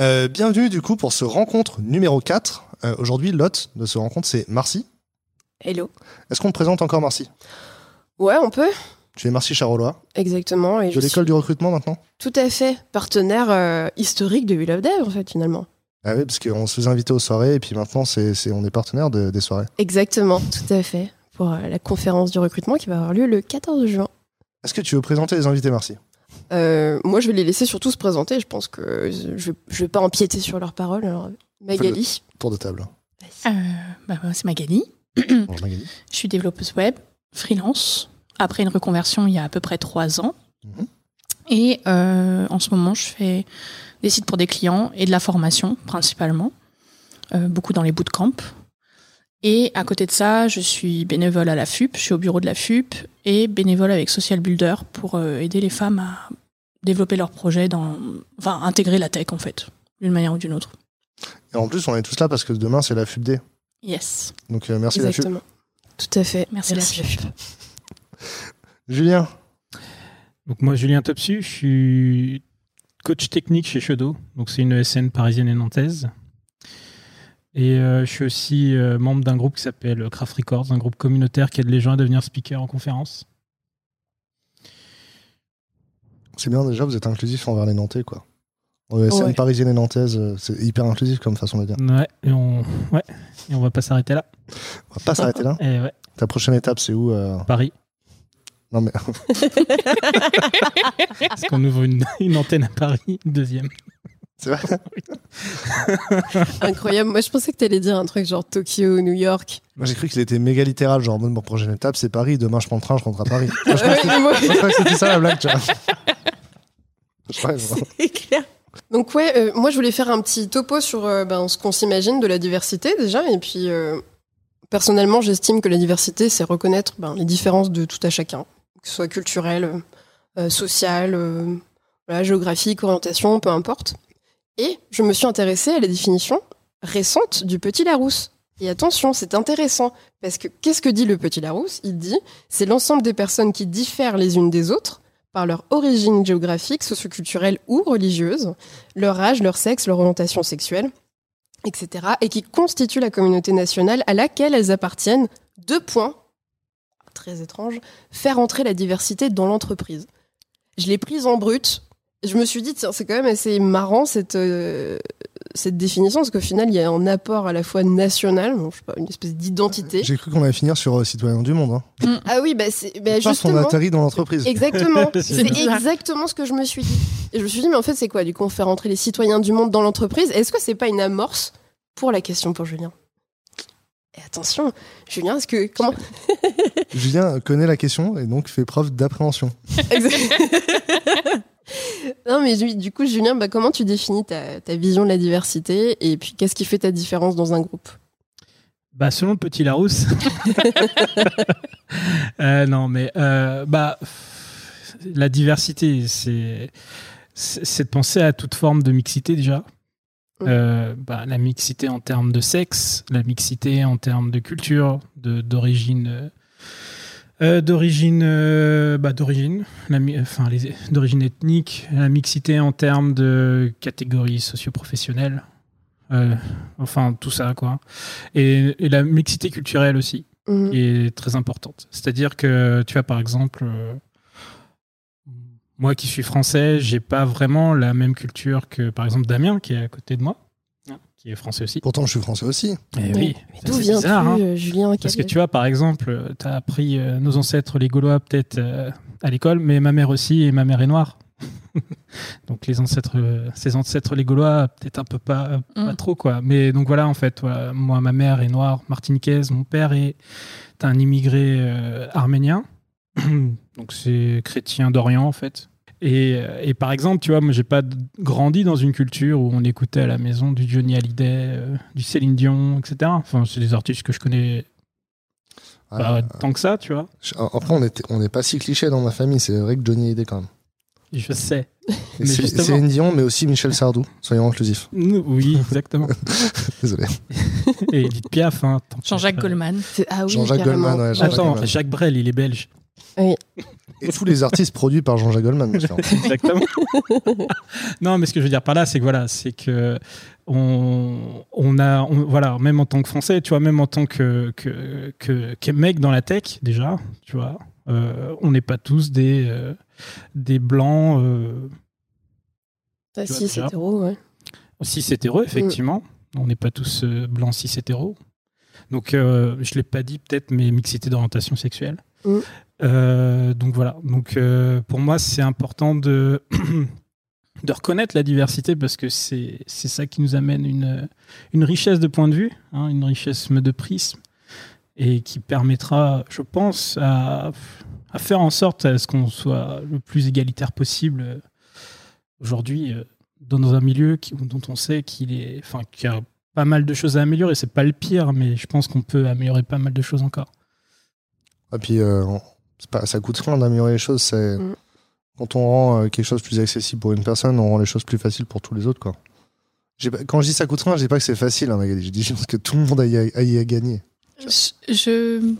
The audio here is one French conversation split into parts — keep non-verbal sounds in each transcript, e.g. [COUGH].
Euh, bienvenue du coup pour ce rencontre numéro 4. Euh, Aujourd'hui, l'hôte de ce rencontre, c'est Marcy. Hello. Est-ce qu'on te présente encore Marcy? Ouais, on peut. Tu es Marcy Charolois, Exactement. Et de l'école du recrutement maintenant? tout à fait partenaire euh, historique de We Love Dev, en fait, finalement. Ah oui, parce qu'on se faisait inviter aux soirées et puis maintenant, c'est, on est partenaire de- des soirées. Exactement, tout à fait. Pour la conférence du recrutement qui va avoir lieu le 14 juin. Est-ce que tu veux présenter les invités, Marcy? Euh, moi, je vais les laisser surtout se présenter. Je pense que je je vais pas empiéter sur leurs paroles. Alors, Magali. Tour de table. Euh, bah, c'est Magali. Bonjour [CLEARS THROAT] Magali. Je suis développeuse web, freelance, après une reconversion il y a à peu près trois ans. Mhm. Et euh, en ce moment, je fais des sites pour des clients et de la formation principalement, euh, beaucoup dans les bootcamps. Et à côté de ça, je suis bénévole à la FUP, je suis au bureau de la FUP et bénévole avec Social Builder pour euh, aider les femmes à développer leurs projets, dans, enfin intégrer la tech en fait, d'une manière ou d'une autre. Et en plus, on est tous là parce que demain, c'est la FUBD. Yes, Donc euh, merci la FUB. Exactement. Tout à fait. merci, la FUP. [LAUGHS] Julien, Donc moi, Julien Topsu, je suis coach technique chez Shadow. Donc c'est une ESN parisienne et nantaise. Et euh, je suis aussi euh, membre d'un groupe qui s'appelle Craft Records, un groupe communautaire qui aide les gens à devenir speaker en conférence. c'est bien déjà, vous êtes inclusif envers les Nantais, quoi. ESN Ouais. parisienne et nantaise, euh, c'est hyper inclusif comme façon de dire. Ouais, et on, ouais, et on va pas s'arrêter là. On va pas s'arrêter là. [LAUGHS] Et ouais, Ta prochaine étape, c'est où euh Paris. Non mais [LAUGHS] [LAUGHS] Parce qu'on ouvre une, une antenne à Paris, une deuxième. C'est vrai. [LAUGHS] [LAUGHS] Incroyable. Moi, je pensais que tu allais dire un truc genre Tokyo, New York. Moi j'ai cru qu'il était méga littéral, genre mon prochaine étape c'est Paris, demain je prends le train, je rentre à Paris. [LAUGHS] Moi, je crois que c'était- ça la blague, tu vois. Je crois, genre. C'est clair. Donc ouais, euh, moi je voulais faire un petit topo sur euh, ben, ce qu'on s'imagine de la diversité déjà, et puis euh, personnellement j'estime que la diversité c'est reconnaître ben, les différences de tout à chacun, que ce soit culturel, social, euh, voilà, géographique, orientation, peu importe. Et je me suis intéressée à la définition récente du Petit Larousse. Et attention, c'est intéressant, parce que qu'est-ce que dit le Petit Larousse? Il dit, c'est l'ensemble des personnes qui diffèrent les unes des autres par leur origine géographique, socioculturelle ou religieuse, leur âge, leur sexe, leur orientation sexuelle, etc., et qui constituent la communauté nationale à laquelle elles appartiennent. Deux points, très étrange, faire entrer la diversité dans l'entreprise. Je l'ai prise en brut. Je me suis dit, tiens, c'est quand même assez marrant cette, euh, cette définition, parce qu'au final, il y a un apport à la fois national, bon, je sais pas, une espèce d'identité. J'ai cru qu'on allait finir sur euh, citoyen du monde. Hein. Ah oui, bah, c'est, bah, Parce qu'on justement. atterrit dans l'entreprise. Exactement. [LAUGHS] C'est exactement ce que je me suis dit. Et je me suis dit, mais en fait, c'est quoi Du coup, on fait rentrer les citoyens du monde dans l'entreprise? Est-ce que c'est pas une amorce pour la question pour Julien? Et attention, Julien, est-ce que. Comment? Julien connaît la question et donc fait preuve d'appréhension. [LAUGHS] [LAUGHS] Non, mais du coup, Julien, bah, comment tu définis ta, ta vision de la diversité Et puis, qu'est-ce qui fait ta différence dans un groupe? Bah, selon le petit Larousse. [LAUGHS] Euh, non, mais euh, bah, la diversité, c'est de penser à toute forme de mixité déjà. Mm. Euh, bah, la mixité en termes de sexe, la mixité en termes de culture, de d'origine. Euh, d'origine euh, bah, d'origine enfin d'origine ethnique la mixité en termes de catégories socio-professionnelles euh, enfin tout ça quoi et, et la mixité culturelle aussi Mhm. qui est très importante. C'est-à-dire que, tu vois, par exemple, moi qui suis français, j'ai pas vraiment la même culture que, par exemple, Damien, qui est à côté de moi, qui est français aussi. Pourtant je suis français aussi. Et Mais- oui, mais d'où viens-tu, bizarre, hein. euh, Julien Parce que tu vois, par exemple, tu as appris euh, nos ancêtres, les Gaulois, peut-être euh, à l'école, mais ma mère aussi, et ma mère est noire. [LAUGHS] donc les ancêtres, euh, ses ancêtres, les Gaulois, peut-être un peu pas, pas Mm. trop, quoi. Mais donc voilà, en fait, voilà, moi, ma mère est noire, martiniquaise, mon père est un immigré euh, arménien. [CLEARS THROAT] donc c'est chrétien d'Orient, en fait. Et, euh, et par exemple, tu vois, moi, j'ai pas grandi dans une culture où on écoutait à la maison du Johnny Hallyday, euh, du Céline Dion, etc. Enfin, c'est des artistes que je connais pas Ah, tant que ça, tu vois. je- Après on n'est pas si cliché dans ma famille, c'est vrai que Johnny Hallyday quand même. Je sais. Céline Dion, mais aussi Michel Sardou, soyons inclusifs. Oui, exactement. [LAUGHS] Désolé. Et Edith Piaf. Hein, Jean-Jacques euh, Goldman. C'est- Ah oui, Jean-Jacques. Goldman, ouais, Jean-Jacques Attends, Goldman. Jacques Brel, il est belge. Et tous les artistes produits par Jean-Jacques Goldman. [LAUGHS] Exactement. [LAUGHS] non, mais ce que je veux dire par là, c'est que voilà, c'est que on, on a, on- voilà, même en tant que Français, tu vois, même en tant que que, que, que mec dans la tech, déjà, tu vois, euh, on n'est pas tous des euh, des blancs. Euh, vois, 6 déjà. hétéros, ouais. cis hétéros, effectivement. On n'est pas tous euh, blancs cis hétéros. Donc, euh, je l'ai pas dit peut-être, mais mixité d'orientation sexuelle. Mm. Euh, donc voilà. Donc euh, pour moi, c'est important de [CLEARS THROAT] de reconnaître la diversité parce que c'est ça qui nous amène une une richesse de point de vue, hein, une richesse de prisme et qui permettra, je pense, à faire en sorte à ce qu'on soit le plus égalitaire possible euh, aujourd'hui dans un milieu dont on sait qu'il est, enfin, qu'il y a pas mal de choses à améliorer. C'est pas le pire, mais je pense qu'on peut améliorer pas mal de choses encore. Et puis, on- c'est pas, ça coûte rien d'améliorer les choses. C'est Mm. quand on rend euh, quelque chose plus accessible pour une personne, on rend les choses plus faciles pour tous les autres, quoi. Pas- Quand je dis ça coûte rien, je dis pas que c'est facile, hein, Magali. Je dis juste que tout le monde a y a, a y a gagné. Je, je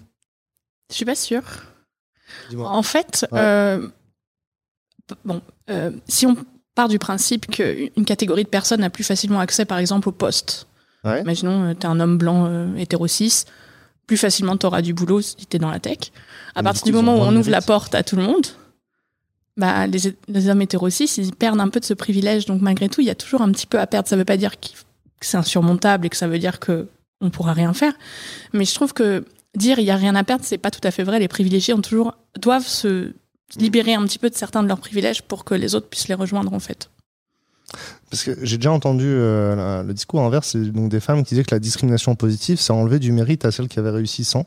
je suis pas sûre. En fait, Ouais. euh, bon, euh, si on part du principe qu'une catégorie de personnes a plus facilement accès, par exemple, au poste. Ouais. Imaginons, tu es un homme blanc euh, hétéro plus facilement tu auras du boulot si tu es dans la tech. À partir du moment où on ouvre la porte à tout le monde, bah, les, les hommes hétéro cis, ils perdent un peu de ce privilège. Donc malgré tout, il y a toujours un petit peu à perdre. Ça veut pas dire que c'est insurmontable et que ça veut dire que on pourra rien faire. Mais je trouve que dire il y a rien à perdre, c'est pas tout à fait vrai. Les privilégiés ont toujours doivent se libérer un petit peu de certains de leurs privilèges pour que les autres puissent les rejoindre en fait. Parce que j'ai déjà entendu euh, le discours inverse, donc des femmes qui disaient que la discrimination positive, ça enlevait du mérite à celles qui avaient réussi sans.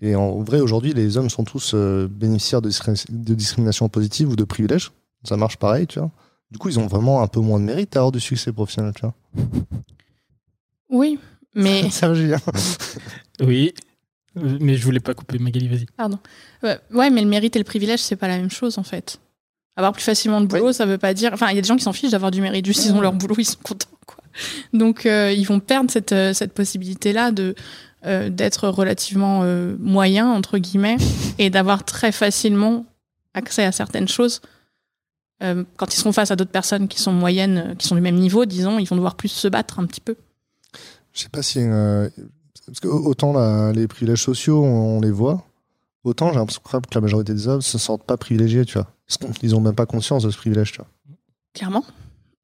Et en vrai, aujourd'hui, les hommes sont tous euh, bénéficiaires de, discri- de discrimination positive ou de privilèges. Ça marche pareil, tu vois. Du coup, ils ont vraiment un peu moins de mérite à avoir du succès professionnel, tu vois. [LAUGHS] Oui, mais [LAUGHS] Ça va, Julien [LAUGHS] Oui, mais je voulais pas couper Magali, vas-y. ouais, ouais, mais le mérite et le privilège c'est pas la même chose en fait. Avoir plus facilement de boulot, ça veut pas dire. Enfin, il y a des gens qui s'en fichent d'avoir du mérite. Juste, ils ont leur boulot, ils sont contents. Quoi. Donc, euh, ils vont perdre cette, euh, cette possibilité-là de euh, d'être relativement euh, moyen entre guillemets [LAUGHS] et d'avoir très facilement accès à certaines choses. Euh, quand ils seront face à d'autres personnes qui sont moyennes, qui sont du même niveau, disons, ils vont devoir plus se battre un petit peu. Je sais pas si. euh, parce que autant la- les privilèges sociaux, on, on les voit, autant j'ai l'impression que la majorité des hommes se sentent pas privilégiés, tu vois. Ils ont même pas conscience de ce privilège, tu vois. clairement.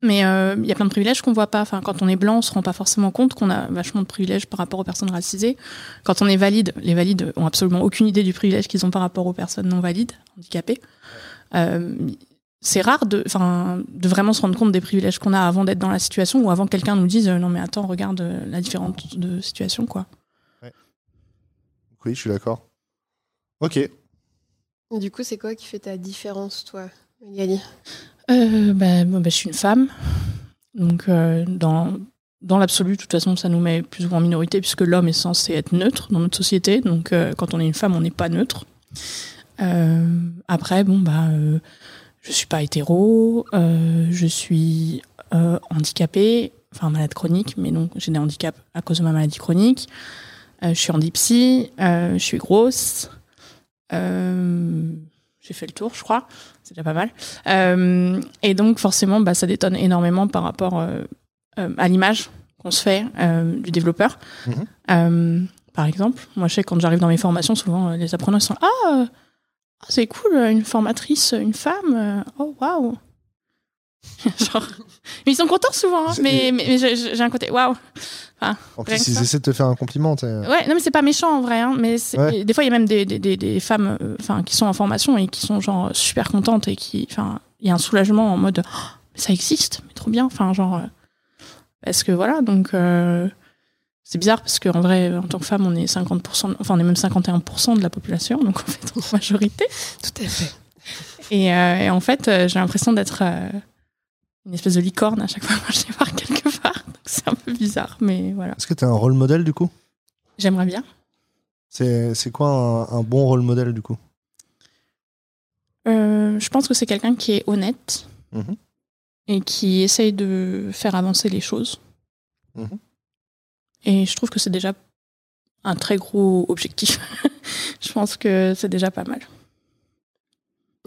Mais euh, il y a plein de privilèges qu'on voit pas. Enfin, quand on est blanc, on se rend pas forcément compte qu'on a vachement de privilèges par rapport aux personnes racisées. Quand on est valide, les valides ont absolument aucune idée du privilège qu'ils ont par rapport aux personnes non valides, handicapées. Euh, c'est rare de, enfin, de vraiment se rendre compte des privilèges qu'on a avant d'être dans la situation ou avant que quelqu'un nous dise euh, non mais attends regarde la différence de situation quoi. Oui, je suis d'accord. Ok. Du coup, c'est quoi qui fait ta différence, toi, Magali? Euh, bah, je suis une femme. Donc, euh, dans, dans l'absolu, de toute façon, ça nous met plus ou moins en minorité, puisque l'homme est censé être neutre dans notre société. Donc, euh, quand on est une femme, on n'est pas neutre. Euh, après, bon, bah, je suis pas hétéro, je suis handicapée, enfin malade chronique, mais donc j'ai des handicaps à cause de ma maladie chronique. Je suis handipsy, euh, je suis grosse. J'ai fait le tour, je crois. C'est déjà pas mal. Euh, et donc, forcément, bah, ça détonne énormément par rapport euh, euh, à l'image qu'on se fait du développeur. Mhm. Par exemple, moi, je sais, quand j'arrive dans mes formations, souvent, les apprenants ils sont Ah, ah, c'est cool, une formatrice, une femme. oh, waouh! [LAUGHS] Genre, mais ils sont contents souvent, hein, mais, mais, mais j'ai un côté waouh! En plus, ils essaient de te faire un compliment. t'es- Ouais, non, mais c'est pas méchant en vrai, hein, mais Ouais. des fois, il y a même des, des, des, des femmes euh, enfin, qui sont en formation et qui sont genre super contentes et qui. Enfin, il y a un soulagement en mode Oh, ça existe, mais trop bien. Enfin, genre. euh, Parce que voilà, donc. euh, c'est bizarre parce qu'en vrai, en tant que femme, on est 50%, enfin, on est même 51% de la population, donc en fait, en majorité. Tout à fait. Et, euh, et en fait, euh, j'ai l'impression d'être euh, une espèce de licorne à chaque fois que je vais voir quelque part. [LAUGHS] Donc c'est un peu bizarre, mais voilà. Est-ce que tu es un rôle modèle du coup? J'aimerais bien. C'est c'est quoi un, un bon rôle modèle du coup? Euh, je pense que c'est quelqu'un qui est honnête Mhm. et qui essaye de faire avancer les choses. Mhm. Et je trouve que c'est déjà un très gros objectif. [LAUGHS] je pense que c'est déjà pas mal.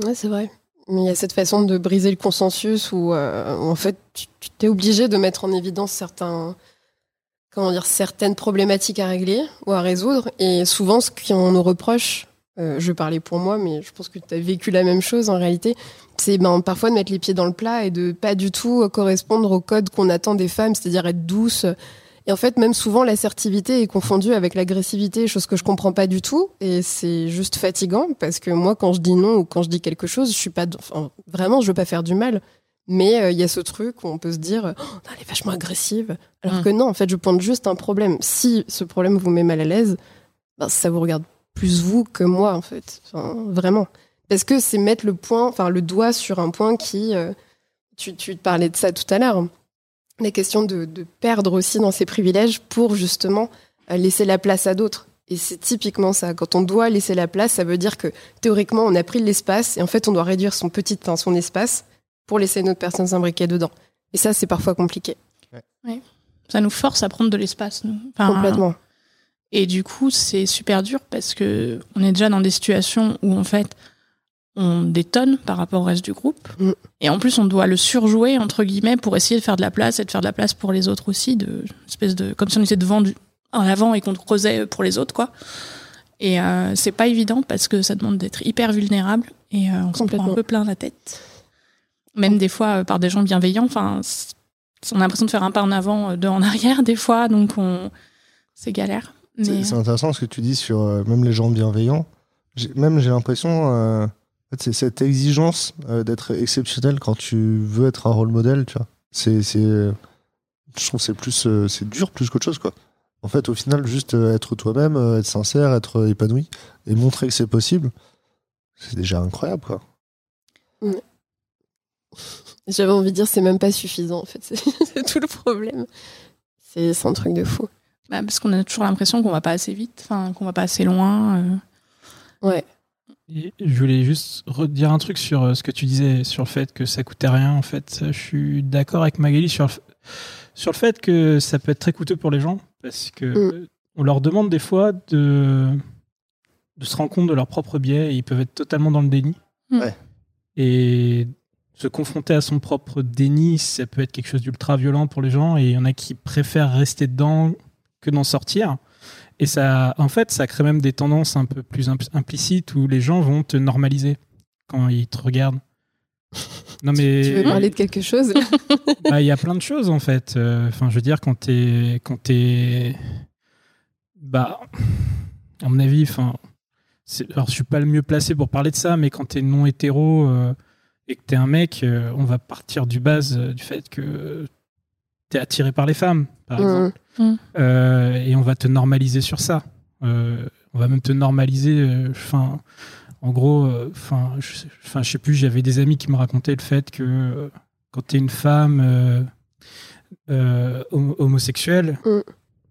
Ouais, c'est vrai. Mais il y a cette façon de briser le consensus où, euh, en fait, tu tu t'es obligé de mettre en évidence certains, comment dire, certaines problématiques à régler ou à résoudre. Et souvent, ce qu'on nous reproche, euh, je parlais pour moi, mais je pense que tu as vécu la même chose en réalité, c'est ben, parfois de mettre les pieds dans le plat et de pas du tout correspondre au code qu'on attend des femmes, c'est-à-dire être douce. Et en fait, même souvent, l'assertivité est confondue avec l'agressivité, chose que je comprends pas du tout. Et c'est juste fatigant parce que moi, quand je dis non ou quand je dis quelque chose, je suis pas, enfin, vraiment, je veux pas faire du mal. Mais euh, il y a ce truc où on peut se dire, oh, elle est vachement agressive. Alors Mm. que non, en fait, je pointe juste un problème. Si ce problème vous met mal à l'aise, ben, ça vous regarde plus vous que moi, en fait. Enfin, vraiment. Parce que c'est mettre le point, enfin, le doigt sur un point qui, euh, tu, tu parlais de ça tout à l'heure. La question de, de perdre aussi dans ses privilèges pour justement euh, laisser la place à d'autres. Et c'est typiquement ça. Quand on doit laisser la place, ça veut dire que théoriquement, on a pris de l'espace et en fait, on doit réduire son petit, enfin, son espace pour laisser une autre personne s'imbriquer dedans. Et ça, c'est parfois compliqué. Ça nous force à prendre de l'espace, nous. Enfin, Complètement. Et du coup, c'est super dur parce que on est déjà dans des situations où en fait on détonne par rapport au reste du groupe. Mm. Et en plus, on doit le surjouer entre guillemets pour essayer de faire de la place et de faire de la place pour les autres aussi, de espèce de comme si on était devant du, en avant et qu'on creusait pour les autres quoi. Et euh, c'est pas évident parce que ça demande d'être hyper vulnérable et euh, on s'en prend un peu plein la tête. Même des fois euh, par des gens bienveillants. Enfin, on a l'impression de faire un pas en avant, euh, deux en arrière des fois, donc on c'est galère. C'est Mais- c'est intéressant ce que tu dis sur même les gens bienveillants. Même j'ai l'impression, fait, c'est cette exigence euh, d'être exceptionnel quand tu veux être un rôle modèle, tu vois. C'est, c'est, euh, je trouve que c'est plus, euh, c'est dur plus qu'autre chose, quoi. En fait, au final, juste euh, être toi-même, euh, être sincère, être épanoui et montrer que c'est possible, c'est déjà incroyable, quoi. J'avais envie de dire, c'est même pas suffisant, en fait. C'est [LAUGHS] c'est tout le problème. C'est c'est un truc de fou. Bah, parce qu'on a toujours l'impression qu'on va pas assez vite, enfin qu'on va pas assez loin. euh. Ouais. Et je voulais juste redire un truc sur euh, ce que tu disais sur le fait que ça coûtait rien. En fait, je suis d'accord avec Magali sur le, sur le fait que ça peut être très coûteux pour les gens parce que Mm. on leur demande des fois de, de se rendre compte de leur propre biais et ils peuvent être totalement dans le déni. Mm. Ouais. Et se confronter à son propre déni, ça peut être quelque chose d'ultra violent pour les gens et il y en a qui préfèrent rester dedans que d'en sortir. Et ça, en fait, ça crée même des tendances un peu plus impl- implicites où les gens vont te normaliser quand ils te regardent. [LAUGHS] Non mais Tu veux parler de quelque chose? [LAUGHS] Bah, il y a plein de choses en fait. Euh, Enfin, je veux dire quand t'es quand t'es bah à mon avis, enfin, alors je suis pas le mieux placé pour parler de ça, mais quand t'es non hétéro euh, et que t'es un mec, euh, on va partir du base euh, du fait que t'es attiré par les femmes, par Mhm. exemple, Mhm. Euh, et on va te normaliser sur ça. Euh, on va même te normaliser. euh, Enfin, en gros, euh, enfin, je, sais- enfin, je sais plus. J'avais des amis qui me racontaient le fait que euh, quand t'es une femme euh, euh, homo- homosexuelle, Mhm.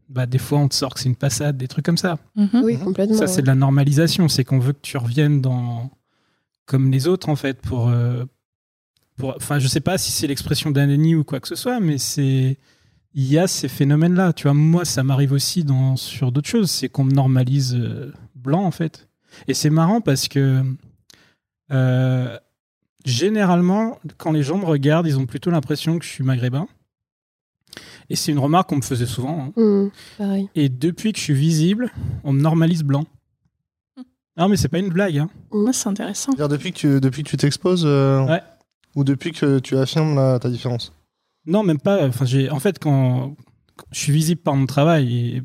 bah des fois on te sort que c'est une passade, des trucs comme ça. Oui, complètement. Ça, c'est de la normalisation. C'est qu'on veut que tu reviennes dans comme les autres, en fait, pour. euh, pour enfin, je sais pas si c'est l'expression d'un déni ou quoi que ce soit, mais c'est. Il y a ces phénomènes-là. Tu vois, moi, ça m'arrive aussi dans, sur d'autres choses. C'est qu'on me normalise euh, blanc, en fait. Et c'est marrant parce que. euh, généralement, quand les gens me regardent, ils ont plutôt l'impression que je suis maghrébin. Et c'est une remarque qu'on me faisait souvent. hein. Pareil. Et depuis que je suis visible, on me normalise blanc. Non, mais c'est pas une blague. Hein. Ouais, c'est intéressant. Depuis que tu, depuis que tu t'exposes euh, Ouais. Ou depuis que tu affirmes ta différence. Non, même pas. Enfin, j'ai. En fait, quand, je suis visible par mon travail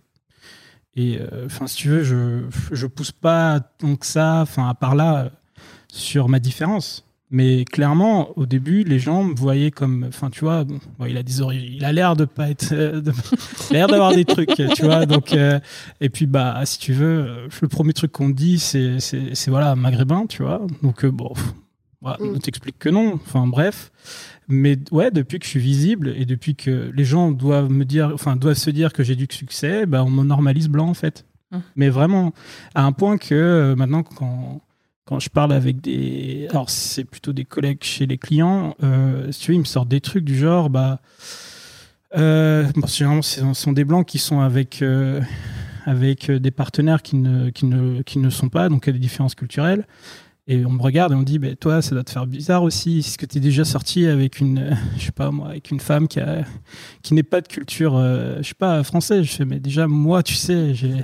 et euh, enfin, si tu veux, je je pousse pas tant que ça. Enfin, à part là, sur ma différence. Mais clairement, au début, les gens me voyaient comme. Enfin, tu vois, il a des origines. Il a l'air de pas être. euh, de- l'air d'avoir des trucs, tu vois. Donc, euh, et puis, bah, si tu veux, le premier truc qu'on dit, c'est c'est voilà maghrébin, tu vois. Donc, bon. Voilà, Mm. on t'explique que non. Enfin, bref. Mais ouais, depuis que je suis visible et depuis que les gens doivent me dire, enfin, doivent se dire que j'ai du succès, bah, on me normalise blanc, en fait. Mm. Mais vraiment, à un point que euh, maintenant, quand, quand je parle avec des. Alors, c'est plutôt des collègues chez les clients, euh, si tu veux, ils me sortent des trucs du genre, bah. Euh, bon, généralement, ce sont- des blancs qui sont avec, euh, avec des partenaires qui ne, qui, ne, qui ne sont pas, donc il y a des différences culturelles. Et on me regarde et on dit, bah, toi, ça doit te faire bizarre aussi. Est-ce que tu es déjà sorti avec une, euh, [LAUGHS] je sais pas moi, avec une femme qui, a, qui n'est pas de culture, euh, je sais pas, française? Je fais, mais déjà, moi, tu sais, j'ai.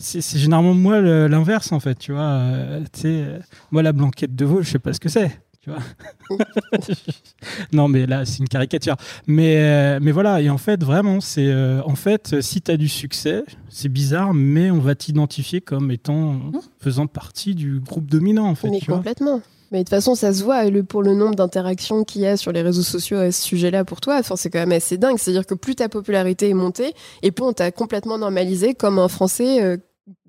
C'est, généralement moi l'inverse en fait, tu vois. Euh, euh, moi la blanquette de veau, je sais pas ce que c'est, tu vois. [LAUGHS] non mais là c'est une caricature. Mais euh, mais voilà et en fait vraiment c'est euh, en fait si tu as du succès, c'est bizarre mais on va t'identifier comme étant faisant partie du groupe dominant en fait, Mais tu vois. complètement. Mais de toute façon, ça se voit le, pour le nombre d'interactions qu'il y a sur les réseaux sociaux à ce sujet-là pour toi. Enfin, c'est quand même assez dingue. C'est-à-dire que plus ta popularité est montée, et plus on t'a complètement normalisé comme un Français euh,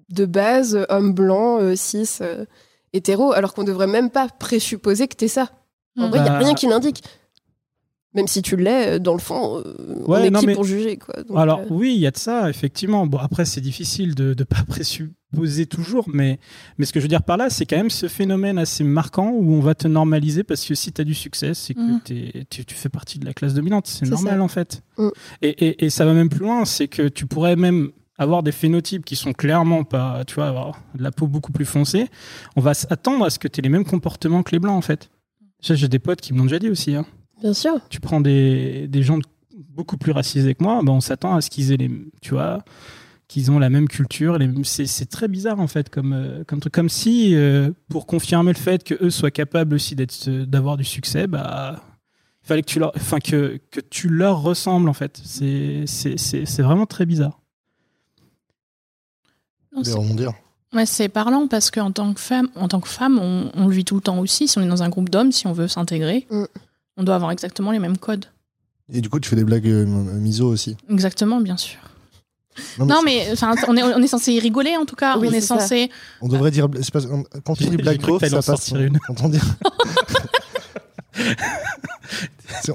de base, homme blanc, euh, cis, hétéro, alors qu'on devrait même pas présupposer que t'es ça. En Mm. vrai, il n'y a Bah- rien qui l'indique. Même si tu l'es, euh, dans le fond, euh, on Ouais, est non, qui mais- pour juger quoi. Donc, Alors euh, oui, il y a de ça, effectivement. Bon, après, c'est difficile de ne pas [LAUGHS] présupposer toujours, mais, mais ce que je veux dire par là, c'est quand même ce phénomène assez marquant où on va te normaliser parce que si tu as du succès, c'est que Mhm. t'es- tu, tu fais partie de la classe dominante. C'est normal ça. en fait. Et, et, et ça va même plus loin, c'est que tu pourrais même avoir des phénotypes qui sont clairement pas, tu vois, avoir de la peau beaucoup plus foncée. On va s'attendre à ce que tu aies les mêmes comportements que les blancs en fait. Ça, J'ai des potes qui me l'ont déjà dit aussi. Hein bien sûr. tu prends des, des gens beaucoup plus racisés que moi, ben on s'attend à ce qu'ils aient les, tu vois, qu'ils ont la même culture. C'est, très bizarre en fait, comme, euh, comme truc, comme si euh, pour confirmer le fait que eux soient capables aussi d'être, euh, d'avoir du succès, bah, il fallait que tu leur, enfin que, que tu leur ressembles en fait. C'est vraiment très bizarre. C'est- rebondir. Ouais, c'est parlant parce qu'en tant que femme, en tant que femme, on, on le vit tout le temps aussi. Si on est dans un groupe d'hommes, si on veut s'intégrer, Mm. on doit avoir exactement les mêmes codes. Et du coup, tu fais des blagues euh, miso aussi. Exactement, bien sûr. Non, Non, mais enfin, on est, on est censé y rigoler en tout cas. Oui, on est ça. censé. On devrait dire. quand tu dis blague t'allais ça passe. sortir une. Quand on dit.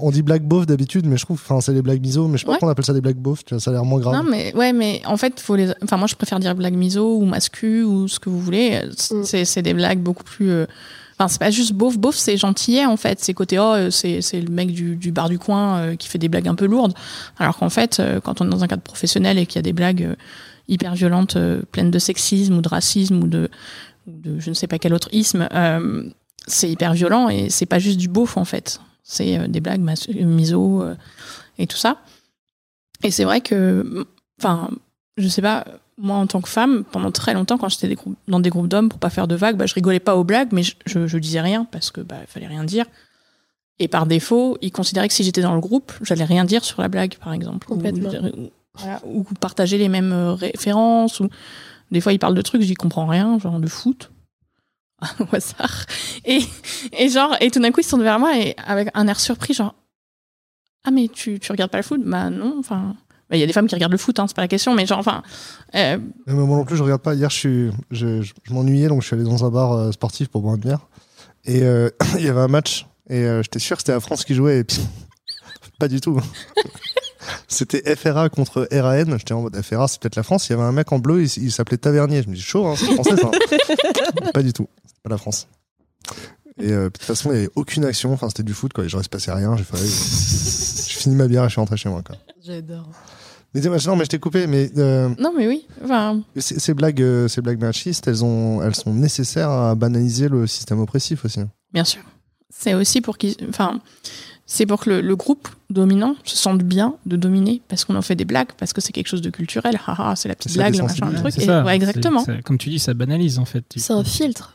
On dit blague beauf d'habitude, mais je trouve. Enfin, c'est les blagues miso, mais je sais pas Ouais. pourquoi on appelle ça des blagues beauf. Tu vois, ça a l'air moins grave. Non, mais ouais, mais en fait, faut les. Enfin, moi, je préfère dire blague miso ou mascu ou ce que vous voulez. Mm. C'est c'est des blagues beaucoup plus. euh, Enfin, c'est pas juste beauf, beauf, c'est gentillet en fait. C'est côté, oh, euh, c'est c'est le mec du, du bar du coin euh, qui fait des blagues un peu lourdes. Alors qu'en fait, euh, quand on est dans un cadre professionnel et qu'il y a des blagues hyper violentes, euh, pleines de sexisme ou de racisme ou de, ou de je ne sais pas quel autre isme, euh, c'est hyper violent et c'est pas juste du beauf en fait. C'est euh, des blagues miso euh, et tout ça. Et c'est vrai que, enfin, je sais pas, moi en tant que femme, pendant très longtemps, quand j'étais dans des groupes d'hommes pour pas faire de vagues, bah, je rigolais pas aux blagues, mais je, je, je disais rien parce que bah, fallait rien dire. Et par défaut, ils considéraient que si j'étais dans le groupe, j'allais rien dire sur la blague, par exemple. Ou- Complètement. Ou, voilà, ou partager les mêmes euh, références. Ou des fois, ils parlent de trucs, j'y comprends rien, genre de foot. [LAUGHS] au hasard. Et, et genre, et tout d'un coup, ils se tournent vers moi et avec un air surpris, genre, ah, mais tu, tu regardes pas le foot? Bah, non, enfin. bah, Il y a des femmes qui regardent le foot, hein, c'est pas la question, mais genre, enfin. euh, Mais moi non plus, je regarde pas. Hier, je, suis, je, je- je m'ennuyais, donc je suis allé dans un bar euh, sportif pour boire une bière. Et euh, [COUGHS] il y avait un match, et j'étais sûr que c'était la France qui jouait, et puis [LAUGHS] pas du tout. [LAUGHS] c'était FRA contre RAN. J'étais en mode FRA, c'est peut-être la France. Il y avait un mec en bleu, il, s'appelait Tavernier. Je me dis chaud, hein, c'est français ça. pas du tout, pas la France. Et euh, de toute façon, il y avait aucune action. Enfin, c'était du foot, quoi. Il ne se passait rien. J'ai fait, je finis ma bière et je suis rentré chez moi, quoi. J'adore. Mais non, mais je t'ai coupé. Mais euh, non, mais oui. Enfin, ces, ces blagues, euh, ces blagues machistes, elles, ont, elles sont nécessaires à banaliser le système oppressif aussi. bien sûr. C'est aussi pour qu'ils. Enfin. C'est pour que le, le groupe dominant se sente bien de dominer, parce qu'on en fait des blagues, parce que c'est quelque chose de culturel. Haha, c'est la petite blague, le machin, le truc. C'est Et- ça. ouais, exactement. Comme tu dis, ça banalise en fait. C'est un filtre.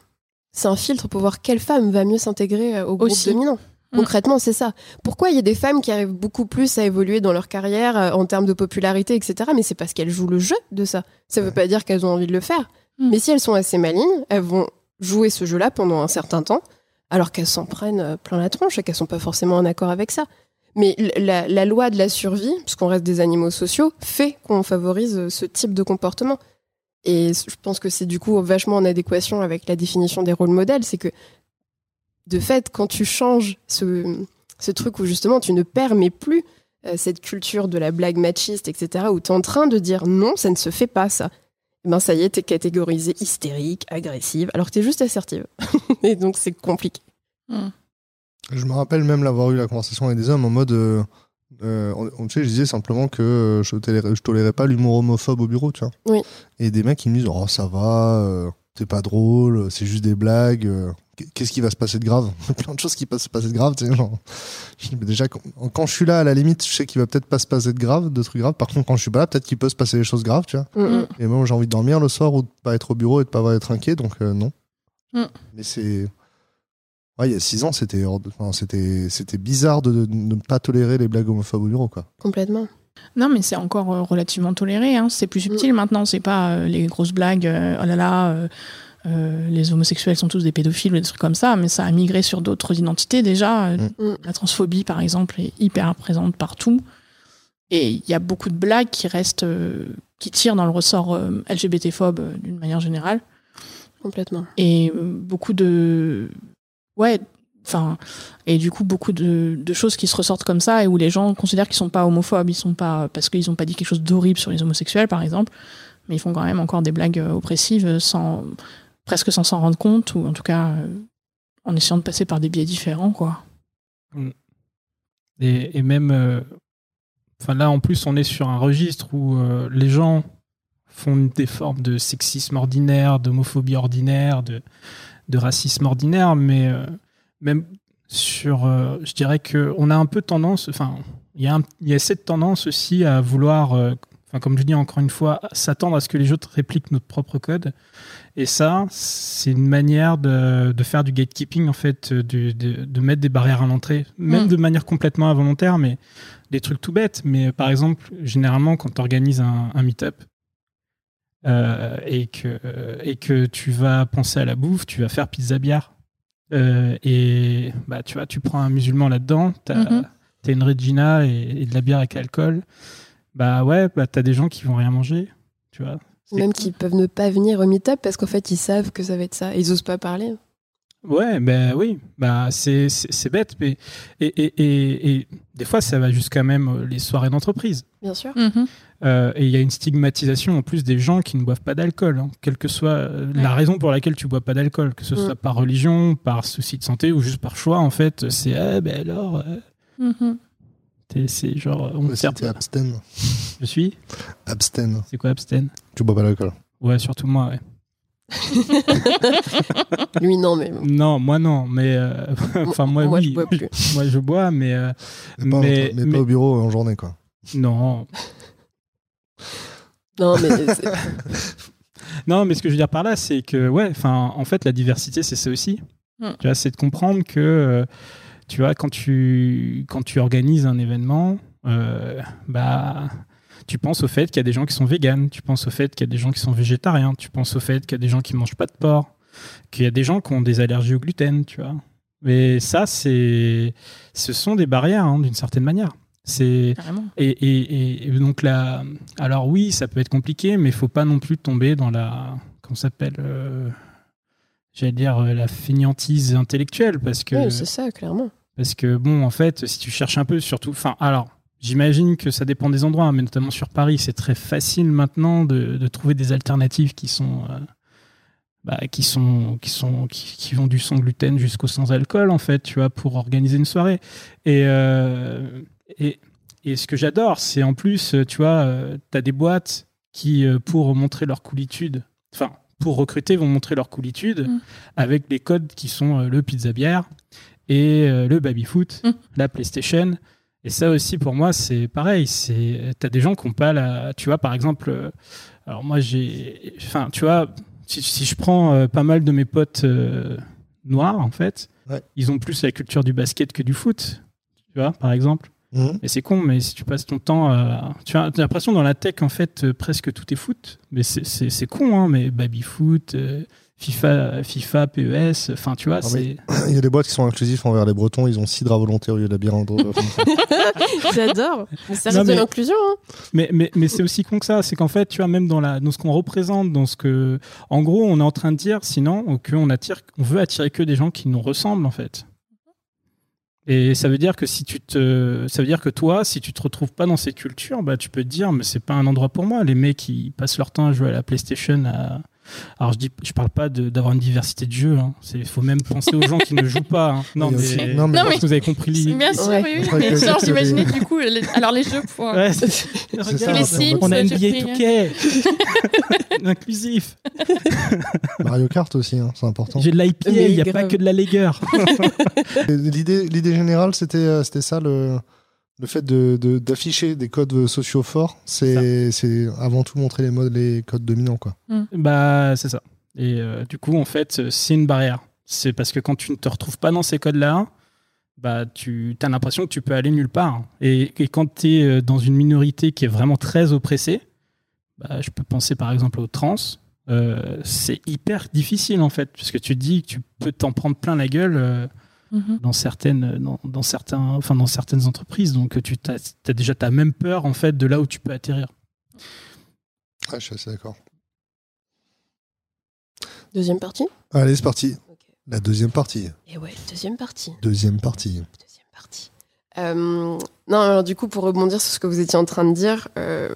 C'est un filtre pour voir quelle femme va mieux s'intégrer euh, au groupe Aussi. dominant. Mm. Concrètement, c'est ça. Pourquoi il y a des femmes qui arrivent beaucoup plus à évoluer dans leur carrière euh, en termes de popularité, etc. Mais c'est parce qu'elles jouent le jeu de ça. Ça veut pas dire qu'elles ont envie de le faire. Mm. Mais si elles sont assez malignes, elles vont jouer ce jeu-là pendant un certain temps, alors qu'elles s'en prennent euh, plein la tronche et qu'elles sont pas forcément en accord avec ça. Mais la, la loi de la survie, puisqu'on reste des animaux sociaux, fait qu'on favorise ce type de comportement. Et je pense que c'est du coup vachement en adéquation avec la définition des rôles modèles. C'est que, de fait, quand tu changes ce, ce truc où justement tu ne permets plus euh, cette culture de la blague machiste, etc., où tu es en train de dire non, ça ne se fait pas ça, eh ben ça y est, tu es catégorisée hystérique, agressive, alors que tu es juste assertive. [LAUGHS] Et donc c'est compliqué. Je me rappelle même l'avoir eu la conversation avec des hommes en mode. euh, euh, on, tu sais, je disais simplement que euh, je tolérais, je tolérais pas l'humour homophobe au bureau, tu vois. Oui. Et des mecs qui me disent Oh, ça va. euh, tout est pas drôle, c'est juste des blagues. euh, Qu'est-ce qui va se passer de grave? [LAUGHS] Plein de choses qui peuvent se passer de grave. Tu sais, genre, je dis, mais déjà, quand, quand je suis là, à la limite, je sais qu'il va peut-être pas se passer de grave, de trucs graves. Par contre, quand je suis pas là, peut-être qu'il peut se passer des choses graves, tu vois. Mm, mm. Et moi, j'ai envie de dormir le soir ou de pas être au bureau et de pas avoir être inquiet, donc euh, non. Mm. Mais c'est. Ouais, il y a six ans, c'était hors de- enfin, c'était c'était bizarre de, de ne pas tolérer les blagues homophobes au bureau, quoi. Complètement. Non, mais c'est encore euh, relativement toléré. Hein. C'est plus subtil maintenant. C'est pas euh, les grosses blagues. euh, oh là là, euh, euh, les homosexuels sont tous des pédophiles ou des trucs comme ça. Mais ça a migré sur d'autres identités déjà. Euh, Mm. La transphobie, par exemple, est hyper présente partout. Et il y a beaucoup de blagues qui restent, euh, qui tirent dans le ressort euh, LGBT-phobe euh, d'une manière générale. Complètement. et euh, beaucoup de ouais enfin et du coup beaucoup de, choses qui se ressortent comme ça et où les gens considèrent qu'ils sont pas homophobes ils sont pas parce qu'ils ont pas dit quelque chose d'horrible sur les homosexuels par exemple mais ils font quand même encore des blagues euh, oppressives sans presque sans s'en rendre compte ou en tout cas euh, en essayant de passer par des biais différents quoi. Et, et même, euh, enfin là en plus, on est sur un registre où euh, les gens font des formes de sexisme ordinaire, d'homophobie ordinaire, de, de racisme ordinaire, mais euh, même sur, euh, je dirais que on a un peu tendance, enfin, il y, a y cette tendance aussi à vouloir, euh, enfin comme je dis encore une fois, s'attendre à ce que les autres répliquent notre propre code. Et ça, c'est une manière de, de faire du gatekeeping, en fait, de, de, de mettre des barrières à l'entrée, même Mm. de manière complètement involontaire, mais des trucs tout bêtes. Mais par exemple, généralement, quand tu organises un, un meet-up euh, et, que, et que tu vas penser à la bouffe, tu vas faire pizza bière. Euh, et bah, tu vois, tu prends un musulman là-dedans, tu as, Mhm. une Regina et, et de la bière avec alcool. Bah ouais, bah, tu as des gens qui vont rien manger. Tu vois. Même cool. qui peuvent ne pas venir au meet-up parce qu'en fait, ils savent que ça va être ça. Ils osent pas parler. Ouais, ben oui, bah c'est c'est c'est bête, mais et, et, et, et des fois ça va jusqu'à même euh, les soirées d'entreprise. Bien sûr. Euh, et il y a une stigmatisation en plus des gens qui ne boivent pas d'alcool, hein, quelle que soit euh, la raison pour laquelle tu bois pas d'alcool, que ce Mm. soit par religion, par souci de santé ou juste par choix, en fait, c'est ah ben alors, euh, Mhm. t'es- c'est genre on Ouais, c'était pas. abstain. Je suis. Abstain. C'est quoi abstain? Tu bois pas d'alcool. Ouais, surtout moi. Ouais. [LAUGHS] Lui, non, mais. Non, moi non, mais euh, [LAUGHS] enfin moi, Moi, oui, je bois plus. [LAUGHS] moi je bois, mais euh, Mais, pas, Mais- mais, mais- pas au bureau en journée, quoi. non, Non, mais Non, mais ce que je veux dire par là, c'est que, ouais, enfin, en fait, la diversité, c'est ça aussi. Mm. Tu vois, c'est de comprendre que, euh, tu vois, quand tu, quand tu organises un événement, euh, bah, tu penses au fait qu'il y a des gens qui sont véganes, tu penses au fait qu'il y a des gens qui sont végétariens, tu penses au fait qu'il y a des gens qui mangent pas de porc, qu'il y a des gens qui ont des allergies au gluten, tu vois. Mais ça, c'est, ce sont des barrières, hein, d'une certaine manière. C'est, carrément et, et- et donc là, alors oui, ça peut être compliqué, mais il faut pas non plus tomber dans la, comment ça s'appelle, euh, j'allais dire euh, la fainéantise intellectuelle, parce que Oui, c'est ça, clairement. parce que bon, en fait, si tu cherches un peu, surtout, enfin, alors. J'imagine que ça dépend des endroits, hein, mais notamment sur Paris, c'est très facile maintenant de, de trouver des alternatives qui sont, euh, bah, qui sont, qui sont, qui, qui vont du sans gluten jusqu'au sans alcool, en fait, tu vois, pour organiser une soirée. Et, euh, et, et ce que j'adore, c'est en plus, euh, tu vois, tu as des boîtes qui, euh, pour montrer leur coolitude, enfin, pour recruter, vont montrer leur coolitude Mm. avec des codes qui sont euh, le pizza bière et euh, le baby foot, Mm. la PlayStation. Et ça aussi, pour moi, c'est pareil. C'est, t'as des gens qui ont pas la, tu vois, par exemple, euh, alors moi, j'ai, enfin, tu vois, si, si je prends euh, pas mal de mes potes euh, noirs, en fait, Ouais. ils ont plus la culture du basket que du foot, tu vois, par exemple. Mhm. Et c'est con, mais si tu passes ton temps, à- tu as l'impression dans la tech, en fait, presque tout est foot. Mais c'est- con, hein, mais baby foot, euh, FIFA, FIFA, PES, enfin, tu vois, c'est. [CLEARS THROAT] Il y a des boîtes qui sont inclusifs envers les Bretons, ils ont cidre à volonté au lieu de la bière en dos. J'adore. Mais ça reste mais- de l'inclusion. Hein. Mais, mais, mais c'est aussi con que ça. C'est qu'en fait, tu vois, même dans, la, dans ce qu'on représente, dans ce que. En gros, on est en train de dire, sinon, qu'on attire, on veut attirer que des gens qui nous ressemblent, en fait. Et ça veut dire que si tu te, ça veut dire que toi, si tu te retrouves pas dans cette culture, bah tu peux te dire, mais c'est pas un endroit pour moi. Les mecs qui passent leur temps à jouer à la PlayStation à, Alors je dis, je parle pas d'avoir une diversité de jeux. Il faut même penser aux gens qui ne jouent pas. hein. Non, mais, non, mais- Non, pense mais- que vous avez compris l'idée. Bien sûr, Ouais. oui, Mais genre, j'imaginais du coup, les- alors les jeux pour. Ouais, [LAUGHS] c'est- ça, Regarde, les Sims, on a j'ai NBA 2K. [LAUGHS] Inclusif. [LAUGHS] Mario Kart aussi, hein, c'est important. J'ai de l'IPA, Mais il n'y a grave. pas que de la Lager. L'idée, l'idée générale, c'était, euh, c'était ça, le, le fait de, de- d'afficher des codes sociaux forts. C'est, c'est avant tout montrer les modes, les codes dominants, quoi. Bah, c'est ça. Et euh, du coup, en fait, euh, c'est une barrière. C'est parce que quand tu ne te retrouves pas dans ces codes-là, bah, tu as l'impression que tu peux aller nulle part. Et, et quand tu es dans une minorité qui est vraiment très oppressée, bah, je peux penser par exemple aux trans, euh, c'est hyper difficile en fait, parce que tu te dis que tu peux t'en prendre plein la gueule euh, Mhm. dans, certaines, dans, dans certains, enfin, dans certaines entreprises. Donc tu as, déjà ta même peur en fait de là où tu peux atterrir. Ouais, je suis assez d'accord. Deuxième partie? Allez, c'est parti. La deuxième partie. Et ouais, deuxième partie. Deuxième partie. Deuxième partie. Euh, non, alors du coup, pour rebondir sur ce que vous étiez en train de dire, euh,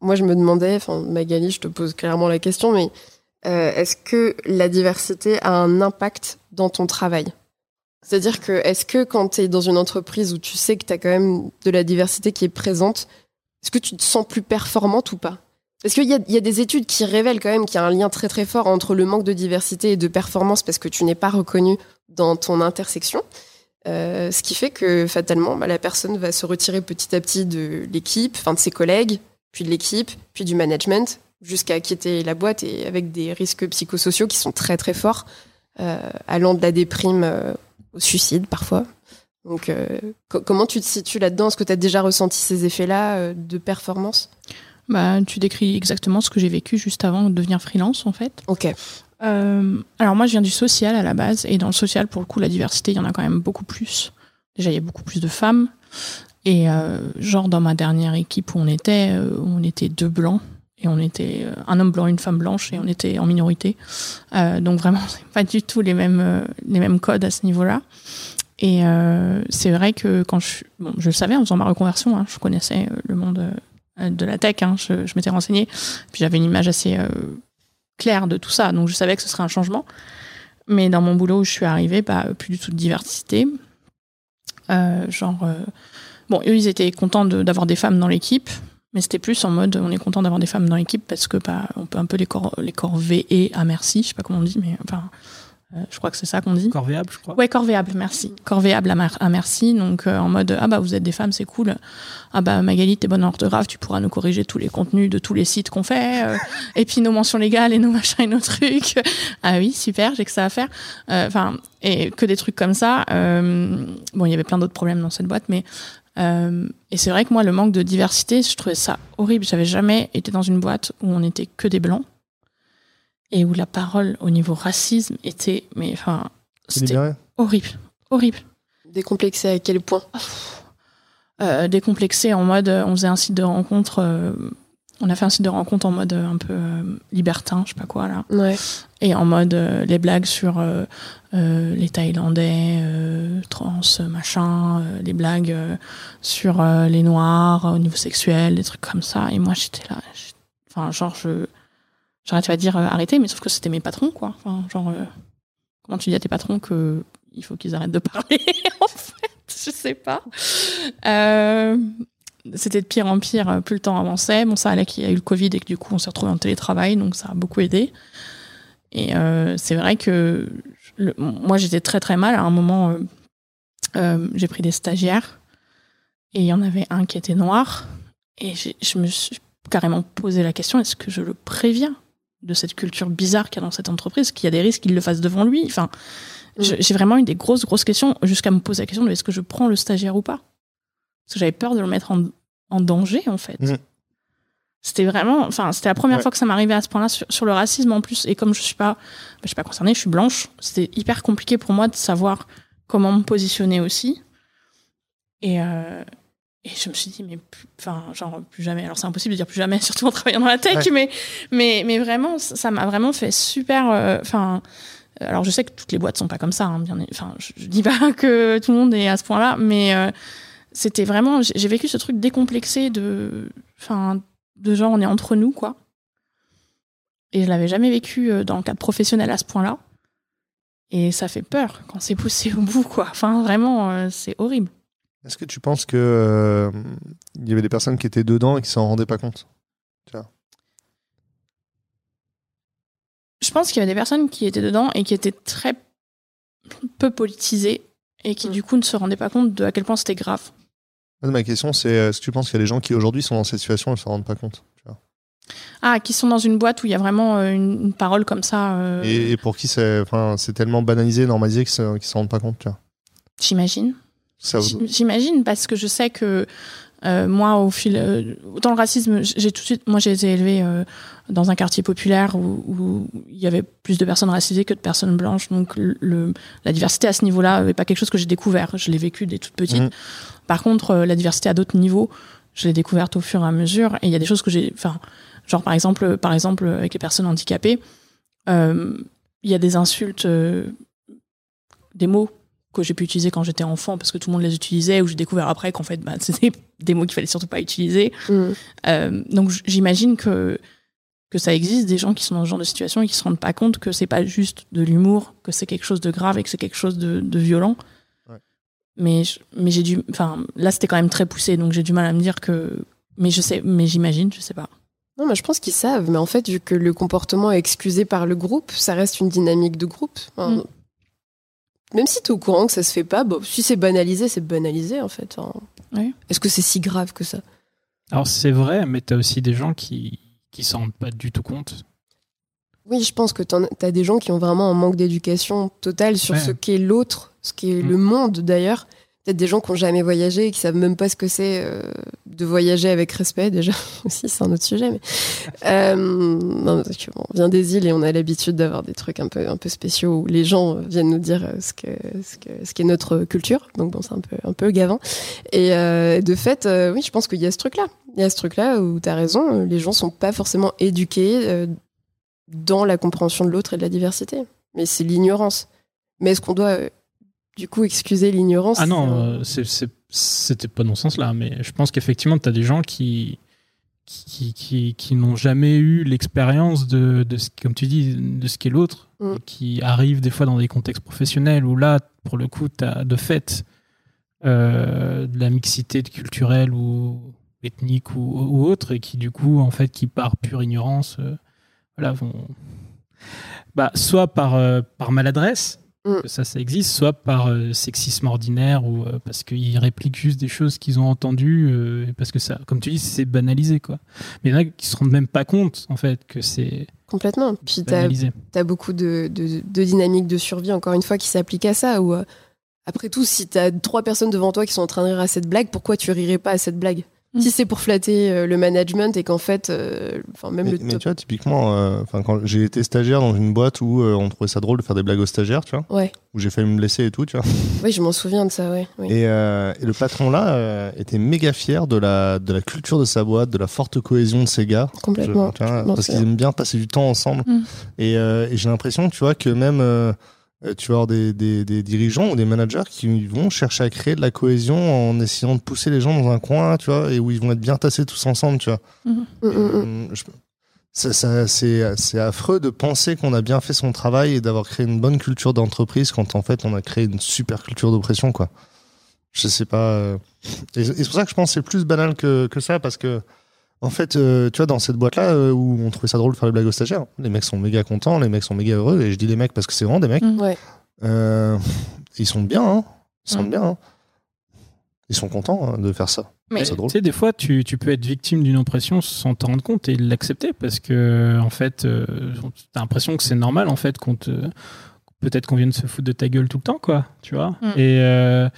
moi je me demandais, enfin Magali, je te pose clairement la question, mais euh, est-ce que la diversité a un impact dans ton travail? C'est-à-dire que est-ce que quand tu es dans une entreprise où tu sais que tu as quand même de la diversité qui est présente, est-ce que tu te sens plus performante ou pas? Parce qu'il y a, y a des études qui révèlent quand même qu'il y a un lien très très fort entre le manque de diversité et de performance parce que tu n'es pas reconnu dans ton intersection. Euh, ce qui fait que fatalement, bah, la personne va se retirer petit à petit de l'équipe, enfin de ses collègues, puis de l'équipe, puis du management, jusqu'à quitter la boîte et avec des risques psychosociaux qui sont très très forts, euh, allant de la déprime euh, au suicide parfois. Donc, euh, co- comment tu te situes là-dedans? Est-ce que tu as déjà ressenti ces effets-là euh, de performance? Bah, tu décris exactement ce que j'ai vécu juste avant de devenir freelance, en fait. Ok. Euh, alors moi, je viens du social à la base, et dans le social, pour le coup, la diversité, il y en a quand même beaucoup plus. Déjà, il y a beaucoup plus de femmes. Et genre, dans ma dernière équipe où on était, on était deux blancs. Et on était euh, un homme blanc, une femme blanche, et on était en minorité. Euh, donc vraiment, [LAUGHS] pas du tout les mêmes, euh, les mêmes codes à ce niveau-là. Et c'est vrai que quand je, je le savais en faisant ma reconversion, hein, je connaissais le monde de la tech, hein, je, m'étais renseignée, puis j'avais une image assez claire de tout ça, donc je savais que ce serait un changement. Mais dans mon boulot où je suis arrivée, bah, plus du tout de diversité. Genre, bon, eux, ils étaient contents d'avoir des femmes dans l'équipe, mais c'était plus en mode, on est content d'avoir des femmes dans l'équipe parce que bah, on peut un peu les, cor les corvéer à merci, je sais pas comment on dit, mais enfin, euh, je crois que c'est ça qu'on dit. Corvéable, je crois. Ouais, corvéable, merci. Corvéable à, mer- à merci. Donc, euh, en mode, ah bah, vous êtes des femmes, c'est cool. Ah bah, Magali, t'es bonne en orthographe, tu pourras nous corriger tous les contenus de tous les sites qu'on fait. euh, et puis, nos mentions légales et nos machins et nos trucs. [LAUGHS] ah oui, super, j'ai que ça à faire. Euh, Enfin, et que des trucs comme ça. Euh, bon, il y avait plein d'autres problèmes dans cette boîte, mais. Euh, et c'est vrai que moi, le manque de diversité, je trouvais ça horrible. J'avais jamais été dans une boîte où on était que des blancs et où la parole au niveau racisme était, mais enfin, c'était horrible, horrible. Décomplexé à quel point? Euh, décomplexé en mode, euh, on faisait un site de rencontre, euh, on a fait un site de rencontre en mode euh, un peu euh, libertin, je sais pas quoi là, Ouais. et en mode euh, les blagues sur euh, euh, les Thaïlandais, trans, machin, les blagues sur les Noirs au niveau sexuel, des trucs comme ça. Et moi j'étais là, enfin genre je, j'arrête pas de dire arrêtez, mais sauf que c'était mes patrons quoi. Enfin genre comment tu dis à tes patrons que il faut qu'ils arrêtent de parler [LAUGHS] en fait, je sais pas. C'était de pire en pire, euh, plus le temps avançait. Bon, ça allait qu'il y a eu le Covid et que du coup on s'est retrouvé en télétravail, donc ça a beaucoup aidé. Et euh, c'est vrai que le- moi j'étais très très mal. À un moment, euh, euh, j'ai pris des stagiaires et il y en avait un qui était noir. Et je me suis carrément posé la question est-ce que je le préviens de cette culture bizarre qu'il y a dans cette entreprise, qu'il y a des risques qu'il le fasse devant lui? Enfin, je- j'ai vraiment eu des grosses grosses questions jusqu'à me poser la question de est-ce que je prends le stagiaire ou pas? Parce que j'avais peur de le mettre en, en danger en fait. Mhm. C'était vraiment, enfin, c'était la première Ouais. fois que ça m'arrivait à ce point-là sur, sur le racisme en plus. Et comme je suis pas, bah, je suis pas concernée, je suis blanche. C'était hyper compliqué pour moi de savoir comment me positionner aussi. Et, euh, et je me suis dit, mais, enfin, genre, plus jamais. Alors, c'est impossible de dire plus jamais, [LAUGHS] surtout en travaillant dans la tech, Ouais. mais, mais, mais vraiment, ça m'a vraiment fait super, euh, enfin, euh, alors, je sais que toutes les boîtes sont pas comme ça, hein, bien, enfin, je, je dis pas [LAUGHS] que tout le monde est à ce point-là, mais euh, c'était vraiment, j'ai vécu ce truc décomplexé de, enfin, de genre, on est entre nous, quoi. Et je l'avais jamais vécu euh, dans le cadre professionnel à ce point-là. Et ça fait peur quand c'est poussé au bout, quoi. Enfin, vraiment, euh, c'est horrible. Est-ce que tu penses que euh, il y avait des personnes qui étaient dedans et qui s'en rendaient pas compte Je pense qu'il y avait des personnes qui étaient dedans et qui étaient très peu politisées et qui, Mm. du coup, ne se rendaient pas compte de à quel point c'était grave. Ma question, c'est est-ce que tu penses qu'il y a des gens qui aujourd'hui sont dans cette situation et ne s'en rendent pas compte Ah, qui sont dans une boîte où il y a vraiment euh, une, une parole comme ça. euh, et, et pour qui c'est enfin, c'est tellement banalisé, normalisé qu'ils ne s'en rendent pas compte J'imagine. J'imagine parce que je sais que euh, moi, au fil, euh, dans le racisme, j'ai tout de suite, moi, j'ai été élevée euh, dans un quartier populaire où, où il y avait plus de personnes racisées que de personnes blanches, donc le, la diversité à ce niveau-là n'est pas quelque chose que j'ai découvert. Je l'ai vécu dès toute petite. Mhm. Par contre, euh, la diversité à d'autres niveaux, je l'ai découverte au fur et à mesure. Et il y a des choses que j'ai, enfin, genre par exemple, par exemple avec les personnes handicapées, euh, il y a des insultes, euh, des mots que j'ai pu utiliser quand j'étais enfant parce que tout le monde les utilisait ou j'ai découvert après qu'en fait bah, [LAUGHS] c'était des mots qu'il fallait surtout pas utiliser Mm. Euh, donc j'imagine que que ça existe des gens qui sont dans ce genre de situation et qui se rendent pas compte que c'est pas juste de l'humour que c'est quelque chose de grave et que c'est quelque chose de, de violent Ouais. mais je- mais j'ai dû enfin là c'était quand même très poussé donc j'ai du mal à me dire que mais je sais mais j'imagine je sais pas Non, mais je pense qu'ils savent. Mais en fait, vu que le comportement est excusé par le groupe, ça reste une dynamique de groupe. Enfin, Mm. Même si tu es au courant que ça se fait pas, bon, si c'est banalisé, c'est banalisé en fait. Enfin, Oui. Est-ce que c'est si grave que ça? Alors c'est vrai, mais t'as aussi des gens qui qui s'en rendent pas du tout compte. Oui, je pense que tu as des gens qui ont vraiment un manque d'éducation totale sur Ouais. ce qu'est l'autre, ce qu'est le monde d'ailleurs. Peut-être des gens qui n'ont jamais voyagé et qui savent même pas ce que c'est euh, de voyager avec respect déjà [LAUGHS] aussi, c'est un autre sujet. Euh, non, parce que, on vient des îles et on a l'habitude d'avoir des trucs un peu un peu spéciaux où les gens viennent nous dire euh, ce que ce que ce qu'est notre culture. Donc bon, c'est un peu un peu gavant. Et euh, de fait, euh, oui, je pense qu'il y a ce truc-là. Il y a ce truc-là où tu as raison. euh, Les gens sont pas forcément éduqués euh, dans la compréhension de l'autre et de la diversité. Mais c'est l'ignorance. Mais est-ce qu'on doit euh, du coup excuser l'ignorance Ah non, Euh, euh, c'était pas dans ce sens-là, mais je pense qu'effectivement, tu as des gens qui, qui, qui, qui n'ont jamais eu l'expérience de, de ce, comme tu dis, de ce qu'est l'autre, Mm. qui arrivent des fois dans des contextes professionnels où là, pour le coup, tu as de fait euh, de la mixité culturelle ou ethnique ou, ou autre, et qui du coup, en fait, qui par pure ignorance, euh, voilà, vont. Bah, soit par, euh, par maladresse. Que ça, ça existe, soit par euh, sexisme ordinaire ou euh, parce qu'ils répliquent juste des choses qu'ils ont entendues, euh, et parce que ça, comme tu dis, c'est banalisé, quoi. Mais il y en a qui se rendent même pas compte, en fait, que c'est Complètement. Puis t'as as beaucoup de, de, de dynamiques de survie, encore une fois, qui s'appliquent à ça. Ou après tout, si t'as trois personnes devant toi qui sont en train de rire à cette blague, pourquoi tu rirais pas à cette blague? Mm. Si c'est pour flatter euh, le management et qu'en fait, euh, enfin même mais, le mais top. tu vois, typiquement, euh, enfin, quand j'ai été stagiaire dans une boîte où euh, on trouvait ça drôle de faire des blagues aux stagiaires, tu vois, Ouais, où j'ai failli me blesser et tout, tu vois. [LAUGHS] oui, je m'en souviens de ça, ouais. oui. Et, euh, et le patron là euh, était méga fier de la, de la culture de sa boîte, de la forte cohésion de ses gars. Complètement. Je- tu vois, je m'en parce qu'ils aiment bien passer du temps ensemble. Mm. Et, euh, et j'ai l'impression, tu vois, que même tu vas avoir des, des, des dirigeants ou des managers qui vont chercher à créer de la cohésion en essayant de pousser les gens dans un coin, tu vois, et où ils vont être bien tassés tous ensemble, tu vois. Mm, mm, mm. Je- ça, ça- c'est, c'est affreux de penser qu'on a bien fait son travail et d'avoir créé une bonne culture d'entreprise quand en fait on a créé une super culture d'oppression, quoi. Je sais pas. euh, Et, et c'est pour ça que je pense que c'est plus banal que, que ça parce que en fait, euh, tu vois, dans cette boîte-là euh, où on trouvait ça drôle de faire les blagues aux stagiaires, les mecs sont méga contents, les mecs sont méga heureux, et je dis les mecs parce que c'est vraiment des mecs. Mm. Ouais. Euh, ils sont bien, hein. Ils sont Mm. bien, hein. Ils sont contents hein, de faire ça. Mais- c'est Tu sais, des fois, tu, tu peux être victime d'une oppression sans t'en rendre compte et l'accepter parce que, en fait, euh, t'as l'impression que c'est normal, en fait, qu'on te. Peut-être qu'on vienne se foutre de ta gueule tout le temps, quoi, tu vois. Mm. Et euh,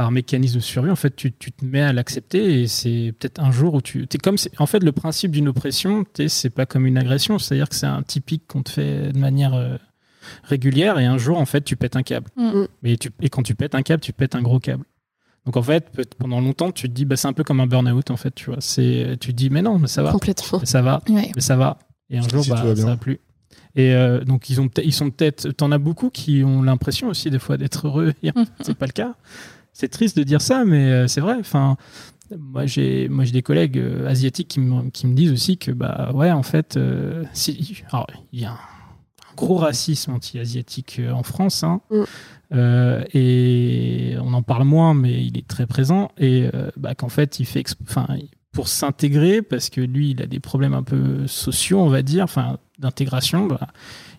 par mécanisme de survie, en fait, tu, tu te mets à l'accepter et c'est peut-être un jour où tu. Es comme, en fait, le principe d'une oppression, t'es- c'est pas comme une agression, c'est-à-dire que c'est un typique qu'on te fait de manière. euh, régulière et un jour en fait tu pètes un câble Mm. mais tu, et quand tu pètes un câble tu pètes un gros câble donc en fait, pendant longtemps, tu te dis, bah, c'est un peu comme un burn-out en fait, tu vois. C'est, tu te dis, mais non, mais ça va, Complètement. mais ça va, Ouais. mais ça va. Et un jour, Si bah, ça va plus. Et euh, donc ils ont, ils sont peut-être, t'en as beaucoup qui ont l'impression aussi des fois d'être heureux. Et [LAUGHS] Mm. c'est pas le cas. C'est triste de dire ça, mais euh, c'est vrai. Enfin, moi j'ai moi j'ai des collègues euh, asiatiques qui me, qui me disent aussi que bah ouais en fait euh, si, alors, il y a un, gros racisme anti-asiatique en France hein, Mm. Euh, et on en parle moins mais il est très présent et euh, bah, qu'en fait il fait enfin pour s'intégrer parce que lui il a des problèmes un peu sociaux on va dire enfin d'intégration bah,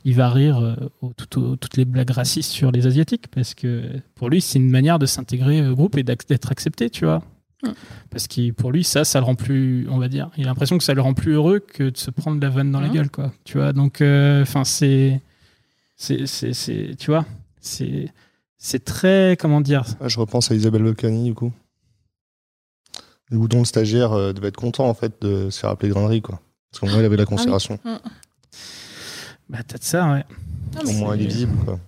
il va rire euh, aux, tout- aux- toutes les blagues racistes sur les asiatiques parce que pour lui c'est une manière de s'intégrer au groupe et d'être accepté tu vois Mm. parce que pour lui ça ça le rend plus on va dire il a l'impression que ça le rend plus heureux que de se prendre la vanne dans la Mhm. gueule quoi tu vois donc enfin c'est c'est c'est c'est- tu vois c'est c'est très comment dire Ah, je repense à Isabelle Locani, du coup. Ou dont le stagiaire euh, devait être content, en fait, de se faire appeler Grainerie, quoi. Parce qu'au moins, il avait la considération. Bah t'as de ça ouais Non, Au moins, c'est- il est visible, quoi.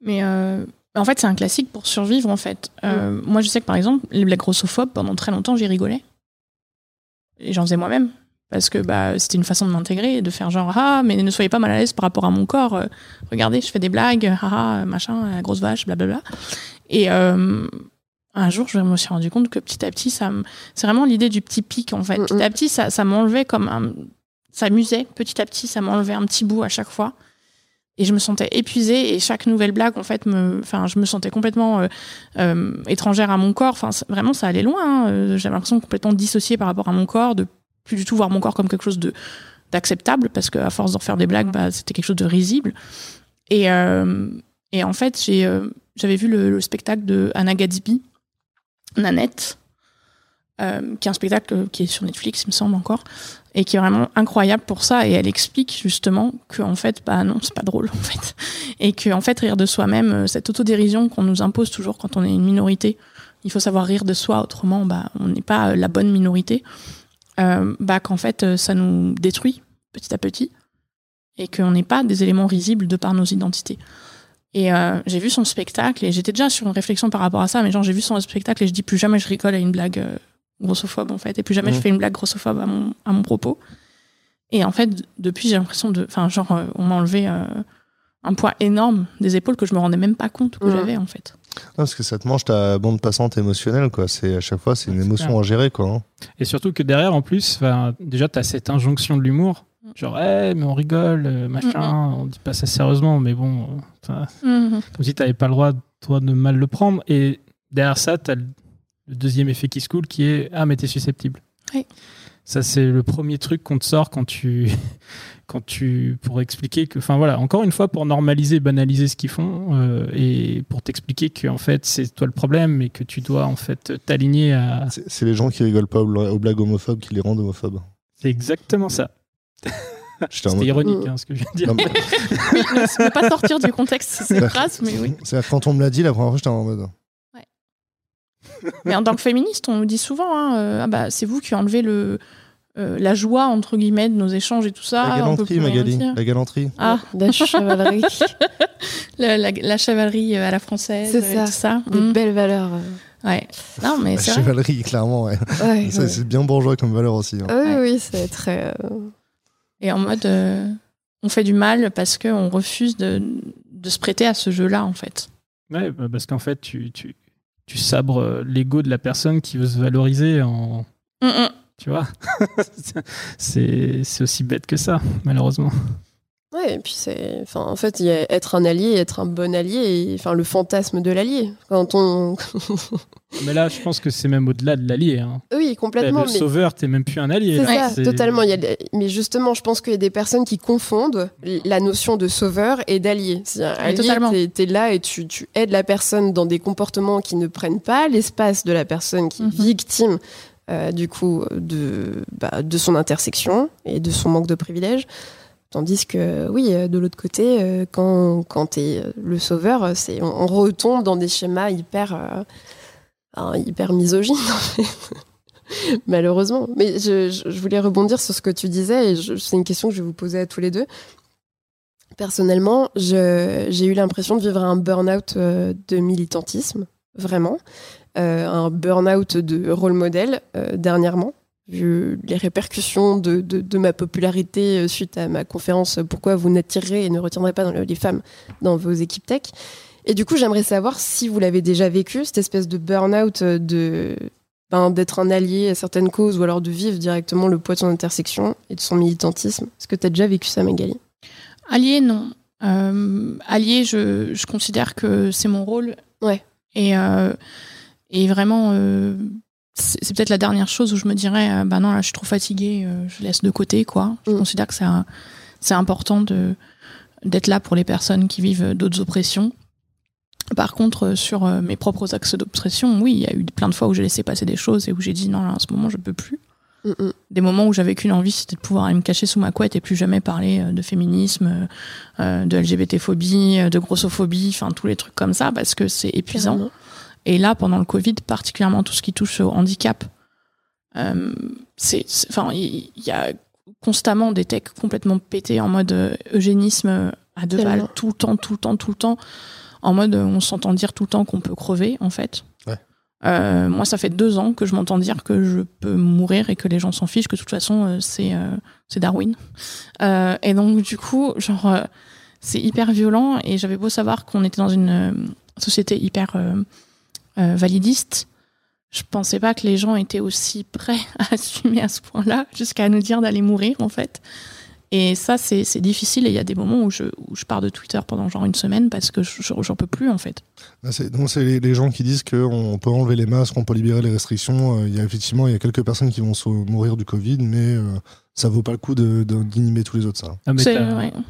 Mais euh, en fait, c'est un classique pour survivre, en fait. Euh, Moi, je sais que, par exemple, les blagues grossophobes, pendant très longtemps, j'y rigolais. Et j'en faisais moi-même. Parce que bah, c'était une façon de m'intégrer et de faire genre, ah, mais ne soyez pas mal à l'aise par rapport à mon corps. Euh, regardez, je fais des blagues, ah, machin, la grosse vache, blablabla. Et euh, un jour, je me suis rendu compte que petit à petit, ça me- c'est vraiment l'idée du petit pic, en fait. Mm, Petit mm. à petit, ça, ça m'enlevait comme un. Ça amusait, petit à petit, ça m'enlevait un petit bout à chaque fois. Et je me sentais épuisée et chaque nouvelle blague, en fait, me, enfin, je me sentais complètement euh, euh, étrangère à mon corps. Enfin, vraiment, ça allait loin. hein. Euh, J'avais l'impression complètement dissociée par rapport à mon corps, de plus du tout voir mon corps comme quelque chose de d'acceptable, parce qu'à force d'en faire des blagues, bah, c'était quelque chose de risible. Et, et en fait, j'avais vu le, le spectacle de Anna Gadsby, Nanette, qui est un spectacle qui est sur Netflix, il me semble encore, et qui est vraiment incroyable pour ça. Et elle explique justement que en fait, bah non, c'est pas drôle [LAUGHS] en fait, et que en fait, rire de soi-même, euh, cette autodérision qu'on nous impose toujours quand on est une minorité, il faut savoir rire de soi, autrement, bah on n'est pas euh, la bonne minorité. Euh, bah qu'en fait, ça nous détruit petit à petit, et qu'on n'est pas des éléments risibles de par nos identités. Et j'ai vu son spectacle et j'étais déjà sur une réflexion par rapport à ça, mais genre j'ai vu son spectacle et je dis plus jamais je rigole à une blague grossophobe en fait, et plus jamais je fais une blague grossophobe à mon, à mon propos. Et en fait, depuis j'ai l'impression de, enfin genre euh, on m'a enlevé euh, un poids énorme des épaules que je me rendais même pas compte que Mhm. j'avais en fait. Non, parce que ça te mange ta bande passante émotionnelle, quoi. C'est, à chaque fois, c'est une c'est émotion clair. à gérer, quoi. hein. Et surtout que derrière, en plus, déjà, tu as cette injonction de l'humour. Genre, eh, mais on rigole, euh, machin, on dit pas ça sérieusement, mais bon, comme si tu n'avais pas le droit, toi, de mal le prendre. Et derrière ça, tu as le deuxième effet qui se coule qui est Ah, mais t'es susceptible. Oui. Ça, c'est le premier truc qu'on te sort quand tu. [LAUGHS] Quand tu, pour expliquer que, enfin voilà, encore une fois, pour normaliser, banaliser ce qu'ils font, euh, et pour t'expliquer que en fait c'est toi le problème et que tu dois en fait t'aligner à. C'est, c'est les gens qui rigolent pas aux, bla- aux blagues homophobes qui les rendent homophobes. C'est exactement ça. [LAUGHS] C'était mode- ironique hein, ce que je viens de dire. Non, [LAUGHS] mais- Oui, ne, pas sortir du contexte ces phrases, mais oui. C'est-à-dire, quand on me l'a dit, la première fois, j'étais en mode. Mais en tant que féministe, on nous dit souvent, hein, euh, ah bah c'est vous qui enlevez le euh, la joie entre guillemets de nos échanges et tout ça. la galanterie, Magali. La galanterie. Ah, [LAUGHS] La chevalerie. la, la- la chevalerie euh, à la française, C'est ça. tout ça. Des Mm. belles valeurs. euh. Ouais. Non, mais La c'est vrai. chevalerie, clairement, ouais. Ouais, Ça, ouais. C'est bien bourgeois comme valeur aussi. hein. Oui, Ouais. oui, c'est très. euh, Et en mode, euh, on fait du mal parce qu'on refuse de, de se prêter à ce jeu-là, en fait. Ouais, bah, parce qu'en fait, tu, tu, tu sabres euh, l'ego de la personne qui veut se valoriser en. Mm, mm. Tu vois [LAUGHS] C'est c'est aussi bête que ça, malheureusement. Ouais, et puis c'est. Enfin, en fait, il y a être un allié, être un bon allié, et enfin, le fantasme de l'allié. Quand on. [LAUGHS] Mais là, je pense que c'est même au-delà de l'allié. Hein. oui, complètement. le mais... sauveur, t'es même plus un allié. C'est ça, totalement. Y a Mais justement, je pense qu'il y a des personnes qui confondent la notion de sauveur et d'allié. C'est-à-dire, allié, totalement. t'es, t'es là et tu, tu aides la personne dans des comportements qui ne prennent pas l'espace de la personne qui est Mhm. victime, euh, du coup, de, bah, de son intersection et de son manque de privilèges. Tandis que, oui, euh, de l'autre côté, euh, quand, quand t'es euh, le sauveur, on, retombe dans des schémas hyper, hyper misogynes. [LAUGHS] Malheureusement. Mais je, voulais rebondir sur ce que tu disais, et c'est une question que je vais vous poser à tous les deux. Personnellement, j'ai eu l'impression de vivre un burn-out de militantisme, vraiment. Un burn-out de rôle modèle dernièrement, vu les répercussions de, de- de ma popularité euh, suite à ma conférence euh, Pourquoi vous n'attirerez et ne retiendrez pas les femmes dans vos équipes tech. Et du coup, j'aimerais savoir si vous l'avez déjà vécu, cette espèce de burn-out euh, de, ben, d'être un allié à certaines causes ou alors de vivre directement le poids de son intersection et de son militantisme. Est-ce que tu as déjà vécu ça, Magali? Allié, non. Euh, allié, je, je, considère que c'est mon rôle. Ouais. Et, euh, et vraiment, euh, c'est peut-être la dernière chose où je me dirais, bah non, là, je suis trop fatiguée, je laisse de côté, quoi. Je mm. considère que c'est important de d'être là pour les personnes qui vivent d'autres oppressions. Par contre, sur mes propres axes d'oppression, oui, il y a eu plein de fois où j'ai laissé passer des choses et où j'ai dit non, là, en ce moment, je peux plus. Des moments où j'avais qu'une envie, c'était de pouvoir aller me cacher sous ma couette et plus jamais parler euh, de féminisme, euh, de LGBT-phobie, euh, de grossophobie, enfin tous les trucs comme ça, parce que c'est épuisant. Et là, pendant le Covid, particulièrement tout ce qui touche au handicap, c'est, enfin, il y, a constamment des techs complètement pétés en mode eugénisme à deux balles, tout le temps, tout le temps, tout le temps, en mode on s'entend dire tout le temps qu'on peut crever, en fait. Euh, moi, ça fait deux ans que je m'entends dire que je peux mourir et que les gens s'en fichent, que de toute façon, euh, c'est euh, c'est Darwin. Euh, et donc, du coup, genre, euh, c'est hyper violent. Et j'avais beau savoir qu'on était dans une société hyper validiste, je pensais pas que les gens étaient aussi prêts [LAUGHS] à assumer à ce point-là, jusqu'à nous dire d'aller mourir, en fait. Et ça, c'est difficile. Et il y a des moments où je, où je pars de Twitter pendant genre une semaine parce que j'en peux plus, en fait. Bah, donc, c'est les, les, gens qui disent qu'on peut enlever les masques, on peut libérer les restrictions. Euh, il y a effectivement, il y a quelques personnes qui vont mourir du Covid, mais euh, ça vaut pas le coup d'inhiber de, tous les autres, ça. Ah, mais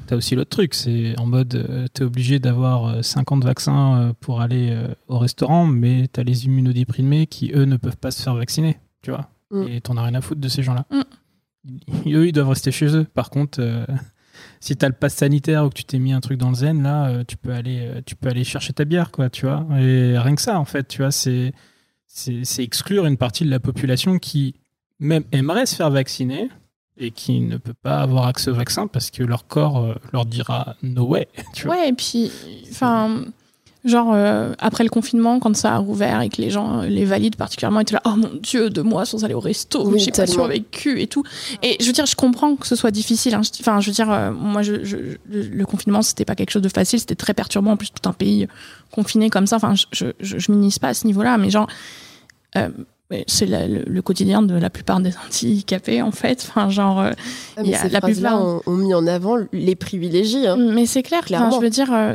t'as aussi l'autre truc, c'est en mode, euh, t'es obligé d'avoir 50 vaccins pour aller au restaurant, mais t'as les immunodéprimés qui, eux, ne peuvent pas se faire vacciner, tu vois. Mm. Et t'en as rien à foutre de ces gens-là. Mm [LAUGHS] eux, ils doivent rester chez eux. Par contre, euh, [LAUGHS] si tu as le pass sanitaire ou que tu t'es mis un truc dans le zen, là, euh, tu, peux aller, euh, tu peux aller chercher ta bière, quoi, tu vois. Et rien que ça, en fait, tu vois, c'est, c'est, exclure une partie de la population qui même aimerait se faire vacciner et qui ne peut pas avoir accès au vaccin parce que leur corps leur dira no way. [LAUGHS] Tu vois. Ouais, et puis, enfin Genre, euh, après le confinement, quand ça a rouvert et que les gens, les valides particulièrement, étaient là, oh mon dieu, deux mois sans aller au resto, oui, j'ai pas survécu et tout. Et je veux dire, je comprends que ce soit difficile. Hein. Enfin, je veux dire, euh, moi, je, je, le confinement, c'était pas quelque chose de facile, c'était très perturbant. En plus, tout un pays confiné comme ça. Enfin, je, je, je minimise pas à ce niveau-là, mais genre, euh, c'est le, quotidien de la plupart des handicapés en fait. Enfin, genre, euh, ah, y a, la plupart ont, ont, mis en avant les privilégiés. Hein. Mais c'est clair, clairement. je veux dire, euh,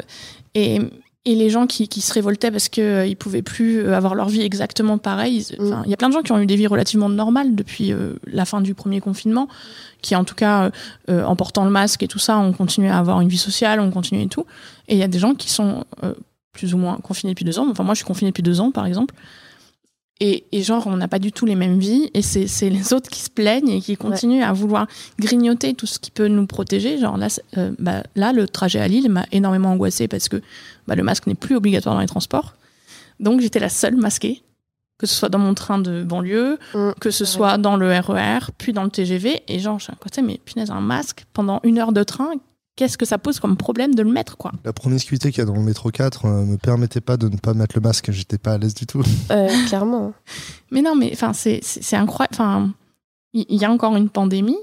et et les gens qui, qui se révoltaient parce qu'ils euh, ils pouvaient plus euh, avoir leur vie exactement pareille. Mm. Il y a plein de gens qui ont eu des vies relativement normales depuis euh, la fin du premier confinement, qui en tout cas, en portant le masque et tout ça, ont continué à avoir une vie sociale, ont continué et tout. Et il y a des gens qui sont plus ou moins confinés depuis deux ans. Enfin, moi, je suis confinée depuis deux ans, par exemple. Et, et, genre, on n'a pas du tout les mêmes vies, et c'est les autres qui se plaignent et qui continuent à vouloir grignoter tout ce qui peut nous protéger. Genre là, euh, bah, là le trajet à Lille m'a énormément angoissée parce que bah, le masque n'est plus obligatoire dans les transports. Donc j'étais la seule masquée, que ce soit dans mon train de banlieue, mm. que ce soit dans le RER, e puis dans le TGV. Et genre, je suis à côté, mais punaise, un masque pendant une heure de train, qu'est-ce que ça pose comme problème de le mettre quoi? La promiscuité qu'il y a dans le métro 4 ne euh, me permettait pas de ne pas mettre le masque, j'étais pas à l'aise du tout. [LAUGHS] Euh, clairement. Mais non, mais enfin c'est incroyable. Enfin, il y, a encore une pandémie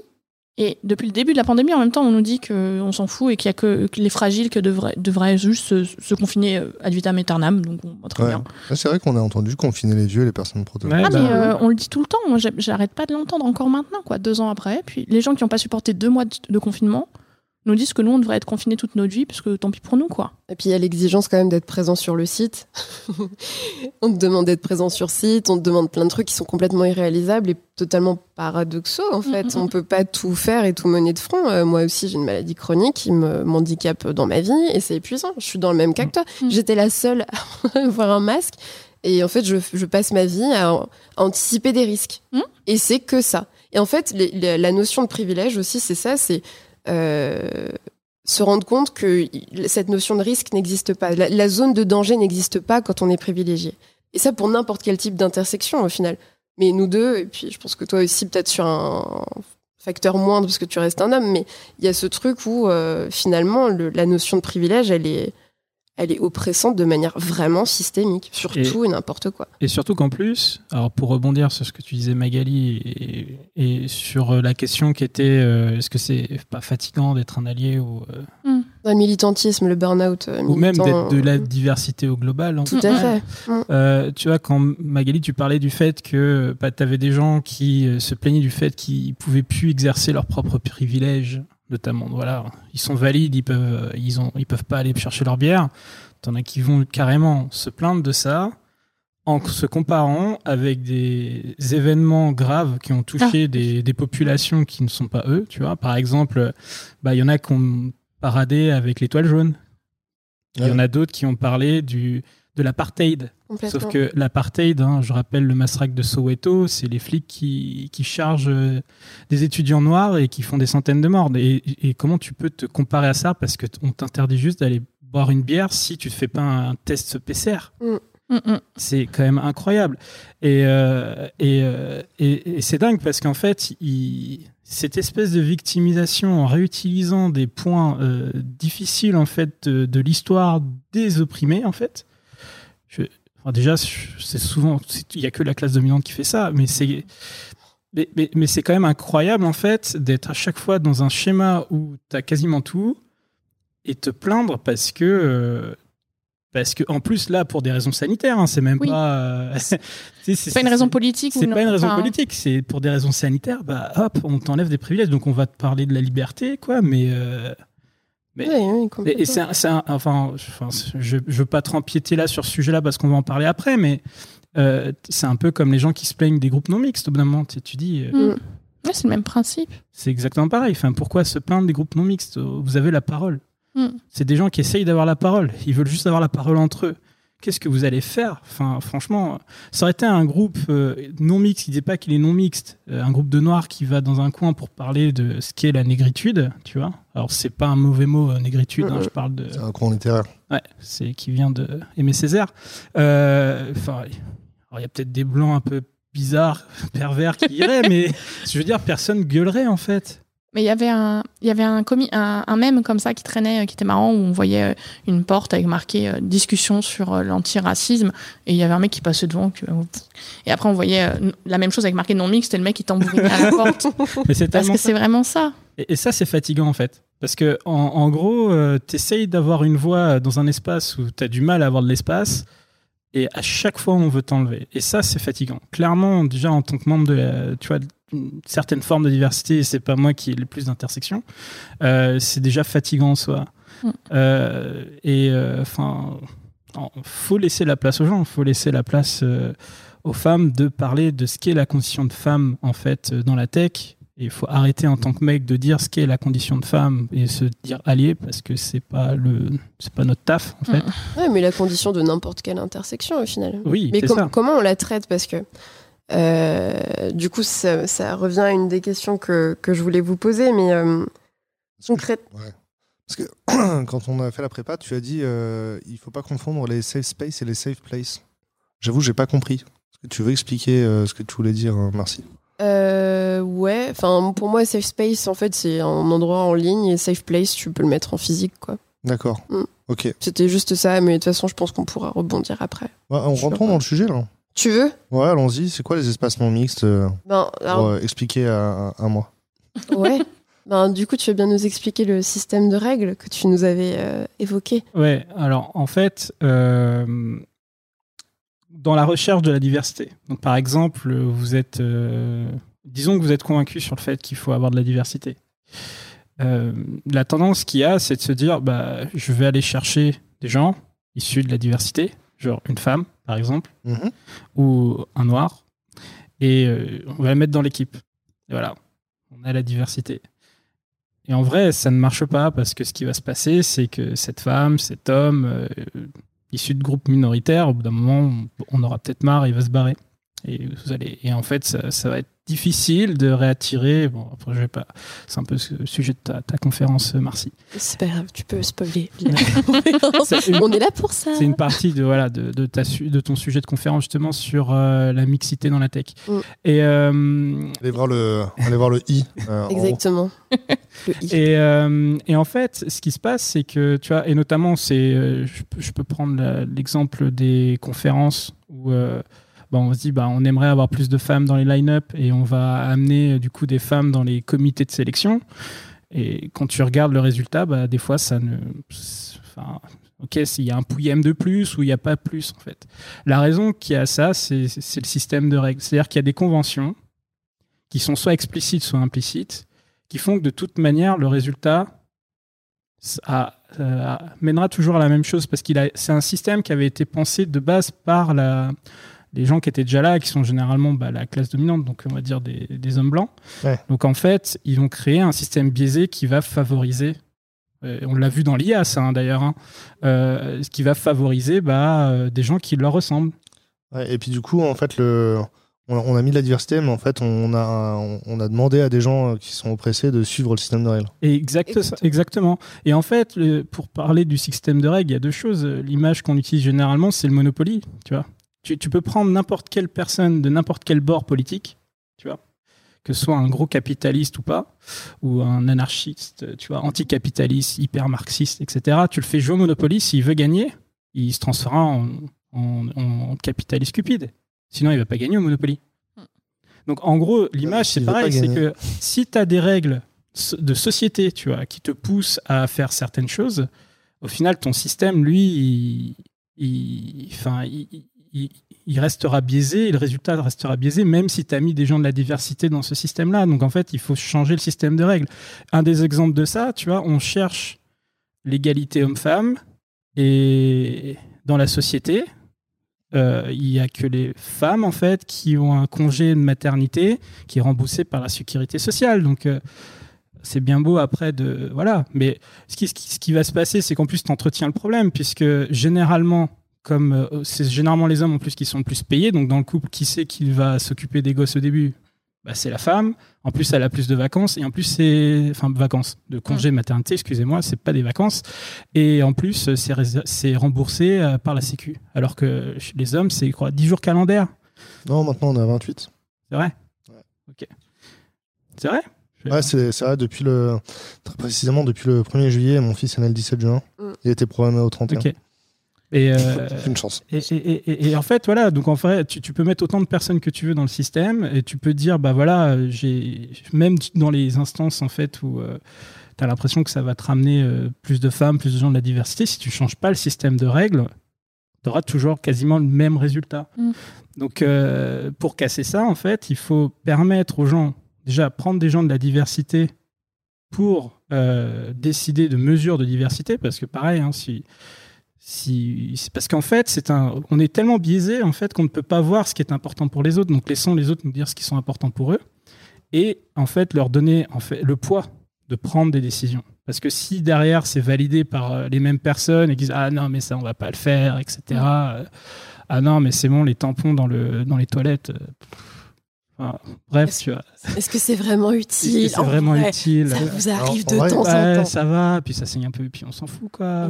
et depuis le début de la pandémie, en même temps, on nous dit qu'on s'en fout et qu'il y a que, les fragiles qui devraient, devraient juste se, confiner euh, ad vitam aeternam. Donc, très bien. C'est vrai qu'on a entendu confiner les vieux et les personnes protégées. ah, mais bah, on le dit tout le temps. Moi, j'arrête pas de l'entendre encore maintenant, quoi, deux ans après. Puis les gens qui n'ont pas supporté deux mois de confinement, nous disent que nous, on devrait être confinés toute notre vie, parce que tant pis pour nous, quoi. Et puis il y a l'exigence quand même d'être présent sur le site. [LAUGHS] on te demande d'être présent sur site, on te demande plein de trucs qui sont complètement irréalisables et totalement paradoxaux, en fait. Mm-hmm. On peut pas tout faire et tout mener de front. Euh, moi aussi, j'ai une maladie chronique qui m'handicape dans ma vie et c'est épuisant. Je suis dans le même cas que toi. Mm-hmm. J'étais la seule à [LAUGHS] avoir un masque. Et en fait, je, je passe ma vie à, anticiper des risques. Mm. Et c'est que ça. Et en fait, la notion de privilège aussi, c'est ça, c'est se rendre compte que cette notion de risque n'existe pas. La, zone de danger n'existe pas quand on est privilégié. Et ça pour n'importe quel type d'intersection au final. Mais nous deux, et puis je pense que toi aussi peut-être sur un facteur moindre parce que tu restes un homme, mais il y a ce truc où euh, finalement la notion de privilège, elle est, elle est oppressante de manière vraiment systémique, sur tout et n'importe quoi. Et surtout qu'en plus, alors pour rebondir sur ce que tu disais Magali et, sur euh, la question qui était euh, est-ce que c'est pas fatigant d'être un allié ou, euh, mm. Le militantisme, le burn-out. euh, ou même d'être de la euh, diversité au global. en Tout fait. à fait. Euh, tu vois, quand Magali, tu parlais du fait que bah, tu avais des gens qui se plaignaient du fait qu'ils pouvaient plus exercer leurs propres privilèges, notamment. Voilà, ils sont valides, ils peuvent, ils ont, ils peuvent pas aller chercher leur bière. T'en as qui vont carrément se plaindre de ça en se comparant avec des événements graves qui ont touché des, des populations qui ne sont pas eux. Tu vois, par exemple, bah, il y en a qui ont paradé avec l'étoile jaune. Il y en a d'autres qui ont parlé du, de l'apartheid. Sauf que l'apartheid, hein, je rappelle le massacre de Soweto, c'est les flics qui, qui chargent euh, des étudiants noirs et qui font des centaines de morts. Et, et comment tu peux te comparer à ça? Parce qu'on t'interdit juste d'aller boire une bière si tu ne fais pas un test PCR. Mm, mm. C'est quand même incroyable. Et, euh, et, euh, et, et c'est dingue parce qu'en fait, il- cette espèce de victimisation en réutilisant des points euh, difficiles en fait de, de l'histoire des opprimés, en fait. Je- enfin, déjà, c'est souvent, il y a que la classe dominante qui fait ça, mais c'est mais, mais, mais c'est quand même incroyable en fait d'être à chaque fois dans un schéma où tu as quasiment tout et te plaindre parce que euh, parce que en plus là pour des raisons sanitaires hein, c'est même Oui. pas [LAUGHS] euh, c'est pas une raison politique ou c'est pas une raison enfin, politique c'est pour des raisons sanitaires bah hop on t'enlève des privilèges donc on va te parler de la liberté quoi mais euh, mais Oui, oui, et, et c'est enfin, je- enfin, je, je veux pas trop empiéter là sur ce sujet-là parce qu'on va en parler après, mais euh, c'est un peu comme les gens qui se plaignent des groupes non mixtes. Au bout d'un moment, tu, tu dis, euh, Mm. Ouais, c'est le même principe. c'est exactement pareil. Enfin, pourquoi se plaindre des groupes non mixtes? Vous avez la parole. Mm. C'est des gens qui essayent d'avoir la parole. Ils veulent juste avoir la parole entre eux. Qu'est-ce que vous allez faire? Enfin, franchement, ça aurait été un groupe euh, non mixte qui disait pas qu'il est non mixte, euh, un groupe de noirs qui va dans un coin pour parler de ce qu'est la négritude, tu vois. Alors c'est pas un mauvais mot euh, négritude, hein, je parle de C'est un courant littéraire. Ouais, c'est qui vient de Aimé Césaire. Euh, Enfin, il y a peut-être des blancs un peu bizarres, [LAUGHS] pervers qui iraient, mais [LAUGHS] je veux dire, personne gueulerait en fait. Mais il y avait un, il y avait un, comi- un, un mème comme ça qui traînait, euh, qui était marrant, où on voyait euh, une porte avec marqué euh, discussion sur euh, l'antiracisme, et il y avait un mec qui passait devant. qui- Et après, on voyait la même chose avec marqué non mixte, et le mec qui tambourinait à la porte. [LAUGHS] Mais c'est Parce que c'est vraiment ça. Et, et ça, c'est fatigant en fait. Parce que en, en gros, tu t'essayes d'avoir une voix dans un espace où t'as du mal à avoir de l'espace, et à chaque fois, on veut t'enlever. Et ça, c'est fatigant. Clairement, déjà en tant que membre de, la- tu vois, d'une certaine forme de diversité, et c'est pas moi qui ai le plus d'intersections, euh, c'est déjà fatigant en soi. Mm. Euh, et enfin, faut laisser la place aux gens, faut laisser la place euh, aux femmes de parler de ce qu'est la condition de femme en fait euh, dans la tech. Et il faut arrêter en tant que mec de dire ce qu'est la condition de femme et se dire allié parce que c'est pas le c'est pas notre taf en fait. Ouais, mais la condition de n'importe quelle intersection au final. Oui, Mais c'est com- ça. comment on la traite? Parce que euh, du coup, ça, ça revient à une des questions que, que je voulais vous poser, mais euh, concrète. Ouais. Parce que [CLEARS THROAT] quand on a fait la prépa, tu as dit euh, il faut pas confondre les safe space et les safe place. J'avoue, j'ai pas compris. Que tu veux expliquer euh, ce que tu voulais dire, hein, Merci Euh, ouais, enfin pour moi, safe space, en fait, c'est un endroit en ligne et safe place, tu peux le mettre en physique, quoi. D'accord. Mm. Ok. C'était juste ça, mais de toute façon, je pense qu'on pourra rebondir après. Ouais, on pas. dans le sujet là. Tu veux? Ouais, allons-y. C'est quoi les espaces non mixtes euh, Ben, alors, pour euh, expliquer à, à- à moi? Ouais. [LAUGHS] Ben, du coup, tu veux bien nous expliquer le système de règles que tu nous avais euh, évoqué? Ouais, alors en fait, euh, dans la recherche de la diversité, donc par exemple, vous êtes, euh, disons que vous êtes convaincu sur le fait qu'il faut avoir de la diversité. Euh, la tendance qu'il y a, c'est de se dire, bah, je vais aller chercher des gens issus de la diversité, genre une femme, par exemple, Mhm. ou un noir, et euh, on va la mettre dans l'équipe. Voilà, on a la diversité. Et en vrai, ça ne marche pas parce que ce qui va se passer, c'est que cette femme, cet homme, euh, issu de groupes minoritaires, au bout d'un moment, on, on aura peut-être marre, il va se barrer. Et vous allez, et en fait, ça, ça va être difficile de réattirer. Bon, après, je vais pas. C'est un peu le sujet de ta, ta conférence, Marcy. C'est pas grave, tu peux spoiler. [LAUGHS] On est là pour ça. C'est une partie de, voilà, de, de, ta su- de ton sujet de conférence justement sur euh, la mixité dans la tech. Mm. Et, euh, Allez voir le, allez voir le i. euh. Exactement. Le i. et, euh, et en fait, ce qui se passe, c'est que tu vois, et notamment, c'est, euh, je, peux- je peux prendre l'exemple des conférences où bah, on se dit, bah, on aimerait avoir plus de femmes dans les line-up et on va amener euh, du coup des femmes dans les comités de sélection. Et quand tu regardes le résultat, bah, des fois, ça ne. Enfin, ok, s'il y a un pouillem de plus ou il n'y a pas plus, en fait. La raison qu'il y a ça, c'est le système de règles. C'est-à-dire qu'il y a des conventions qui sont soit explicites, soit implicites, qui font que de toute manière, le résultat euh, mènera toujours à la même chose parce qu'il c'est un système qui avait été pensé de base par la, les gens qui étaient déjà là, qui sont généralement bah, la classe dominante, donc on va dire des, des hommes blancs. Donc en fait, ils ont créé un système biaisé qui va favoriser, euh, on l'a vu dans l'IA, hein, d'ailleurs, hein, euh, qui va favoriser bah, euh, des gens qui leur ressemblent. et puis du coup, en fait, le, on, a mis de la diversité, mais en fait, on a, on a demandé à des gens qui sont oppressés de suivre le système de règles. Exact, exactement. Et en fait, pour parler du système de règles, il y a deux choses. L'image qu'on utilise généralement, c'est le Monopoly, tu vois tu, peux prendre n'importe quelle personne de n'importe quel bord politique, tu vois, que ce soit un gros capitaliste ou pas, ou un anarchiste, tu vois, anticapitaliste, hyper marxiste, etc. Tu le fais jouer au Monopoly, s'il veut gagner, il se transformera en, capitaliste cupide. Sinon, il va pas gagner au Monopoly. Donc, en gros, l'image, c'est pareil, c'est que si tu as des règles de société, tu vois, qui te poussent à faire certaines choses, au final, ton système, lui, il, enfin, il, il, restera biaisé le résultat restera biaisé même si tu as mis des gens de la diversité dans ce système-là. Donc en fait, il faut changer le système de règles. Un des exemples de ça, tu vois, on cherche l'égalité homme-femme et dans la société, euh, il n'y a que les femmes en fait qui ont un congé de maternité qui est remboursé par la sécurité sociale. Donc euh, c'est bien beau après de voilà, mais ce qui, ce qui va se passer, c'est qu'en plus tu entretiens le problème puisque généralement comme euh, c'est généralement les hommes en plus qui sont le plus payés, donc dans le couple, qui sait qui va s'occuper des gosses au début? Bah, C'est la femme. En plus, elle a plus de vacances. Et en plus, c'est. Enfin, vacances, de congé mm. maternité, excusez-moi, c'est pas des vacances. Et en plus, c'est remboursé euh, par la Sécu. Alors que les hommes, c'est quoi 10 jours calendaires? Non, maintenant, on a 28. C'est vrai? Ok. C'est vrai? Ouais, c'est vrai, depuis le. Très précisément, depuis le 1er juillet, mon fils est né le 17 juin. Mm. Il a été programmé au 31. Ok. Et, euh, une chance. Et, en fait, voilà, donc en fait, tu, peux mettre autant de personnes que tu veux dans le système et tu peux dire, bah voilà, j'ai même dans les instances en fait où euh, tu as l'impression que ça va te ramener euh, plus de femmes, plus de gens de la diversité, si tu changes pas le système de règles, tu auras toujours quasiment le même résultat. Mm. Donc, pour casser ça, en fait, il faut permettre aux gens, déjà, prendre des gens de la diversité pour décider de mesures de diversité, parce que pareil, hein, si parce qu'en fait on est tellement biaisé en fait qu'on ne peut pas voir ce qui est important pour les autres. Donc laissons les autres nous dire ce qui sont importants pour eux. Et en fait leur donner le poids de prendre des décisions. Parce que si derrière c'est validé par euh, les mêmes personnes et qu'ils disent ah non mais ça on va pas le faire etc euh, ah non mais c'est bon les tampons dans le dans les toilettes euh, bref, tu vois. Est-ce que c'est vraiment [LAUGHS] utile C'est vraiment utile. Ça vous arrive de temps en temps. Ça va, puis ça saigne un peu, puis on s'en fout, quoi.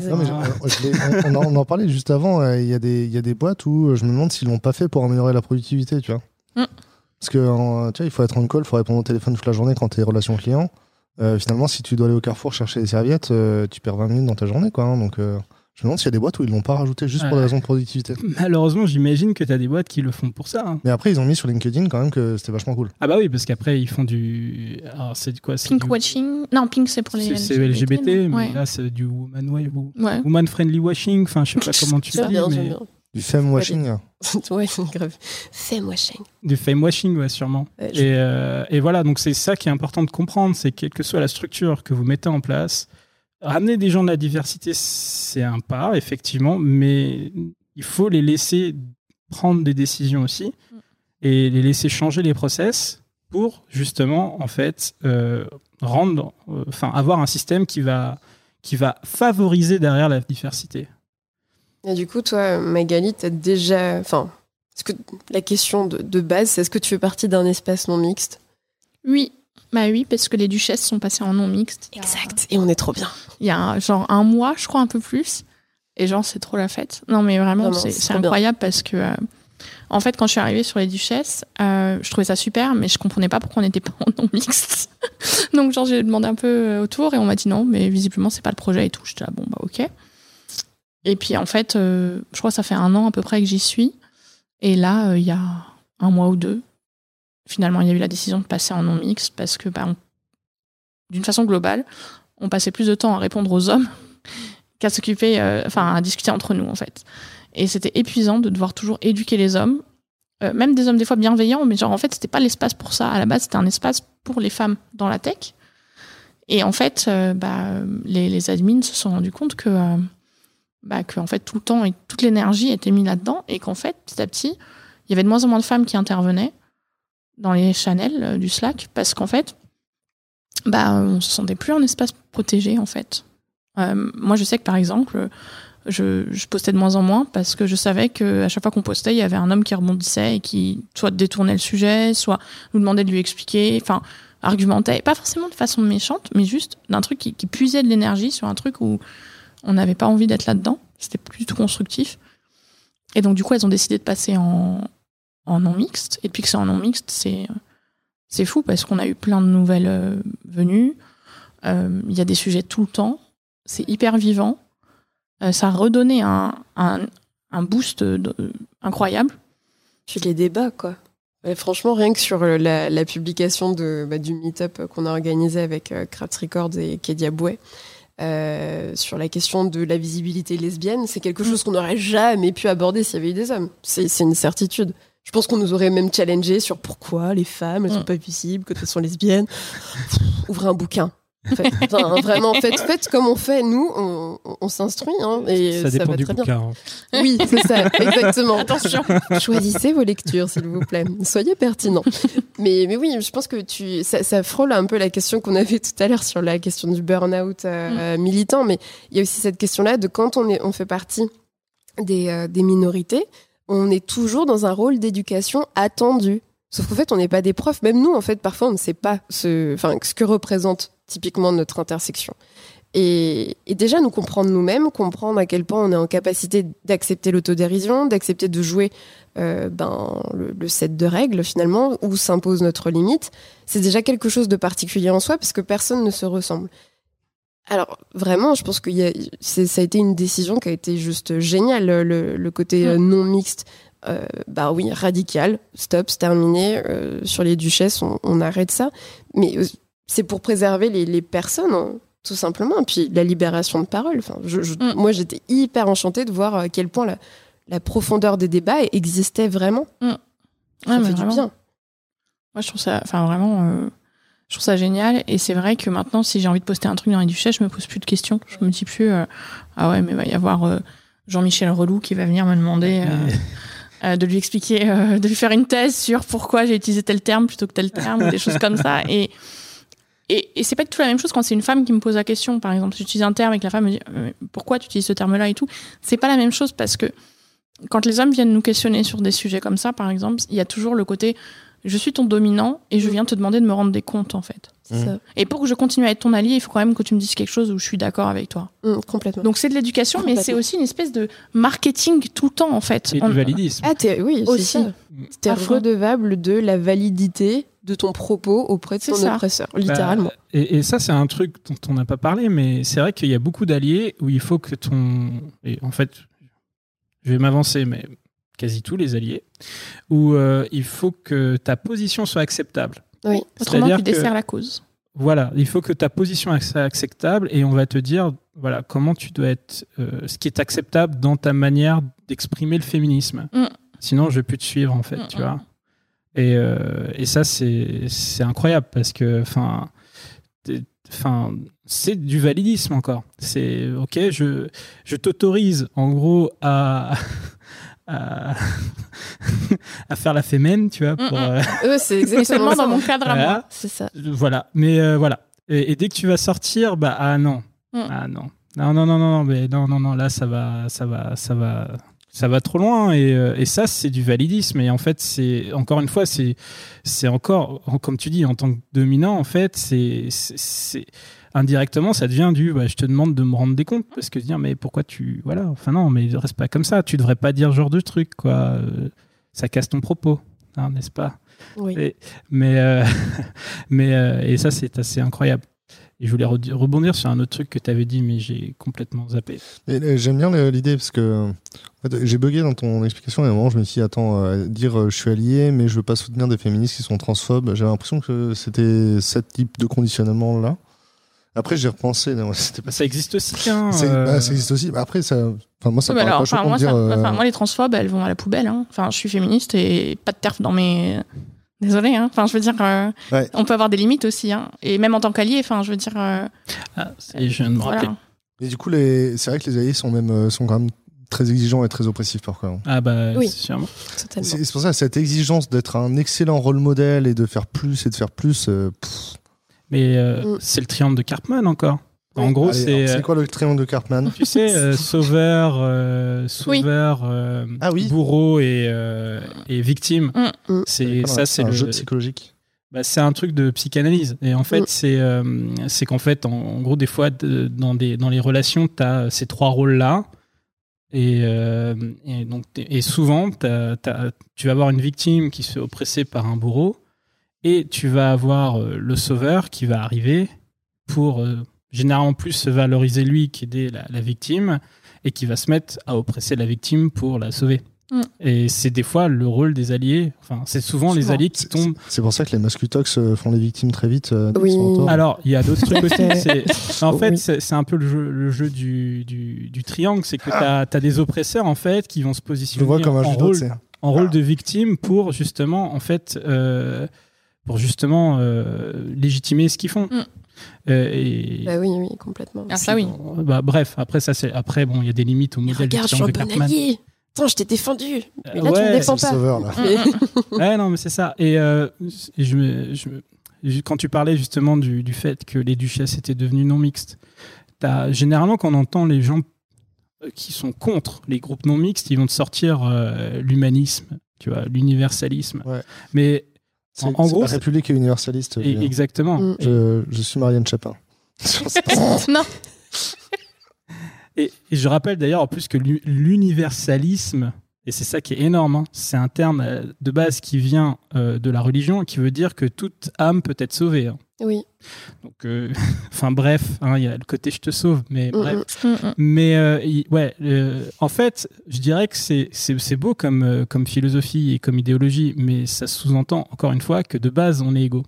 on, en, parlait juste avant. Euh, il y, a des, y a des boîtes où euh, je me demande s'ils l'ont pas fait pour améliorer la productivité, tu vois. Mm. Parce que tu vois, il faut être en call, il faut répondre au téléphone toute la journée quand tu es relation client. Euh, finalement, si tu dois aller au carrefour chercher des serviettes, tu perds 20 minutes dans ta journée, quoi. Hein, donc. Je me demande s'il y a des boîtes où ils l'ont pas rajouté juste pour des raisons de productivité. Malheureusement, j'imagine que tu as des boîtes qui le font pour ça. Hein. Mais après, ils ont mis sur LinkedIn quand même que c'était vachement cool. Ah bah oui, parce qu'après, ils font du. Alors, c'est quoi Pink watching Non, pink, c'est pour les C'est LGBT, mais là, c'est du woman, ouais. woman friendly washing. Enfin, je sais pas comment tu [LAUGHS] dis. Mais... Du femme washing Ouais, [LAUGHS] grave. Femme washing. Du femme washing, ouais, sûrement. et, euh, et voilà, donc c'est ça qui est important de comprendre c'est quelle que soit la structure que vous mettez en place, Ramener des gens de la diversité, c'est un pas, effectivement, mais il faut les laisser prendre des décisions aussi et les laisser changer les process pour justement, en fait, euh, rendre, euh, enfin, avoir un système qui va, qui va favoriser derrière la diversité. Et du coup, toi, Magali, tu as déjà. Enfin, est-ce que la question de, de base, c'est est-ce que tu fais partie d'un espace non mixte? Oui, bah oui, parce que les duchesses sont passées en non mixte. Exact, et on est trop bien. Il y a genre un mois, je crois, un peu plus. Et genre, c'est trop la fête. Non, mais vraiment, c'est incroyable parce que, euh, en fait, quand je suis arrivée sur les duchesses, euh, je trouvais ça super, mais je comprenais pas pourquoi on n'était [LAUGHS] pas en non mixte. Donc, genre, j'ai demandé un peu euh, autour et on m'a dit non, mais visiblement, c'est pas le projet et tout. J'étais là, bon, bah, ok. Et puis, en fait, je crois que ça fait un an à peu près que j'y suis. Et là, il y a un mois ou deux, finalement, il y a eu la décision de passer en non mixte parce que bah, d'une façon globale, on passait plus de temps à répondre aux hommes [LAUGHS] qu'à s'occuper, euh, à discuter entre nous en fait. Et c'était épuisant de devoir toujours éduquer les hommes, euh, même des hommes des fois bienveillants, mais genre en fait c'était pas l'espace pour ça. À la base c'était un espace pour les femmes dans la tech. Et en fait, euh, bah, les, admins se sont rendus compte que, bah, fait tout le temps et toute l'énergie était mise là-dedans et qu'en fait petit à petit il y avait de moins en moins de femmes qui intervenaient dans les channels euh, du Slack parce qu'en fait bah on se sentait plus en espace protégé en fait. Euh, moi je sais que par exemple je, postais de moins en moins parce que je savais que à chaque fois qu'on postait il y avait un homme qui rebondissait et qui soit détournait le sujet soit nous demandait de lui expliquer enfin argumentait. Pas forcément de façon méchante mais juste d'un truc qui, qui puisait de l'énergie sur un truc où on n'avait pas envie d'être là-dedans. C'était plus du tout constructif. Et donc du coup elles ont décidé de passer en en non mixte et depuis que c'est en non mixte c'est c'est fou parce qu'on a eu plein de nouvelles euh, venues. Euh, Il y a des sujets tout le temps. C'est hyper vivant. Euh, ça a redonné un, un, un boost incroyable. Puis les débats, quoi. Franchement, rien que sur la, la publication de, bah, du meet-up qu'on a organisé avec euh, Craft Records et Kedia Bouet, euh, sur la question de la visibilité lesbienne, c'est quelque chose qu'on n'aurait jamais pu aborder s'il y avait eu des hommes. C'est c'est une certitude. Je pense qu'on nous aurait même challengé sur pourquoi les femmes, elles sont Mm. pas visibles quand elles sont lesbiennes. Ouvrez un bouquin. En fait. Enfin, vraiment, faites, faites comme on fait, nous, on, s'instruit, hein, et ça ça, dépend va du très bien. bouquin. hein. Oui, c'est ça, [LAUGHS] exactement. Attention. Choisissez vos lectures, s'il vous plaît. Soyez pertinents. Mais, mais oui, je pense que tu, ça, ça frôle un peu la question qu'on avait tout à l'heure sur la question du burn-out euh, militant. Mais il y a aussi cette question-là de quand on, est, on fait partie des, euh, des minorités, on est toujours dans un rôle d'éducation attendu. Sauf qu'en fait, on n'est pas des profs. Même nous, en fait, parfois, on ne sait pas ce, enfin, ce que représente typiquement notre intersection. Et, déjà, nous comprendre nous-mêmes, comprendre à quel point on est en capacité d'accepter l'autodérision, d'accepter de jouer euh, ben, le, le set de règles, finalement, où s'impose notre limite, c'est déjà quelque chose de particulier en soi, parce que personne ne se ressemble. Alors, vraiment, je pense que ça a été une décision qui a été juste géniale, le, le côté euh, non mixte. Euh, bah oui, radical, stop, c'est terminé. Euh, sur les duchesses, on, on arrête ça. Mais c'est pour préserver les, les personnes, hein, tout simplement. Et puis la libération de parole. Enfin, je, je, Mm. Moi, j'étais hyper enchantée de voir à quel point la, la profondeur des débats existait vraiment. Ça Ouais, mais fait du bien. Moi, je trouve ça, enfin vraiment, euh, je trouve ça génial. Et c'est vrai que maintenant, si j'ai envie de poster un truc dans les duchesses, je me pose plus de questions. Je me dis plus, euh, ah ouais, mais il va y avoir euh, Jean-Michel Relou qui va venir me demander [LAUGHS] euh, de lui expliquer, de lui faire une thèse sur pourquoi j'ai utilisé tel terme plutôt que tel terme, ou des choses comme ça. Et et, et c'est pas du tout la même chose quand c'est une femme qui me pose la question. Par exemple, si j'utilise un terme et que la femme me dit pourquoi tu utilises ce terme-là et tout, c'est pas la même chose parce que quand les hommes viennent nous questionner sur des sujets comme ça, par exemple, il y a toujours le côté je suis ton dominant et je viens te demander de me rendre des comptes en fait. Ça. Et pour que je continue à être ton allié, il faut quand même que tu me dises quelque chose où je suis d'accord avec toi. Mm, complètement. Donc c'est de l'éducation, mais c'est aussi une espèce de marketing tout le temps en fait. Et On- du validisme. ah, oui, c'est Aussi. ça. T'es redevable de la validité de ton propos auprès de C'est ton ça. oppresseur, littéralement. Bah, et, et ça, c'est un truc dont on n'a pas parlé, mais c'est vrai qu'il y a beaucoup d'alliés où il faut que ton. Et en fait, je vais m'avancer, mais quasi tous les alliés, où euh, il faut que ta position soit acceptable. oui. Autrement, tu que- desserres la cause. Voilà, il faut que ta position soit acceptable et on va te dire voilà comment tu dois être, euh, ce qui est acceptable dans ta manière d'exprimer le féminisme. Mm. Sinon, je vais plus te suivre en fait, Mm, tu mm. vois. Et, euh, et ça, c'est incroyable parce que, enfin, c'est du validisme encore. C'est ok, je je t'autorise en gros à à, [LAUGHS] à faire la fémène, tu vois, pour, Mm, mm. euh, Eux, c'est exactement dans mon cadre à moi. voilà. C'est ça. Voilà, mais euh, voilà. Et, et dès que tu vas sortir, bah ah non, Mm. ah non, non non non non, mais non non non, là ça va, ça va, ça va, ça va trop loin. Et, euh, et ça c'est du validisme. Et en fait c'est encore une fois c'est c'est encore en- comme tu dis en tant que dominant en fait c'est- c'est indirectement ça devient du bah, je te demande de me rendre des comptes. Parce que dire mais pourquoi tu voilà enfin non mais reste pas comme ça. Tu devrais pas dire ce genre de truc quoi. Euh, ça casse ton propos hein, n'est-ce pas? Oui. Et- mais euh, [LAUGHS] mais euh, et ça c'est assez incroyable. Et je voulais rebondir sur un autre truc que tu avais dit mais j'ai complètement zappé. J'aime bien l'idée parce que en fait, j'ai bugué dans ton explication et à un moment je me suis dit attends euh, dire euh, je suis allié mais je veux pas soutenir des féministes qui sont transphobes. J'avais l'impression que c'était ce type de conditionnement là Après, j'ai repensé. non, [LAUGHS] c'était pas ça existe aussi. Hein, euh, bah, ça existe aussi. Bah, après, ça, enfin, moi, ça Ouais, me alors, pas enfin, choquant moi, de dire. ça- euh, enfin, moi, les transphobes, elles vont à la poubelle. hein. Enfin, je suis féministe et pas de terf dans mes. Désolée, hein. Enfin, je veux dire, euh, Ouais. on peut avoir des limites aussi, hein. Et même en tant qu'allié, enfin, je veux dire. euh, ah, c'est- je viens de me rappeler. voilà. Et du coup, les... c'est vrai que les alliés sont même euh, sont quand même très exigeants et très oppressifs parfois. Ah bah, Oui. c'est sûrement. C'est pour ça cette exigence d'être un excellent rôle modèle et de faire plus et de faire plus. euh, pff. Mais euh, Mm. c'est le triangle de Cartman encore. En gros, c'est. alors, euh, c'est quoi le triangle de Cartman Tu sais, euh, [LAUGHS] sauveur, euh, sauveur, euh, Ah oui. bourreau et, euh, et victime. Mm. Mm. C'est ça, c'est le- jeu psychologique. bah, c'est un truc de psychanalyse. Et en fait, Mm. c'est euh, c'est qu'en fait, en, en gros, des fois, dans des dans les relations, tu as ces trois rôles là. Et, euh, et donc et souvent, tu vas avoir une victime qui se fait oppresser par un bourreau, et tu vas avoir euh, le sauveur qui va arriver pour euh, généralement plus se valoriser lui qu'aider la, la victime, et qui va se mettre à oppresser la victime pour la sauver. Mm. Et c'est des fois le rôle des alliés. Enfin, c'est souvent, les alliés qui tombent. C'est pour ça que les mascutox euh, font les victimes très vite. euh, Oui. Alors, il y a d'autres trucs aussi. [LAUGHS] En Oh, fait, oui. c'est un peu le jeu, le jeu du, du, du triangle. C'est que tu as, des oppresseurs, en fait, qui vont se positionner vois comme un en, judo. rôle, en rôle de victime pour justement, en fait, euh, pour justement euh, légitimer ce qu'ils font. Mm. Euh, et, Bah oui, oui, complètement. Ah, ça, oui. Bah, bref, après, ça, c'est, après, bon, il y a des limites au modèle regarde, je suis un de bon allié. Attends, je t'ai défendu. Mais là, tu me Ouais, C'est défends le pas. sauveur là. Mais- [LAUGHS] Ouais, non, mais c'est ça. Et euh, et je me, je me- je- quand tu parlais justement du, du fait que les duchesses étaient devenues non mixtes, t'as- généralement, quand on entend les gens qui sont contre les groupes non mixtes, ils vont te sortir euh, l'humanisme, tu vois, l'universalisme. Ouais. Mais En- en gros, République est universaliste. et- Julien. exactement. Mm. Je, je suis Marianne Chapin. [LAUGHS] non. Et, et je rappelle d'ailleurs en plus que l'u- l'universalisme, et c'est ça qui est énorme, hein, c'est un terme euh, de base qui vient euh, de la religion et qui veut dire que toute âme peut être sauvée. hein. Oui. Donc, euh, [LAUGHS] enfin bref, hein, il y a le côté je te sauve, mais Mm, bref. mm. Mm, mm. Mais euh, ouais, euh, en fait, je dirais que c'est c'est c'est beau comme euh, comme philosophie et comme idéologie, mais ça sous-entend encore une fois que de base on est égaux.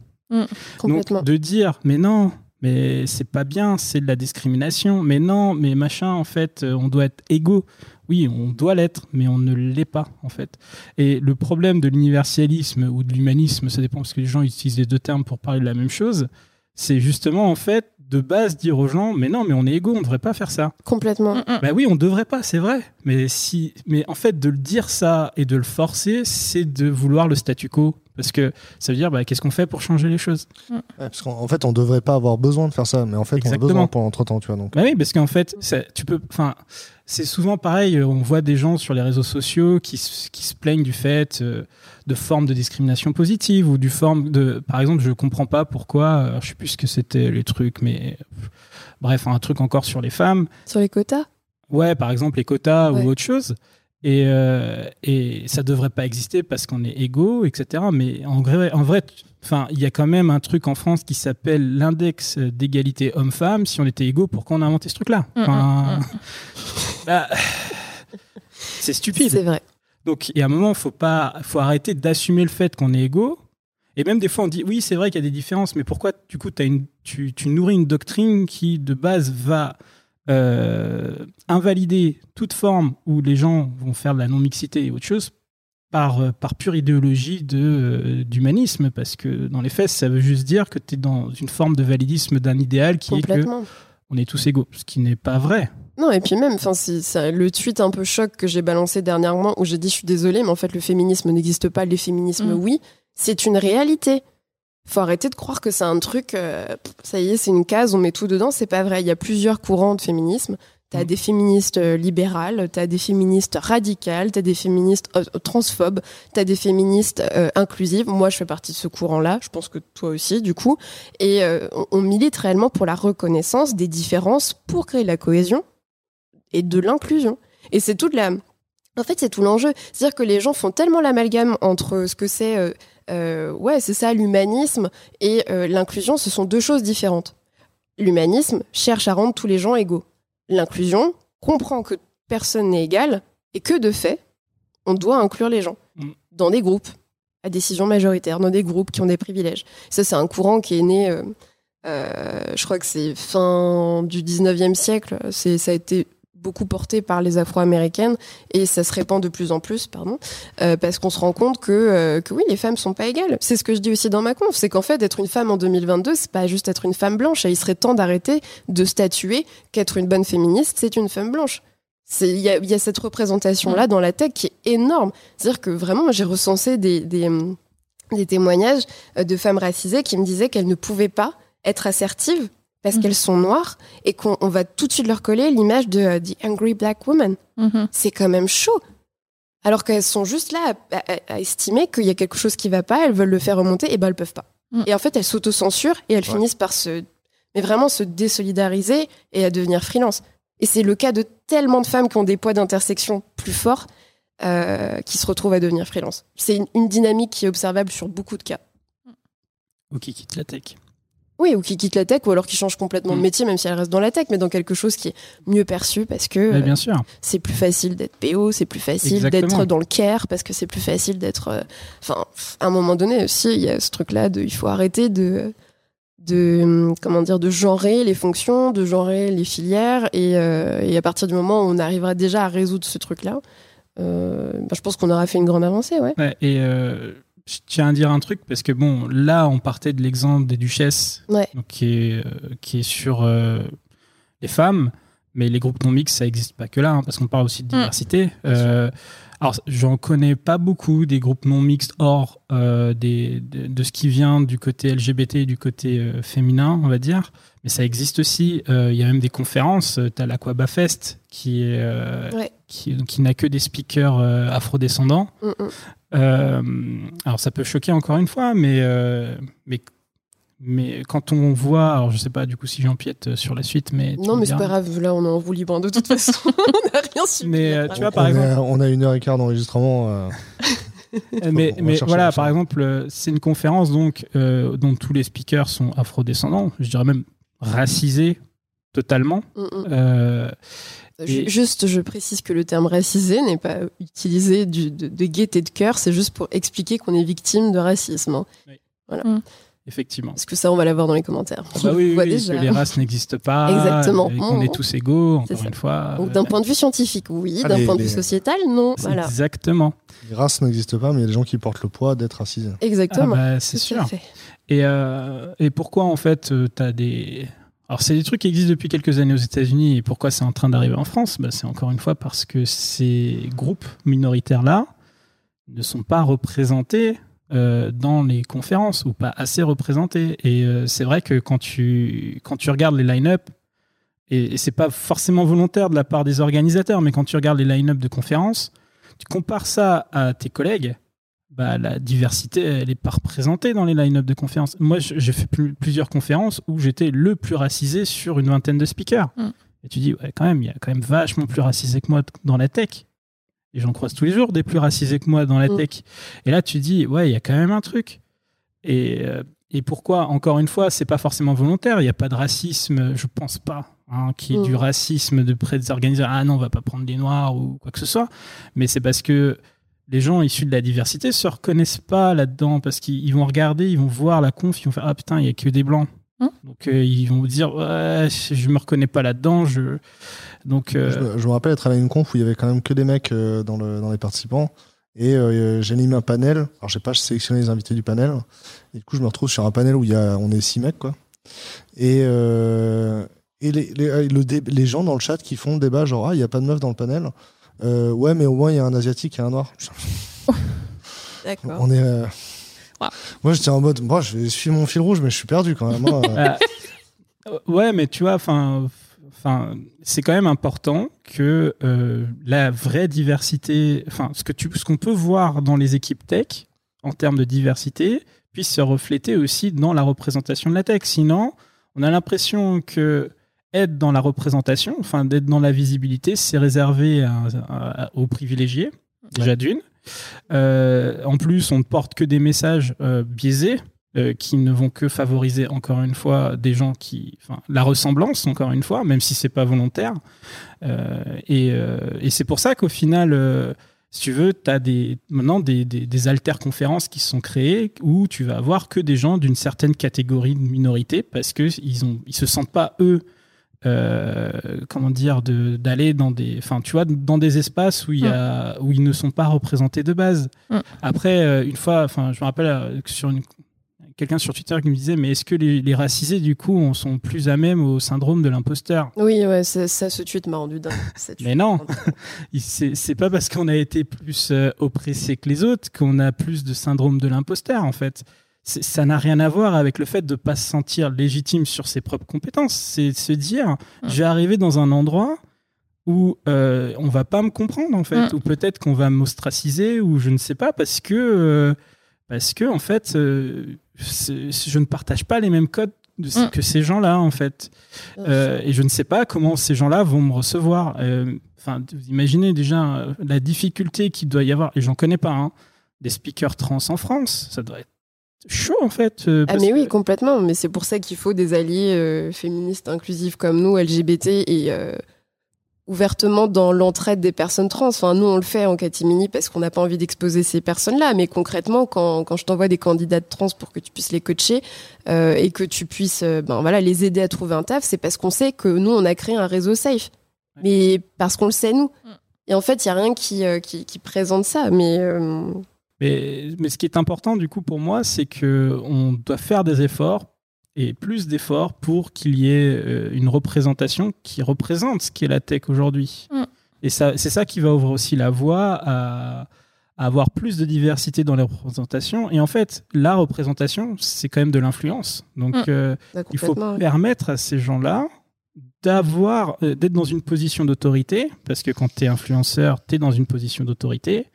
Complètement. Donc de dire mais non, mais c'est pas bien, c'est de la discrimination, mais non, mais machin, en fait, on doit être égaux. Oui, on doit l'être, mais on ne l'est pas, en fait. Et le problème de l'universalisme ou de l'humanisme, ça dépend parce que les gens utilisent les deux termes pour parler de la même chose, c'est justement, en fait, de base dire aux gens, mais non, mais on est égaux, on ne devrait pas faire ça. Complètement. Bah oui, on devrait pas, c'est vrai. Mais si, mais en fait, de le dire ça et de le forcer, c'est de vouloir le statu quo. Parce que ça veut dire, bah, qu'est-ce qu'on fait pour changer les choses Ouais, parce qu'en en fait, on devrait pas avoir besoin de faire ça, mais en fait, on a Exactement. besoin pour l'entretemps, tu vois. Donc, Bah oui, parce qu'en fait, ça- tu peux, enfin, c'est souvent pareil. On voit des gens sur les réseaux sociaux qui, se- qui se plaignent du fait euh, de formes de discrimination positive ou du forme de, par exemple, je comprends pas pourquoi. euh, je sais plus ce que c'était les trucs, mais bref, un truc encore sur les femmes. Sur les quotas? Ouais, par exemple les quotas Ouais. ou autre chose. Et, euh, et ça devrait pas exister parce qu'on est égaux, etc. Mais en vrai, en vrai, enfin, il y a quand même un truc en France qui s'appelle l'index d'égalité homme-femme. Si on était égaux, pourquoi on a inventé ce truc-là Mm, Enfin, mm, [LAUGHS] bah, C'est stupide. C'est vrai. Donc, il y a un moment, faut pas, faut arrêter d'assumer le fait qu'on est égaux. Et même des fois, on dit oui, c'est vrai qu'il y a des différences, mais pourquoi du coup, as une, tu, tu nourris une doctrine qui de base va euh, invalider toute forme où les gens vont faire de la non-mixité et autre chose par, euh, par pure idéologie de, euh, d'humanisme, parce que dans les faits, ça veut juste dire que tu es dans une forme de validisme d'un idéal qui est que Complètement. on est tous égaux, ce qui n'est pas vrai. Non, et puis même, enfin, si, ça, le tweet un peu choc que j'ai balancé dernièrement, où j'ai dit je suis désolée, mais en fait, le féminisme n'existe pas, les féminismes, Mm. oui, c'est une réalité. Faut arrêter de croire que c'est un truc, euh, ça y est, c'est une case, on met tout dedans. C'est pas vrai. Il y a plusieurs courants de féminisme. T'as Mm. des féministes euh, libérales, t'as des féministes radicales, t'as des féministes euh, transphobes, t'as des féministes euh, inclusives. Moi, je fais partie de ce courant-là. Je pense que toi aussi, du coup. Et euh, on, on milite réellement pour la reconnaissance des différences pour créer la cohésion et de l'inclusion. Et c'est toute la. En fait, c'est tout l'enjeu. C'est-à-dire que les gens font tellement l'amalgame entre ce que c'est. euh, euh, ouais, c'est ça, l'humanisme et euh, l'inclusion. Ce sont deux choses différentes. L'humanisme cherche à rendre tous les gens égaux. L'inclusion comprend que personne n'est égal et que de fait, on doit inclure les gens Mm. dans des groupes à décision majoritaire, dans des groupes qui ont des privilèges. Ça, c'est un courant qui est né. euh, je crois que c'est fin du 19e siècle. Ça a été beaucoup porté par les Afro-américaines et ça se répand de plus en plus, pardon, euh, parce qu'on se rend compte que, euh, que oui, les femmes sont pas égales. C'est ce que je dis aussi dans ma conf, c'est qu'en fait, être une femme en 2022, c'est pas juste être une femme blanche. Il serait temps d'arrêter de statuer qu'être une bonne féministe, c'est une femme blanche. Il y a, cette représentation-là dans la tech qui est énorme. C'est-à-dire que vraiment, j'ai recensé des, des, des témoignages euh, de femmes racisées qui me disaient qu'elles ne pouvaient pas être assertives parce mm. qu'elles sont noires et qu'on va tout de suite leur coller l'image de euh, The Angry Black Woman. Mm-hmm. C'est quand même chaud. Alors qu'elles sont juste là à, estimer qu'il y a quelque chose qui va pas, elles veulent le faire remonter et ben elles peuvent pas. Mm. Et en fait, elles s'autocensurent et elles finissent par se, mais vraiment se désolidariser et à devenir freelance. Et c'est le cas de tellement de femmes qui ont des poids d'intersection plus forts euh, qui se retrouvent à devenir freelance. C'est une, une, dynamique qui est observable sur beaucoup de cas. Ou qui quitte la tech. Oui, ou qui quitte la tech, ou alors qui change complètement de mm. métier, même si elle reste dans la tech, mais dans quelque chose qui est mieux perçu parce que bien sûr. c'est plus facile d'être PO, c'est plus facile d'être dans le care, parce que c'est plus facile d'être. Euh, enfin, à un moment donné aussi, il y a ce truc-là de, il faut arrêter de de comment dire de genrer les fonctions, de genrer les filières, et, euh, et à partir du moment où on arrivera déjà à résoudre ce truc-là, euh, bah, je pense qu'on aura fait une grande avancée, ouais. ouais et je tiens à dire un truc parce que bon, là, on partait de l'exemple des duchesses, qui, est, euh, qui est sur euh, les femmes, mais les groupes non mixtes, ça n'existe pas que là, hein, parce qu'on parle aussi de mm. diversité. Euh, alors, j'en connais pas beaucoup des groupes non mixtes hors des, de, ce qui vient du côté LGBT et du côté féminin, on va dire. Mais ça existe aussi. Il y a même des conférences. Tu as l'Aquabafest qui, est, qui, qui n'a que des speakers afrodescendants. Mm, mm. Euh, alors ça peut choquer encore une fois, mais, euh, mais, mais quand on voit, alors je sais pas du coup si j'empiète sur la suite, mais non, mais c'est pas grave. Là, on est en roue libre hein, de toute [LAUGHS] façon. on n'a rien su. Mais euh, tu vois, par exemple, on a une heure et quart d'enregistrement. [LAUGHS] mais, mais voilà, par exemple, c'est une conférence donc dont tous les speakers sont afro-descendants, je dirais même racisés totalement. Mm, mm. Juste, je précise que le terme racisé n'est pas utilisé de, de, gaieté de cœur, c'est juste pour expliquer qu'on est victime de racisme. Hein. Voilà. Mm. Effectivement. Parce que ça, on va l'avoir dans les commentaires? Ah bah oui, oui, que les races n'existent pas. Exactement. On est tous égaux, encore une fois. d'un point de vue scientifique, oui. d'un point de vue sociétal, non. Voilà. Exactement. Les races n'existent pas, mais il y a des gens qui portent le poids d'être racisés. Exactement. Ah bah, c'est sûr. Et, euh, et pourquoi, en fait, euh, tu as des alors, c'est des trucs qui existent depuis quelques années aux États-Unis. Et pourquoi c'est en train d'arriver en France? Bah, C'est encore une fois parce que ces groupes minoritaires-là ne sont pas représentés euh, dans les conférences ou pas assez représentés. Et euh, c'est vrai que quand tu, quand tu regardes les line-up, et, et c'est pas forcément volontaire de la part des organisateurs, mais quand tu regardes les line-up de conférences, tu compares ça à tes collègues bah, la diversité, elle n'est pas représentée dans les line-up de conférences. Moi, j'ai fait plusieurs conférences où j'étais le plus racisé sur une vingtaine de speakers. Mm. Et tu dis, ouais, quand même, il y a quand même vachement plus racisé que moi dans la tech. Et j'en croise tous les jours des plus racisés que moi dans la mm. tech. Et là, tu dis, ouais, il y a quand même un truc. Et, euh, et pourquoi, encore une fois, c'est pas forcément volontaire? Il n'y a pas de racisme, je pense pas, hein, qui est du mm. racisme de près des organisateurs. Ah non, on va pas prendre des noirs ou quoi que ce soit. Mais c'est parce que les gens issus de la diversité se reconnaissent pas là-dedans parce qu'ils vont regarder, ils vont voir la conf, ils vont faire ah putain il y a que des blancs. Hein? Donc euh, ils vont dire ouais je me reconnais pas là-dedans. Je donc euh, je, me rappelle être allé à une conf où il y avait quand même que des mecs euh, dans, le, dans les participants et j'ai animé un panel. Alors j'ai pas sélectionné les invités du panel et du coup je me retrouve sur un panel où il y a on est six mecs quoi et et les, les, les, gens dans le chat qui font le débat genre ah il y a pas de meuf dans le panel euh, ouais, mais au moins, il y a un asiatique et un noir. [LAUGHS] D'accord. On est. Euh, moi, j'étais en mode, moi, je suis mon fil rouge, mais je suis perdu quand même. [LAUGHS] Euh, ouais, mais tu vois, enfin. Enfin, c'est quand même important que la vraie diversité, enfin, ce que tu, ce qu'on peut voir dans les équipes tech en termes de diversité, puisse se refléter aussi dans la représentation de la tech. Sinon, on a l'impression que être dans la représentation, enfin d'être dans la visibilité, c'est réservé aux privilégiés, déjà d'une. Euh, en plus, on ne porte que des messages euh, biaisés euh, qui ne vont que favoriser encore une fois des gens qui, enfin, la ressemblance encore une fois, même si c'est pas volontaire. et, et c'est pour ça qu'au final, si tu veux, tu as des, maintenant des, des, des alter-conférences qui sont créées où tu vas avoir que des gens d'une certaine catégorie de minorité parce qu'ils ont ils se sentent pas, eux, euh, comment dire, d'aller dans des, enfin, tu vois, dans des espaces où, il y a, où ils ne sont pas représentés de base. Mm. Après, euh, une fois, enfin, je me rappelle euh, sur une, quelqu'un sur Twitter qui me disait, mais est-ce que les, les racisés, du coup, on sont plus à même au syndrome de l'imposteur Oui, ouais, ça, ça, ce tweet m'a rendu dingue. [LAUGHS] Mais non. [LAUGHS] C'est c'est pas parce qu'on a été plus euh, oppressé que les autres qu'on a plus de syndrome de l'imposteur, en fait. Ça n'a rien à voir avec le fait de pas se sentir légitime sur ses propres compétences. C'est de se dire, Mm. je vais arriver dans un endroit où euh, on va pas me comprendre, en fait, Mm. ou peut-être qu'on va m'ostraciser, ou je ne sais pas, parce que, euh, parce que en fait, euh, je ne partage pas les mêmes codes de- Mm. que ces gens-là, en fait. Euh, et je ne sais pas comment ces gens-là vont me recevoir. Euh, Enfin, vous imaginez déjà euh, la difficulté qu'il doit y avoir, et j'en connais pas, hein, des speakers trans en France. Ça doit être chaud, en fait. Ah mais oui, complètement. Mais c'est pour ça qu'il faut des alliés féministes inclusifs comme nous, LGBT, et ouvertement dans l'entraide des personnes trans. Enfin, nous, on le fait en catimini parce qu'on n'a pas envie d'exposer ces personnes-là. Mais concrètement, quand, quand je t'envoie des candidates trans pour que tu puisses les coacher euh, et que tu puisses euh, ben, voilà, les aider à trouver un taf, c'est parce qu'on sait que nous, on a créé un réseau safe. Mais parce qu'on le sait, nous. Mm. Et en fait, il n'y a rien qui, euh, qui, qui présente ça. Mais euh, Mais, mais ce qui est important, du coup, pour moi, c'est que on doit faire des efforts et plus d'efforts pour qu'il y ait euh, une représentation qui représente ce qu'est la tech aujourd'hui. Mm. Et ça, c'est ça qui va ouvrir aussi la voie à, à avoir plus de diversité dans les représentations. Et en fait, la représentation, c'est quand même de l'influence. Donc, Mm. euh, bah, il faut permettre à ces gens-là d'avoir euh, d'être dans une position d'autorité parce que quand tu es influenceur, tu es dans une position d'autorité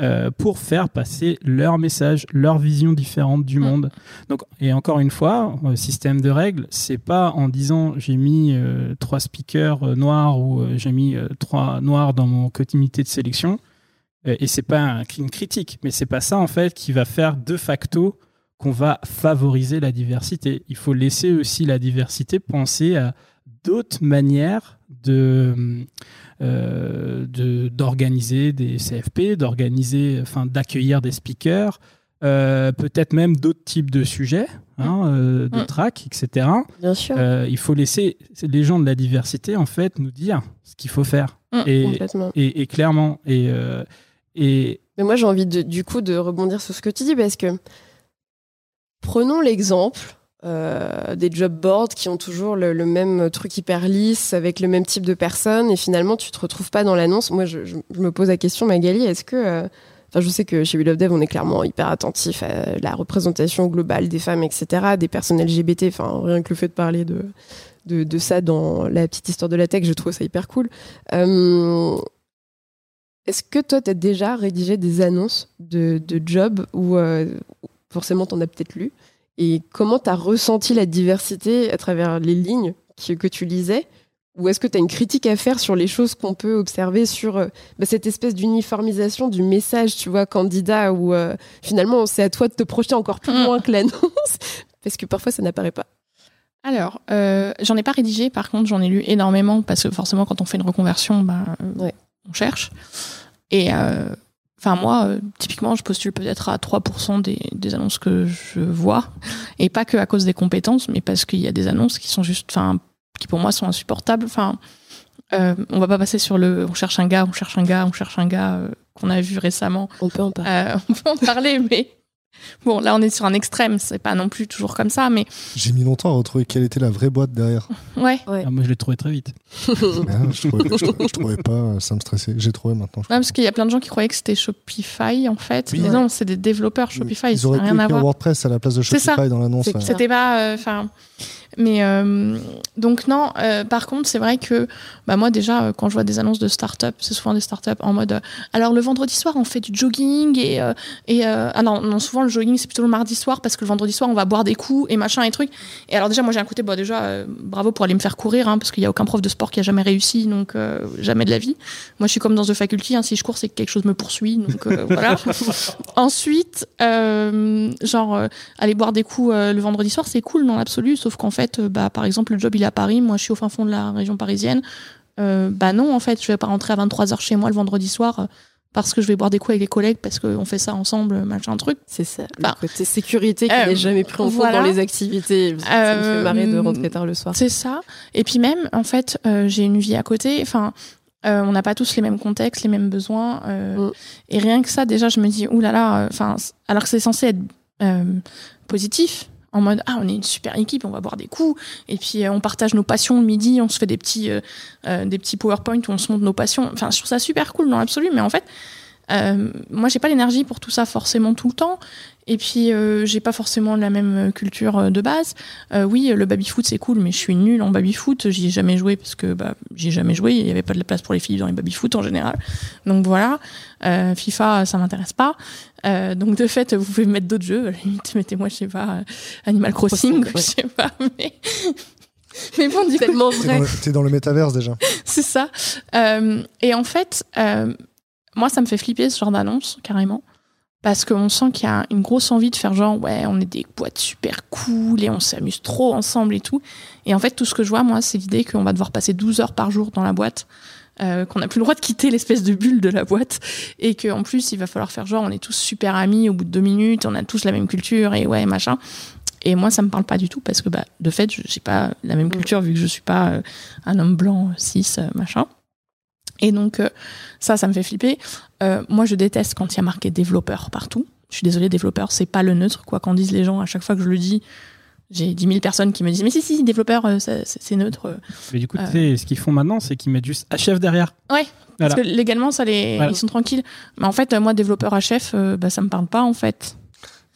euh, pour faire passer leur message, leur vision différente du Mm. monde. Donc et encore une fois, euh, système de règles, c'est pas en disant j'ai mis euh, trois speakers noirs ou j'ai mis trois noirs dans mon comité de sélection et c'est pas un- une critique, mais c'est pas ça en fait qui va faire de facto qu'on va favoriser la diversité. Il faut laisser aussi la diversité penser à d'autres manières de euh, de- d'organiser des CFP, d'organiser, enfin d'accueillir des speakers, euh, peut-être même d'autres types de sujets, hein, euh, de Mm. tracks, etc. Bien sûr. Euh, il faut laisser les gens de la diversité en fait nous dire ce qu'il faut faire Mm. et, complètement. et, et clairement et et Mais moi, j'ai envie de, du coup de rebondir sur ce que tu dis parce que prenons l'exemple euh, des job boards qui ont toujours le, même truc hyper lisse avec le même type de personnes et finalement tu te retrouves pas dans l'annonce. Moi, je, me pose la question, Magali, est-ce que euh, Enfin, je sais que chez We Love Dev, on est clairement hyper attentif à la représentation globale des femmes, etc., des personnes LGBT. Enfin, rien que le fait de parler de, de, ça dans la petite histoire de la tech, je trouve ça hyper cool. Euh, est-ce que toi, tu as déjà rédigé des annonces de, de jobs euh, forcément tu en as peut-être lu? Et comment tu as ressenti la diversité à travers les lignes que, que tu lisais? Ou est-ce que tu as une critique à faire sur les choses qu'on peut observer sur euh, bah, cette espèce d'uniformisation du message, tu vois, candidat, où euh, finalement c'est à toi de te projeter encore plus Mm. loin que l'annonce? [LAUGHS] Parce que parfois ça n'apparaît pas. Alors, euh, j'en ai pas rédigé, par contre, j'en ai lu énormément parce que forcément, quand on fait une reconversion, Ouais. on cherche. Et euh, enfin, moi, euh, typiquement, je postule peut-être à 3% des, des annonces que je vois. Et pas que à cause des compétences, mais parce qu'il y a des annonces qui sont juste, enfin, qui pour moi sont insupportables. Enfin, euh, on va pas passer sur le on cherche un gars, on cherche un gars, on cherche un gars euh, qu'on a vu récemment. On peut en parler. Euh, on peut en parler, [LAUGHS] mais bon, là, on est sur un extrême. C'est pas non plus toujours comme ça, mais J'ai mis longtemps à retrouver quelle était la vraie boîte derrière. ouais. Ouais. ah, moi je l'ai trouvé très vite. Mais, je, trouvais, je trouvais- je trouvais pas, ça me stressait. J'ai trouvé maintenant. Ouais, parce qu'il y a plein de gens qui croyaient que c'était Shopify en fait. Oui. mais non, c'est des développeurs. Shopify, Ils auraient pu rien à voir. WordPress à la place de. Shopify dans l'annonce. C'était pas, euh, mais euh, donc non. euh, par contre, c'est vrai que bah moi déjà euh, quand je vois des annonces de start-up, c'est souvent des start-up en mode. alors le vendredi soir on fait du jogging et euh, et ah non non souvent le jogging c'est plutôt le mardi soir parce que le vendredi soir on va boire des coups et machin et trucs. Et alors déjà moi j'ai un côté bah déjà bravo pour aller me faire courir hein, parce qu'il y a aucun prof de sport qui a jamais réussi donc jamais de la vie. Moi je suis comme dans The Faculty hein, si je cours c'est que quelque chose me poursuit donc [LAUGHS] voilà. Ensuite genre aller boire des coups le vendredi soir, c'est cool dans l'absolu, sauf qu'en fait, euh, bah, par exemple, le job il est à Paris, moi je suis au fin fond de la région parisienne. Euh, bah non, en fait, je vais pas rentrer à 23h chez moi le vendredi soir. parce que je vais boire des coups avec les collègues parce qu'on fait ça ensemble, machin truc. C'est ça. Enfin, le côté sécurité qui euh, n'est jamais pris en compte dans les activités. Ça me fait marrer de Euh, rentrer tard le soir. C'est ça. Et puis même, en fait, euh, j'ai une vie à côté. Enfin, euh, on n'a pas tous les mêmes contextes, les mêmes besoins. euh, Mm. Et rien que ça, déjà, je me dis, oulala. Là là, enfin, c- alors que c'est censé être euh, positif. En mode, ah, on est une super équipe, on va boire des coups. Et puis, euh, on partage nos passions le midi, on se fait des petits, euh, euh, des petits PowerPoint où on se montre nos passions. Enfin, je trouve ça super cool dans l'absolu. Mais en fait, euh, moi, j'ai pas l'énergie pour tout ça forcément tout le temps. Et puis, euh, j'ai pas forcément la même culture euh, de base. Euh, oui, le baby-foot, c'est cool, mais je suis nulle en baby-foot. J'y ai jamais joué parce que bah, j'y ai jamais joué. Il y avait pas de la place pour les filles dans les baby-foot en général. Donc voilà. Euh, FIFA, ça m'intéresse pas. Euh, donc de fait, vous pouvez mettre d'autres jeux. À la limite, mettez-moi, je sais pas, euh, Animal Crossing, ouais. [LAUGHS] je sais pas. Mais, [LAUGHS] mais bon, du coup, vrai. dans, le- t'es dans le métaverse déjà. c'est ça. Euh, et en fait, euh, moi, ça me fait flipper ce genre d'annonce, carrément. Parce qu'on sent qu'il y a une grosse envie de faire genre, ouais, on est des boîtes super cool et on s'amuse trop ensemble et tout. Et en fait, tout ce que je vois, moi, c'est l'idée qu'on va devoir passer 12 heures par jour dans la boîte, euh, qu'on n'a plus le droit de quitter l'espèce de bulle de la boîte et qu'en plus, il va falloir faire genre, on est tous super amis au bout de deux minutes, on a tous la même culture et ouais, machin. Et moi, ça me parle pas du tout parce que, bah, de fait, je n'ai pas la même culture vu que je suis pas euh, un homme blanc, cis, euh, machin. Et donc, euh, ça, ça me fait flipper. Euh, moi, je déteste quand il y a marqué développeur partout. Je suis désolée, développeur, c'est pas le neutre, quoi qu'en disent les gens. À chaque fois que je le dis, j'ai 10 000 personnes qui me disent Mais si, si, développeur, euh, c'est neutre. Mais du coup, Euh. tu sais, ce qu'ils font maintenant, c'est qu'ils mettent juste HF derrière. Ouais, Voilà. Parce que légalement, ça les... Voilà. ils sont tranquilles. Mais en fait, moi, développeur euh, bah, ça me parle pas, en fait.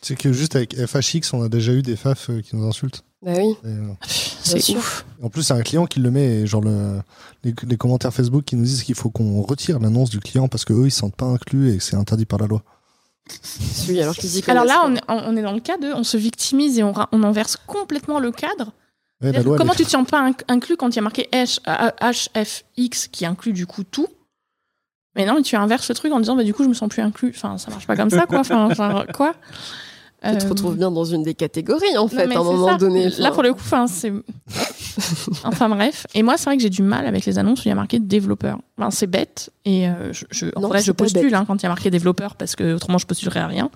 C'est que juste avec FHX, on a déjà eu des faf qui nous insultent. Bah oui. Euh, C'est ouf. en plus, c'est un client qui le met, et genre le, les, les commentaires Facebook qui nous disent qu'il faut qu'on retire l'annonce du client parce qu'eux, ils se sentent pas inclus et que c'est interdit par la loi. [LAUGHS] Celui alors Alors là, on est, on est dans le cas de on se victimise et on, inverse complètement le cadre. Ouais, loi, que Comment tu te sens pas inc- inclus quand il y a marqué H, HFX qui inclut du coup tout? Mais non, tu inverses le truc en disant bah du coup je me sens plus inclus. Enfin, ça marche pas comme ça quoi. Enfin, genre, quoi? Tu te Euh, retrouves bien dans une des catégories en non, fait mais à un c'est moment ça. donné. Là pour le coup, enfin c'est. [LAUGHS] enfin bref. Et moi c'est vrai que j'ai du mal avec les annonces où il y a marqué développeur. Enfin, c'est bête et euh, je, je, en Non, vrai, je postule hein, quand il y a marqué développeur parce que autrement je postulerais à rien.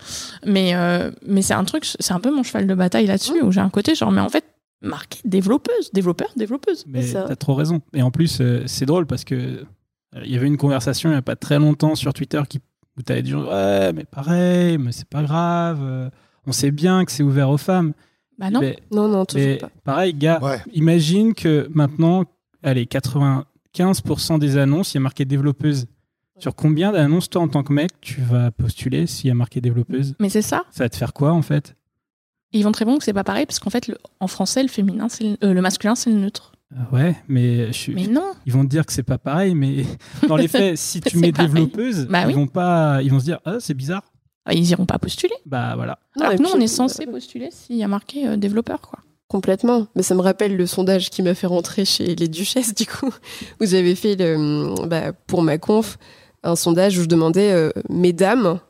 Mais euh, mais c'est un truc, c'est un peu mon cheval de bataille là-dessus où j'ai un côté genre mais en fait marqué développeuse, développeur, développeuse. Mais t'as trop raison. Et en plus, euh, c'est drôle parce que euh, il y avait une conversation il n'y a pas très longtemps sur Twitter qui, où t'avais dit ouais, mais pareil, mais c'est pas grave. On sait bien que c'est ouvert aux femmes. Bah non. Mais, Non, non, toujours pas. pareil, gars, Ouais. imagine que maintenant, allez, 95% des annonces, il y a marqué développeuse. Sur combien d'annonces, toi, en tant que mec, tu vas postuler s'il y a marqué développeuse? Mais c'est ça. Ça va te faire quoi, en fait? Ils vont très bon que c'est pas pareil parce qu'en fait le- en français le féminin c'est le, euh, le masculin c'est le neutre. Euh, Ouais, mais, je suis- Mais non. ils vont te dire que c'est pas pareil, mais [LAUGHS] dans les faits, si tu mets pareil. développeuse, Bah ils oui. vont pas, ils vont se dire ah c'est bizarre. Ah, Ils iront pas postuler. Bah voilà. Non, Alors que nous puis, on est euh, censé postuler s'il y a marqué euh, développeur quoi. Complètement. Mais ça me rappelle le sondage qui m'a fait rentrer chez les duchesses, du coup, [LAUGHS] où j'avais fait, le, bah, pour ma conf, un sondage où je demandais, euh, mesdames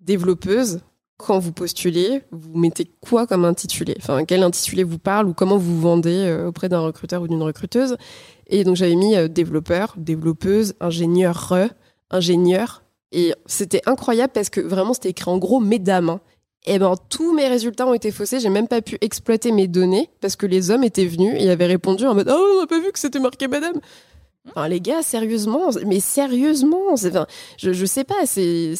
développeuses, quand vous postulez, vous mettez quoi comme intitulé? Enfin, quel intitulé vous parle ou comment vous vendez euh, auprès d'un recruteur ou d'une recruteuse? Et donc, j'avais mis euh, développeur, développeuse, ingénieur, ingénieur. Et c'était incroyable parce que vraiment, c'était écrit en gros mesdames. hein. Et ben tous mes résultats ont été faussés. J'ai même pas pu exploiter mes données parce que les hommes étaient venus et avaient répondu en mode oh on n'a pas vu que c'était marqué madame. Enfin les gars sérieusement, mais sérieusement, enfin, je je sais pas, c'est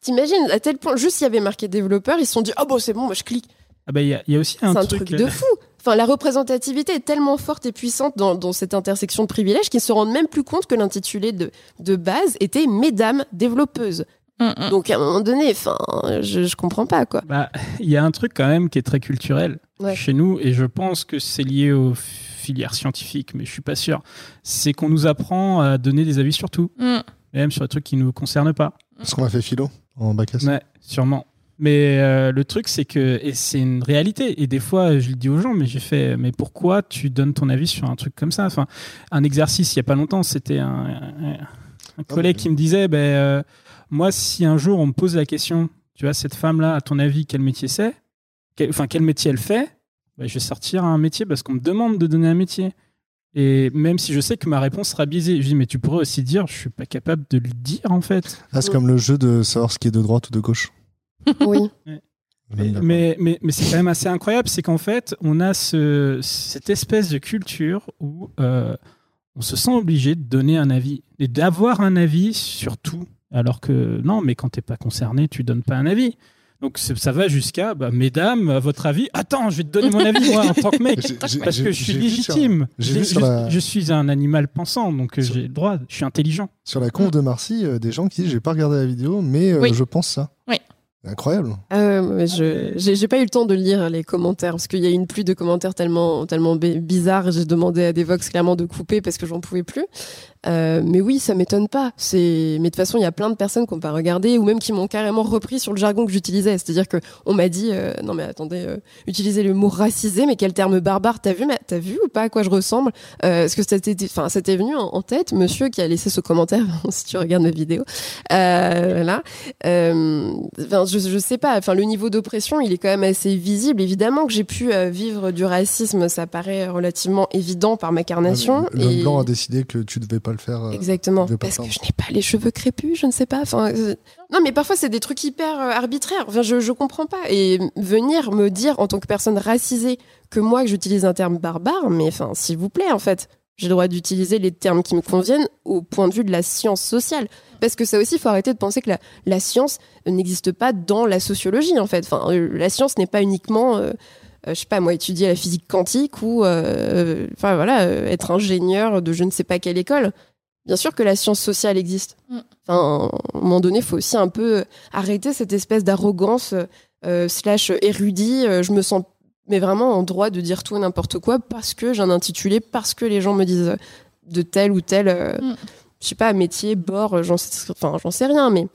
t'imagines à tel point juste s'il y avait marqué développeur, ils se sont dit oh bon c'est bon moi je clique. Ah bah il y, a- il y a aussi un C'est un truc. truc de fou. Enfin la représentativité est tellement forte et puissante dans, dans cette intersection de privilèges qu'ils se rendent même plus compte que l'intitulé de de base était mesdames développeuses. Hum, hum. Donc à un moment donné, enfin je je comprends pas quoi. Bah, il y a un truc quand même qui est très culturel Ouais. chez nous, et je pense que c'est lié aux filières scientifiques, mais je suis pas sûr. C'est qu'on nous apprend à donner des avis sur tout, Hum. même sur des trucs qui nous concernent pas. Parce qu'on a fait philo en bac S. Ouais, sûrement. Mais euh, le truc, c'est que, c'est une réalité, et des fois, je le dis aux gens, mais j'ai fait, mais pourquoi tu donnes ton avis sur un truc comme ça? Enfin, un exercice, il y a pas longtemps, c'était un, un- un collègue qui me disait, ben, euh, moi, si un jour on me pose la question, tu vois, cette femme-là, à ton avis, quel métier c'est? Quel- Enfin, quel métier elle fait? Ben, Je vais sortir un métier parce qu'on me demande de donner un métier. Et même si je sais que ma réponse sera biaisée, je dis mais tu pourrais aussi dire je suis pas capable de le dire en fait. Ah, c'est comme le jeu de savoir ce qui est de droite ou de gauche. Oui. Mais, mais, mais, mais c'est quand même assez incroyable, c'est qu'en fait, on a ce, cette espèce de culture où euh, on se sent obligé de donner un avis et d'avoir un avis sur tout. Alors que non, mais quand t'es pas concerné, tu donnes pas un avis. Donc ça va jusqu'à, bah, mesdames, à votre avis, attends, je vais te donner mon avis moi en tant que mec, parce que je suis légitime. Je, vu sur je- la- je suis un animal pensant, donc euh, Sur- j'ai le droit, je suis intelligent. Sur la conf de Marcy, euh, des gens qui disent j'ai pas regardé la vidéo, mais euh, Oui. je pense ça. Incroyable. Euh, je j'ai pas eu le temps de lire les commentaires parce qu'il y a une pluie de commentaires tellement tellement bi- bizarres. J'ai demandé à Devox clairement de couper parce que j'en pouvais plus. Euh, mais oui, ça m'étonne pas. C'est mais de toute façon, il y a plein de personnes qui ont pas regardé ou même qui m'ont carrément repris sur le jargon que j'utilisais. C'est-à-dire que on m'a dit euh, non mais attendez, euh, utilisez le mot racisé, mais quel terme barbare T'as vu mais t'as vu ou pas à quoi je ressemble? Euh, Est-ce que ça t'était enfin t'est venu en, en tête, monsieur qui a laissé ce commentaire? [LAUGHS] Si tu regardes ma vidéo. Euh, là, euh, enfin, je, je sais pas. Enfin, le niveau d'oppression, il est quand même assez visible. Évidemment que j'ai pu euh, vivre du racisme, ça paraît relativement évident par ma carnation. L'homme et... blanc a décidé que tu devais pas le faire. euh, Exactement. Parce que je n'ai pas les cheveux crépus, je ne sais pas. Enfin, euh, non, mais parfois c'est des trucs hyper euh, arbitraires. Enfin, je je comprends pas. Et venir me dire en tant que personne racisée que moi que j'utilise un terme barbare, mais enfin, s'il vous plaît, en fait, j'ai le droit d'utiliser les termes qui me conviennent au point de vue de la science sociale. Parce que ça aussi, il faut arrêter de penser que la, la science n'existe pas dans la sociologie, en fait. Enfin, la science n'est pas uniquement euh, je sais pas moi, étudier la physique quantique ou, euh, enfin voilà, euh, être ingénieur de je ne sais pas quelle école. Bien sûr que la science sociale existe. Mm. Enfin, à un moment donné, il faut aussi un peu arrêter cette espèce d'arrogance euh, slash érudit. euh, je me sens mais vraiment en droit de dire tout et n'importe quoi parce que j'ai un intitulé, parce que les gens me disent de tel ou tel, euh, Mm. je sais pas, métier, bord, euh, j'en sais, enfin, j'en sais rien, mais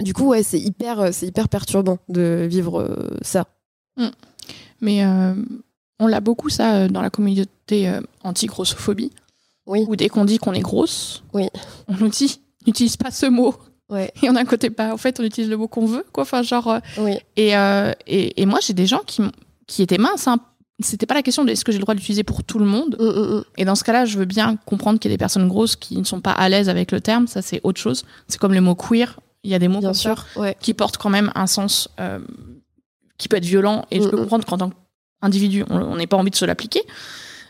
du coup, ouais, c'est hyper, euh, c'est hyper perturbant de vivre euh, ça. Mais euh, on l'a beaucoup, ça, euh, dans la communauté euh, anti-grossophobie. Oui. Où dès qu'on dit qu'on est grosse, Oui. on nous dit [LAUGHS] n'utilise pas ce mot. Ouais, Et on a un côté, bah, en fait, on utilise le mot qu'on veut, quoi. Enfin, genre. oui. et, euh, et, et moi, j'ai des gens qui, qui étaient minces. Hein. C'était pas la question de est-ce que j'ai le droit d'utiliser pour tout le monde. Mm, mm, mm. Et dans ce cas-là, je veux bien comprendre qu'il y a des personnes grosses qui ne sont pas à l'aise avec le terme. Ça, c'est autre chose. C'est comme le mot queer. Il y a des mots Bien ça sûr, ouais. qui portent quand même un sens euh, qui peut être violent. Et je peux Mhm. comprendre qu'en tant qu'individu, on n'ait pas envie de se l'appliquer.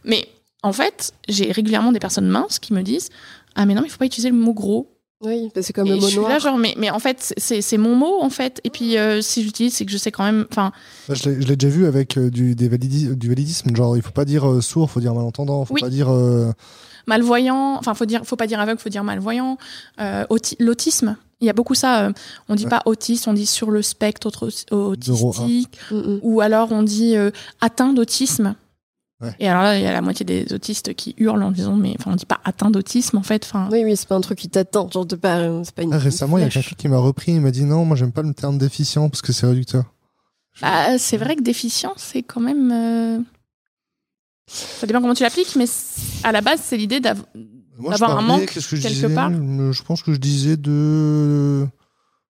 Mais en fait, j'ai régulièrement des personnes minces qui me disent Ah, mais non, mais il faut pas utiliser le mot gros. Oui, parce que comme et le je mot suis noir. là, genre, mais, mais en fait, c'est c'est mon mot, en fait. Et puis, euh, si j'utilise, c'est que je sais quand même. Enfin, Bah, je l'ai je déjà vu avec euh, du, des du validisme. Genre, il faut pas dire euh, sourd, faut dire malentendant. Faut Oui. pas dire. euh, malvoyant, enfin faut dire, faut pas dire aveugle, faut dire malvoyant. Euh, auti- L'autisme, il y a beaucoup ça. euh, on dit Ouais. pas autiste, on dit sur le spectre autistique, ou alors on dit euh, atteint d'autisme. Ouais. Et alors là, il y a la moitié des autistes qui hurlent en disant mais enfin on dit pas atteint d'autisme en fait. Enfin, Oui, oui, c'est pas un truc qui t'attend. Genre, de pas, c'est pas une. ah, récemment, il y a quelqu'un qui m'a repris. Il m'a dit non, moi, j'aime pas le terme déficient parce que c'est réducteur. bah, c'est vrai que déficient, c'est quand même. Ça dépend comment tu l'appliques, mais à la base, c'est l'idée d'avoir. Un manque qu'est-ce que quelque disais part. Euh, Je pense que je disais de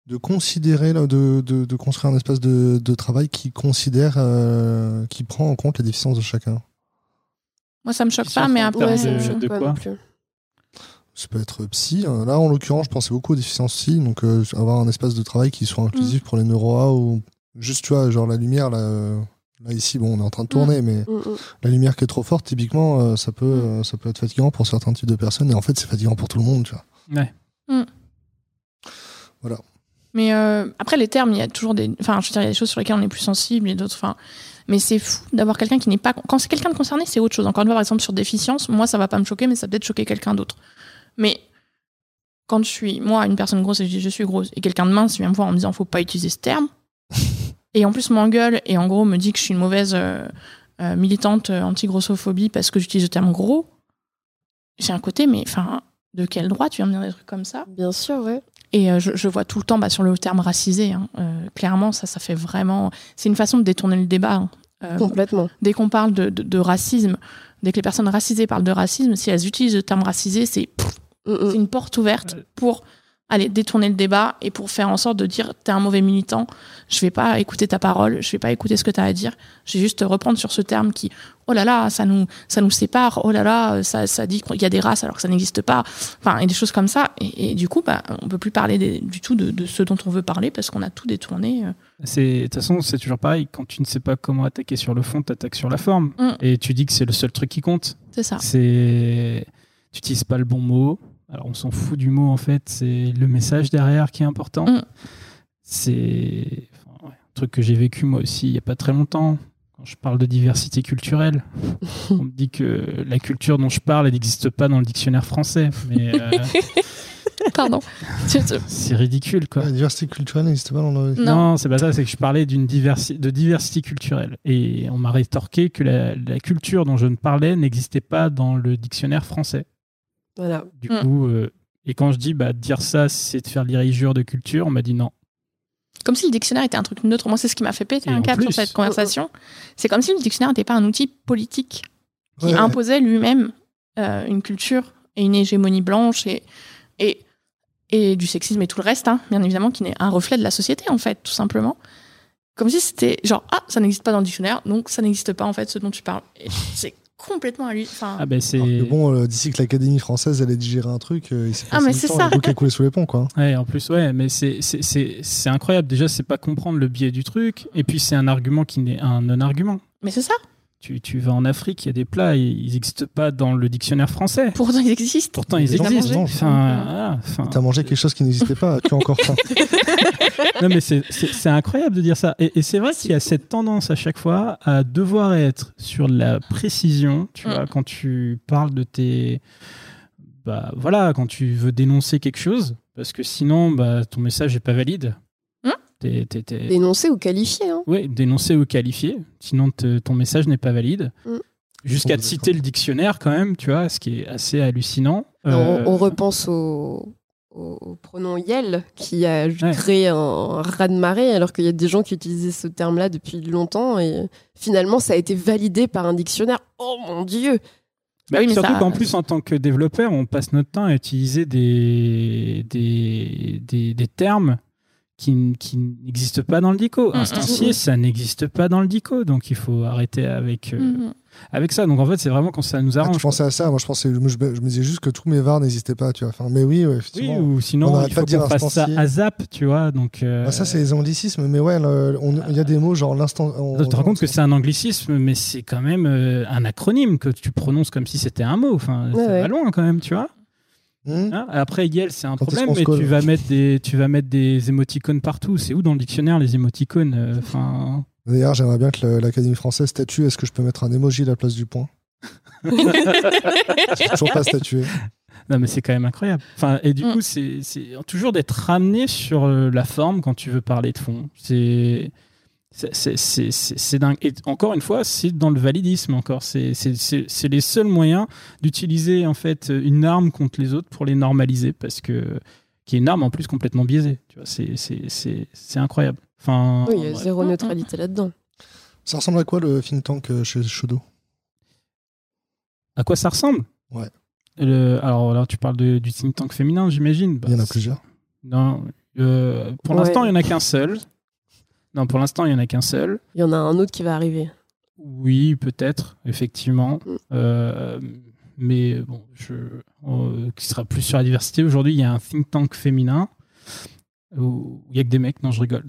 de considérer là, de, de, de construire un espace de, de travail qui considère euh, qui prend en compte les déficiences de chacun. Moi, ça me choque pas, mais après. ça me de- choque de pas quoi non plus. Ça peut être psy. hein. Là, en l'occurrence, je pensais beaucoup aux déficiences psy, donc euh, avoir un espace de travail qui soit inclusif Mm. pour les neuro ou juste, tu vois, genre la lumière là. Là ici, bon, on est en train de tourner, mais Mm, mm. la lumière qui est trop forte, typiquement, euh, ça peut, Mm. euh, ça peut être fatigant pour certains types de personnes, et en fait, c'est fatigant pour tout le monde, tu vois. Ouais. Mais euh, après, les termes, il y a toujours des. Enfin, je veux dire, il y a des choses sur lesquelles on est plus sensible et d'autres. Enfin, mais c'est fou d'avoir quelqu'un qui n'est pas. Quand c'est quelqu'un de concerné, c'est autre chose. Encore une fois, par exemple, sur déficience, moi, ça va pas me choquer, mais ça va peut-être choquer quelqu'un d'autre. Mais quand je suis, moi, une personne grosse et je dis je suis grosse, et quelqu'un de mince vient me voir en me disant faut pas utiliser ce terme, et en plus m'engueule et en gros me dit que je suis une mauvaise euh, euh, militante euh, anti-grossophobie parce que j'utilise le terme gros, j'ai un côté, mais enfin, de quel droit tu viens me dire des trucs comme ça? Bien sûr, ouais. et euh, je, je vois tout le temps bah, sur le terme racisé. hein, euh, clairement, ça, ça fait vraiment. C'est une façon de détourner le débat. hein. Euh, Complètement. dès qu'on parle de, de- de racisme, dès que les personnes racisées parlent de racisme, si elles utilisent le terme racisé, c'est Mm, mm. une porte ouverte Euh. pour aller détourner le débat et pour faire en sorte de dire t'es un mauvais militant, je vais pas écouter ta parole, je vais pas écouter ce que tu as à dire, je vais juste reprendre sur ce terme qui oh là là, ça nous ça nous sépare, oh là là, ça ça dit qu'il y a des races alors que ça n'existe pas, enfin et des choses comme ça et, du coup bah on peut plus parler du tout de, ce dont on veut parler parce qu'on a tout détourné. Euh. C'est de toute façon c'est toujours pareil quand tu ne sais pas comment attaquer sur le fond, tu attaques sur la forme mm. et tu dis que c'est le seul truc qui compte. C'est ça. C'est tu utilises pas le bon mot alors on s'en fout du mot en fait, c'est le message derrière qui est important. Mm. C'est un truc que j'ai vécu moi aussi il n'y a pas très longtemps. Quand je parle de diversité culturelle, [LAUGHS] on me dit que la culture dont je parle, n'existe pas dans le dictionnaire français. Mais euh, [LAUGHS] Pardon. c'est ridicule, quoi. La diversité culturelle n'existe pas dans le. Non, non c'est pas ça. C'est que je parlais d'une diversité de diversité culturelle, et on m'a rétorqué que la, culture dont je ne parlais n'existait pas dans le dictionnaire français. Voilà. Du mm. coup, euh, et quand je dis bah, dire ça, c'est de faire l'irrigure de culture, on m'a dit non. Comme si le dictionnaire était un truc neutre. Moi, c'est ce qui m'a fait péter un câble sur cette conversation. C'est comme si le dictionnaire n'était pas un outil politique qui imposait lui-même euh, une culture et une hégémonie blanche et, et, et du sexisme et tout le reste, hein, bien évidemment, qui n'est un reflet de la société, en fait, tout simplement. Comme si c'était genre, ah, ça n'existe pas dans le dictionnaire, donc ça n'existe pas, en fait, ce dont tu parles. C'est complètement à lui. Enfin... Ah ben c'est bon, euh, d'ici que l'Académie française allait digérer un truc, euh, il s'est ah mais c'est ça. Le a coulé sous les ponts quoi. Ouais, en plus ouais, mais c'est c'est incroyable. Déjà, c'est pas comprendre le biais du truc, et puis c'est un argument qui n'est un non-argument. Mais c'est ça. Tu, tu, vas en Afrique, il y a des plats, ils n'existent pas dans le dictionnaire français. Pourtant, ils existent. Pourtant, ils existent. Enfin, enfin, T'as mangé quelque chose qui n'existait pas, tu as encore faim. [LAUGHS] non, mais c'est incroyable de dire ça. Et, c'est vrai qu'il y a cette tendance à chaque fois à devoir être sur la précision, tu vois, mm. quand tu parles de tes. Bah voilà, quand tu veux dénoncer quelque chose, parce que sinon, bah, ton message n'est pas valide. Dénoncer ou qualifier. Hein. Oui, dénoncer ou qualifier. Sinon, ton message n'est pas valide. Mm. Jusqu'à te citer le dictionnaire, quand même, tu vois, ce qui est assez hallucinant. Euh, on, repense au, pronom Yel, qui a créé un, raz-de-marée, alors qu'il y a des gens qui utilisaient ce terme-là depuis longtemps. Et finalement, ça a été validé par un dictionnaire. Oh mon Dieu! Bah oui, surtout qu'en plus, en tant que développeur, on passe notre temps à utiliser des, des, des, des termes qui, qui n'existe pas dans le DICO. Mm, Instancier, mm. ça n'existe pas dans le DICO, donc il faut arrêter avec, euh, mm, avec ça. Donc en fait, c'est vraiment quand ça nous ah, arrange. je pensais à ça, moi je pensais, je, me disais juste que tous mes VAR n'existaient pas, tu vois. Enfin, mais oui, effectivement. Oui, ou sinon, il faut qu'on fasse ça à zap, tu vois. Donc, euh, bah, ça, c'est les anglicismes, mais ouais, il y a des mots genre l'instant. Tu te rends compte que c'est un anglicisme, mais c'est quand même euh, un acronyme que tu prononces comme si c'était un mot. Enfin, ça va loin quand même, tu vois. Hmm. Hein, après, Yel, c'est un problème, mais tu vas, mettre des, tu vas mettre des émoticônes partout. C'est où dans le dictionnaire les émoticônes euh, enfin... D'ailleurs, j'aimerais bien que l'Académie française statue. Est-ce que je peux mettre un emoji à la place du point? [LAUGHS] Je toujours pas statué. Non, mais c'est quand même incroyable. Enfin, et du hmm. coup, c'est toujours d'être ramené sur euh, la forme quand tu veux parler de fond. C'est c'est dingue. Et encore une fois, c'est dans le validisme encore. C'est les seuls moyens d'utiliser en fait une arme contre les autres pour les normaliser parce que qui est une arme en plus complètement biaisée. Tu vois, c'est incroyable. Enfin, oui, il y a zéro neutralité là-dedans. Ça ressemble à quoi le think tank euh, chez Shodo? À quoi ça ressemble? Ouais. alors là, tu parles de, du think tank féminin, j'imagine. il y en a plusieurs. Non, euh, pour l'instant, il n'y en a qu'un seul. Non, pour l'instant, il n'y en a qu'un seul. Il y en a un autre qui va arriver. Oui, peut-être, effectivement. Mm. Euh, mais bon, je, euh, qui sera plus sur la diversité. Aujourd'hui, il y a un think tank féminin où il n'y a que des mecs. Non, je rigole.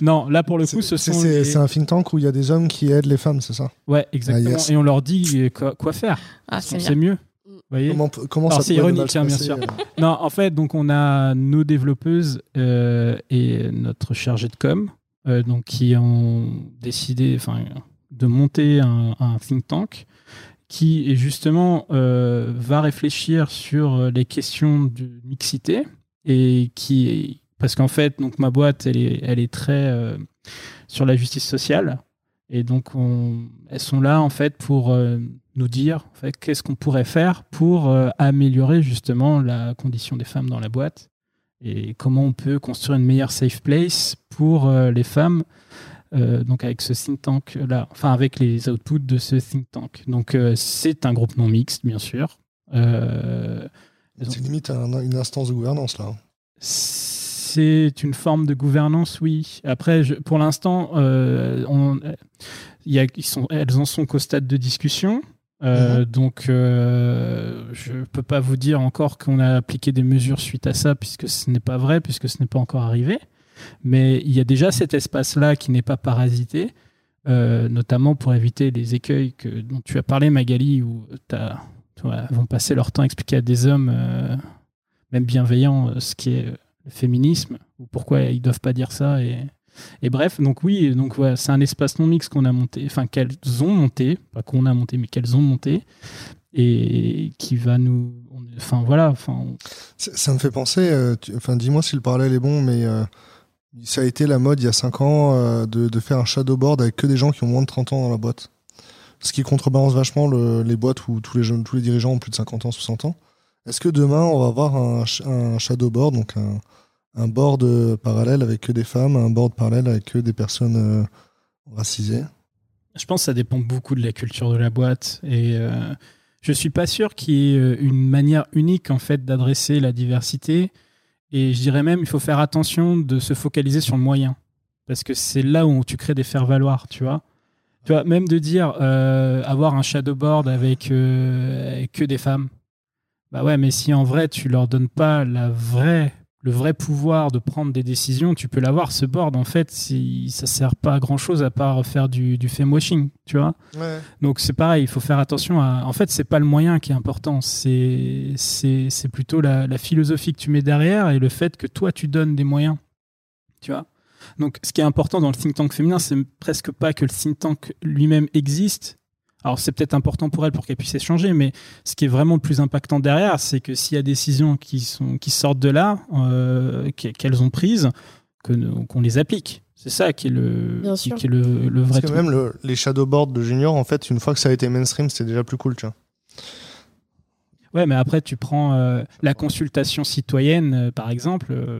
Non, [LAUGHS] là, pour le coup, ce sont. C'est un think tank où il y a des hommes qui aident les femmes, c'est ça? Ouais, exactement. Ah, Et on leur dit quoi, faire? Ah, c'est mieux. Comment, comment ça C'est ironique, hein, bien sûr. Euh non, en fait, donc on a nos développeuses euh, et notre chargé de com, euh, donc qui ont décidé, enfin, de monter un, think tank qui justement va réfléchir sur les questions de mixité et qui parce qu'en fait, donc ma boîte, elle est, elle est très sur la justice sociale. Et donc, on, elles sont là, en fait, pour nous dire en fait, qu'est-ce qu'on pourrait faire pour euh, améliorer justement la condition des femmes dans la boîte et comment on peut construire une meilleure safe place pour euh, les femmes. Euh, donc avec ce think tank là, enfin avec les outputs de ce think tank. Donc c'est un groupe non mixte bien sûr. C'est limite un- une instance de gouvernance, là. C'est une forme de gouvernance, oui. Après, je- pour l'instant, euh, on- il y a- ils sont, elles en sont qu'au stade de discussion. Euh, Donc, euh, je ne peux pas vous dire encore qu'on a appliqué des mesures suite à ça, puisque ce n'est pas vrai, puisque ce n'est pas encore arrivé. Mais il y a déjà cet espace-là qui n'est pas parasité, euh, notamment pour éviter les écueils que, dont tu as parlé, Magali, où t'as- tu vois, elles vont passer leur temps à expliquer à des hommes, même bienveillants, ce qui est féminisme, ou pourquoi ils doivent pas dire ça. Et, et bref, donc oui, donc ouais, c'est un espace non mixte qu'on a monté, enfin qu'elles ont monté, pas qu'on a monté, mais qu'elles ont monté, et qui va nous, enfin voilà, enfin Ça me fait penser, euh, dis-moi si le parallèle est bon, mais euh, ça a été la mode il y a 5 ans euh, de, faire un shadowboard avec que des gens qui ont moins de 30 ans dans la boîte. Ce qui contrebalance vachement le- les boîtes où tous les, jeunes, tous les dirigeants ont plus de 50 ans, 60 ans. Est-ce que demain on va avoir un, un shadowboard, donc un, board euh, parallèle avec que des femmes, un board parallèle avec que des personnes euh, racisées? Je pense que ça dépend beaucoup de la culture de la boîte et euh, je suis pas sûr qu'il y ait euh, une manière unique en fait d'adresser la diversité et je dirais même il faut faire attention de se focaliser sur le moyen parce que c'est là où tu crées des faire valoir tu vois? Tu vois même de dire avoir un shadowboard avec, euh, avec que des femmes bah ouais mais si en vrai tu leur donnes pas la vraie le vrai pouvoir de prendre des décisions, tu peux l'avoir. Ce board, en fait, si, ça sert pas à grand chose à part faire du, du washing, tu vois. Donc c'est pareil, il faut faire attention à. En fait, c'est pas le moyen qui est important, c'est c'est c'est plutôt la, la philosophie que tu mets derrière et le fait que toi tu donnes des moyens, tu vois. Donc ce qui est important dans le think tank féminin, c'est presque pas que le think tank lui-même existe. Alors c'est peut-être important pour elle pour qu'elle puisse échanger, mais ce qui est vraiment le plus impactant derrière, c'est que s'il y a des décisions qui sont qui sortent de là, euh, qu'e- qu'elles ont prises, qu'on les applique. C'est ça qui est le qui, est le, le vrai Parce que truc. même le- les shadowboards de junior, en fait, une fois que ça a été mainstream, c'était déjà plus cool, tu vois. Ouais, mais après, tu prends euh, la consultation citoyenne, euh, par exemple. euh,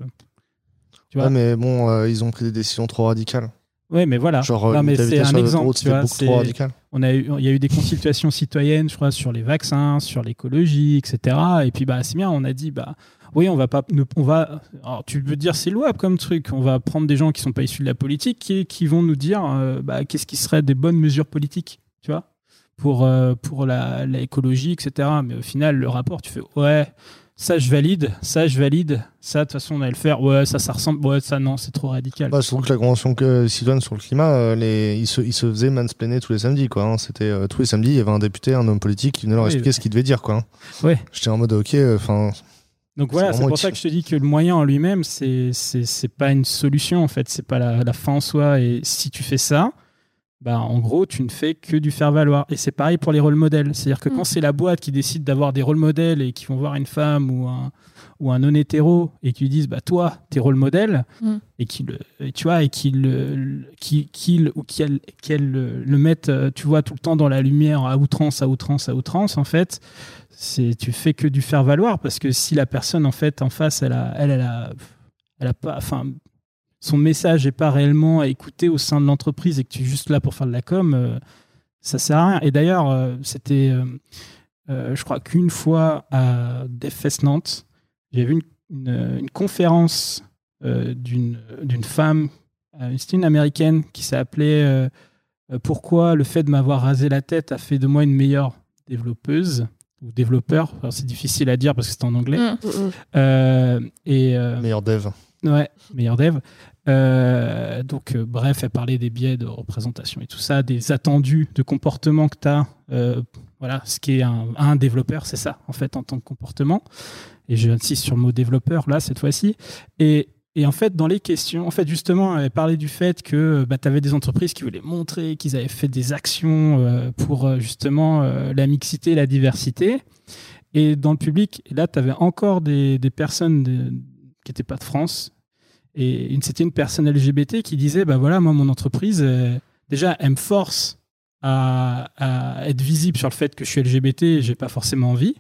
tu vois Ouais, mais bon, euh, ils ont pris des décisions trop radicales. Ouais, mais voilà. Genre, euh, non, mais l'invitation c'est un exemple. Tu vois, trop radical. on a eu, il y a eu des consultations citoyennes, je crois, sur les vaccins, sur l'écologie, etc. Et puis, bah, c'est bien. On a dit, bah, oui, on va pas, ne- on va. Alors, tu peux dire, c'est louable comme truc. On va prendre des gens qui sont pas issus de la politique, qui, qui vont nous dire, euh, bah, qu'est-ce qui serait des bonnes mesures politiques, tu vois, pour euh, pour la, l'écologie, etc. Mais au final, le rapport, tu fais, ouais. Ça, je valide. Ça, je valide. Ça, de toute façon, on allait le faire. Ouais, ça, ça ressemble. Ouais, ça, non, c'est trop radical. Bah, surtout que la convention que- citoyenne sur le climat, euh, les, ils, se, ils se faisaient mansplainer tous les samedis. Quoi, hein. C'était euh, tous les samedis, il y avait un député, un homme politique qui venait leur Oui. expliquer ce qu'il devait dire. Quoi, hein. Ouais. J'étais en mode, ok, enfin, Donc voilà, C'est pour ça que je te dis que le moyen en lui-même, c'est c'est c'est pas une solution en fait, c'est pas la, la fin en soi. Et si tu fais ça, bah en gros, tu ne fais que du faire valoir. Et c'est pareil pour les rôles modèles. C'est-à-dire que Mm. quand c'est la boîte qui décide d'avoir des rôles modèles et qui vont voir une femme ou un ou un non hétéro et qui lui disent bah toi t'es rôle modèle Mm. et tu vois et qu'il ou qu'elle qu'elle le, mettent euh, tu vois tout le temps dans la lumière à outrance à outrance à outrance en fait c'est tu fais que du faire valoir parce que si la personne en fait en face elle a elle, elle a elle a pas enfin son message est pas réellement à écouter au sein de l'entreprise et que tu es juste là pour faire de la com euh, ça sert à rien et d'ailleurs euh, c'était euh, euh, je crois qu'une fois à DevFest Nantes j'ai vu une, une- une conférence euh, d'une d'une femme euh, c'était une américaine qui s'appelait pourquoi le fait de m'avoir rasé la tête a fait de moi une meilleure développeuse ou développeur Alors, c'est difficile à dire parce que c'est en anglais Mm. Mm, mm. Euh, et euh, meilleur dev. Ouais, meilleur dev. Euh, donc, euh, bref, elle parlait des biais de représentation et tout ça, des attendus de comportement que tu as. voilà, ce qui est un, développeur, c'est ça, en fait, en tant que comportement. Et j'insiste sur le mot développeur, là, cette fois-ci. Et, en fait, dans les questions, en fait, justement, elle parlait du fait que bah, tu avais des entreprises qui voulaient montrer qu'ils avaient fait des actions euh, pour euh, justement euh, la mixité, la diversité. Et dans le public, là, tu avais encore des, personnes qui n'étaient pas de France. Et c'était une personne LGBT qui disait bah voilà, moi, mon entreprise, euh, déjà, elle me force à, à être visible sur le fait que je suis LGBT et j'ai pas forcément envie.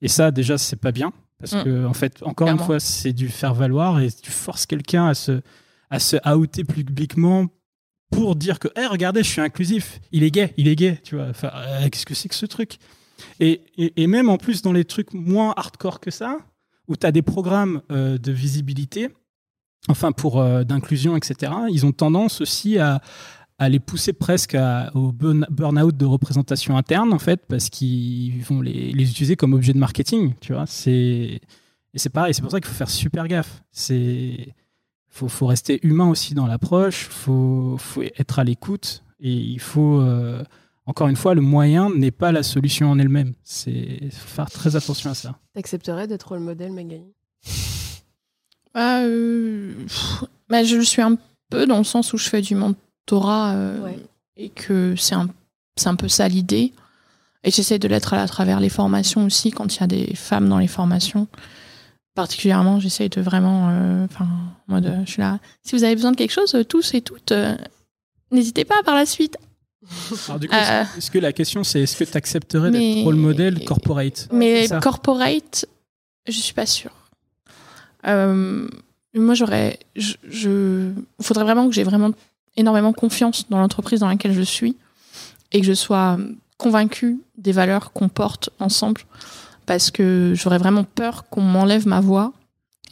Et ça, déjà, c'est pas bien. Parce Mm. que, en fait, encore une fois, c'est du faire valoir et tu forces quelqu'un à se, à se outer publiquement pour dire que, hey, regardez, je suis inclusif. Il est gay, il est gay. Tu vois, enfin, euh, qu'est-ce que c'est que ce truc? Et, et, et même en plus dans les trucs moins hardcore que ça, où tu as des programmes euh, de visibilité, enfin pour euh, d'inclusion, etc., ils ont tendance aussi à, les pousser presque au burn- burn-out de représentation interne, en fait, parce qu'ils vont les, les utiliser comme objet de marketing, tu vois. C'est, et c'est pareil, c'est pour ça qu'il faut faire super gaffe. C'est, faut, faut rester humain aussi dans l'approche, faut, faut être à l'écoute, et il faut, euh, encore une fois, le moyen n'est pas la solution en elle-même. C'est, faut faire très attention à ça. T'accepterais d'être le modèle, Magali? Bah, euh, pff, bah, je le suis un peu dans le sens où je fais du mentorat euh, Ouais. et que c'est un, c'est un peu ça l'idée. Et j'essaie de l'être à, à travers les formations aussi, quand il y a des femmes dans les formations. Particulièrement, j'essaie de vraiment. euh, Enfin, euh, je suis là. Si vous avez besoin de quelque chose, tous et toutes, euh, n'hésitez pas par la suite. [LAUGHS] Alors, du coup, Euh, est-ce que la question, c'est est-ce que tu accepterais mais- d'être model corporate? Mais corporate, je suis pas sûre. Euh, moi, j'aurais. Je, faudrait vraiment que j'ai vraiment énormément confiance dans l'entreprise dans laquelle je suis et que je sois convaincue des valeurs qu'on porte ensemble parce que j'aurais vraiment peur qu'on m'enlève ma voix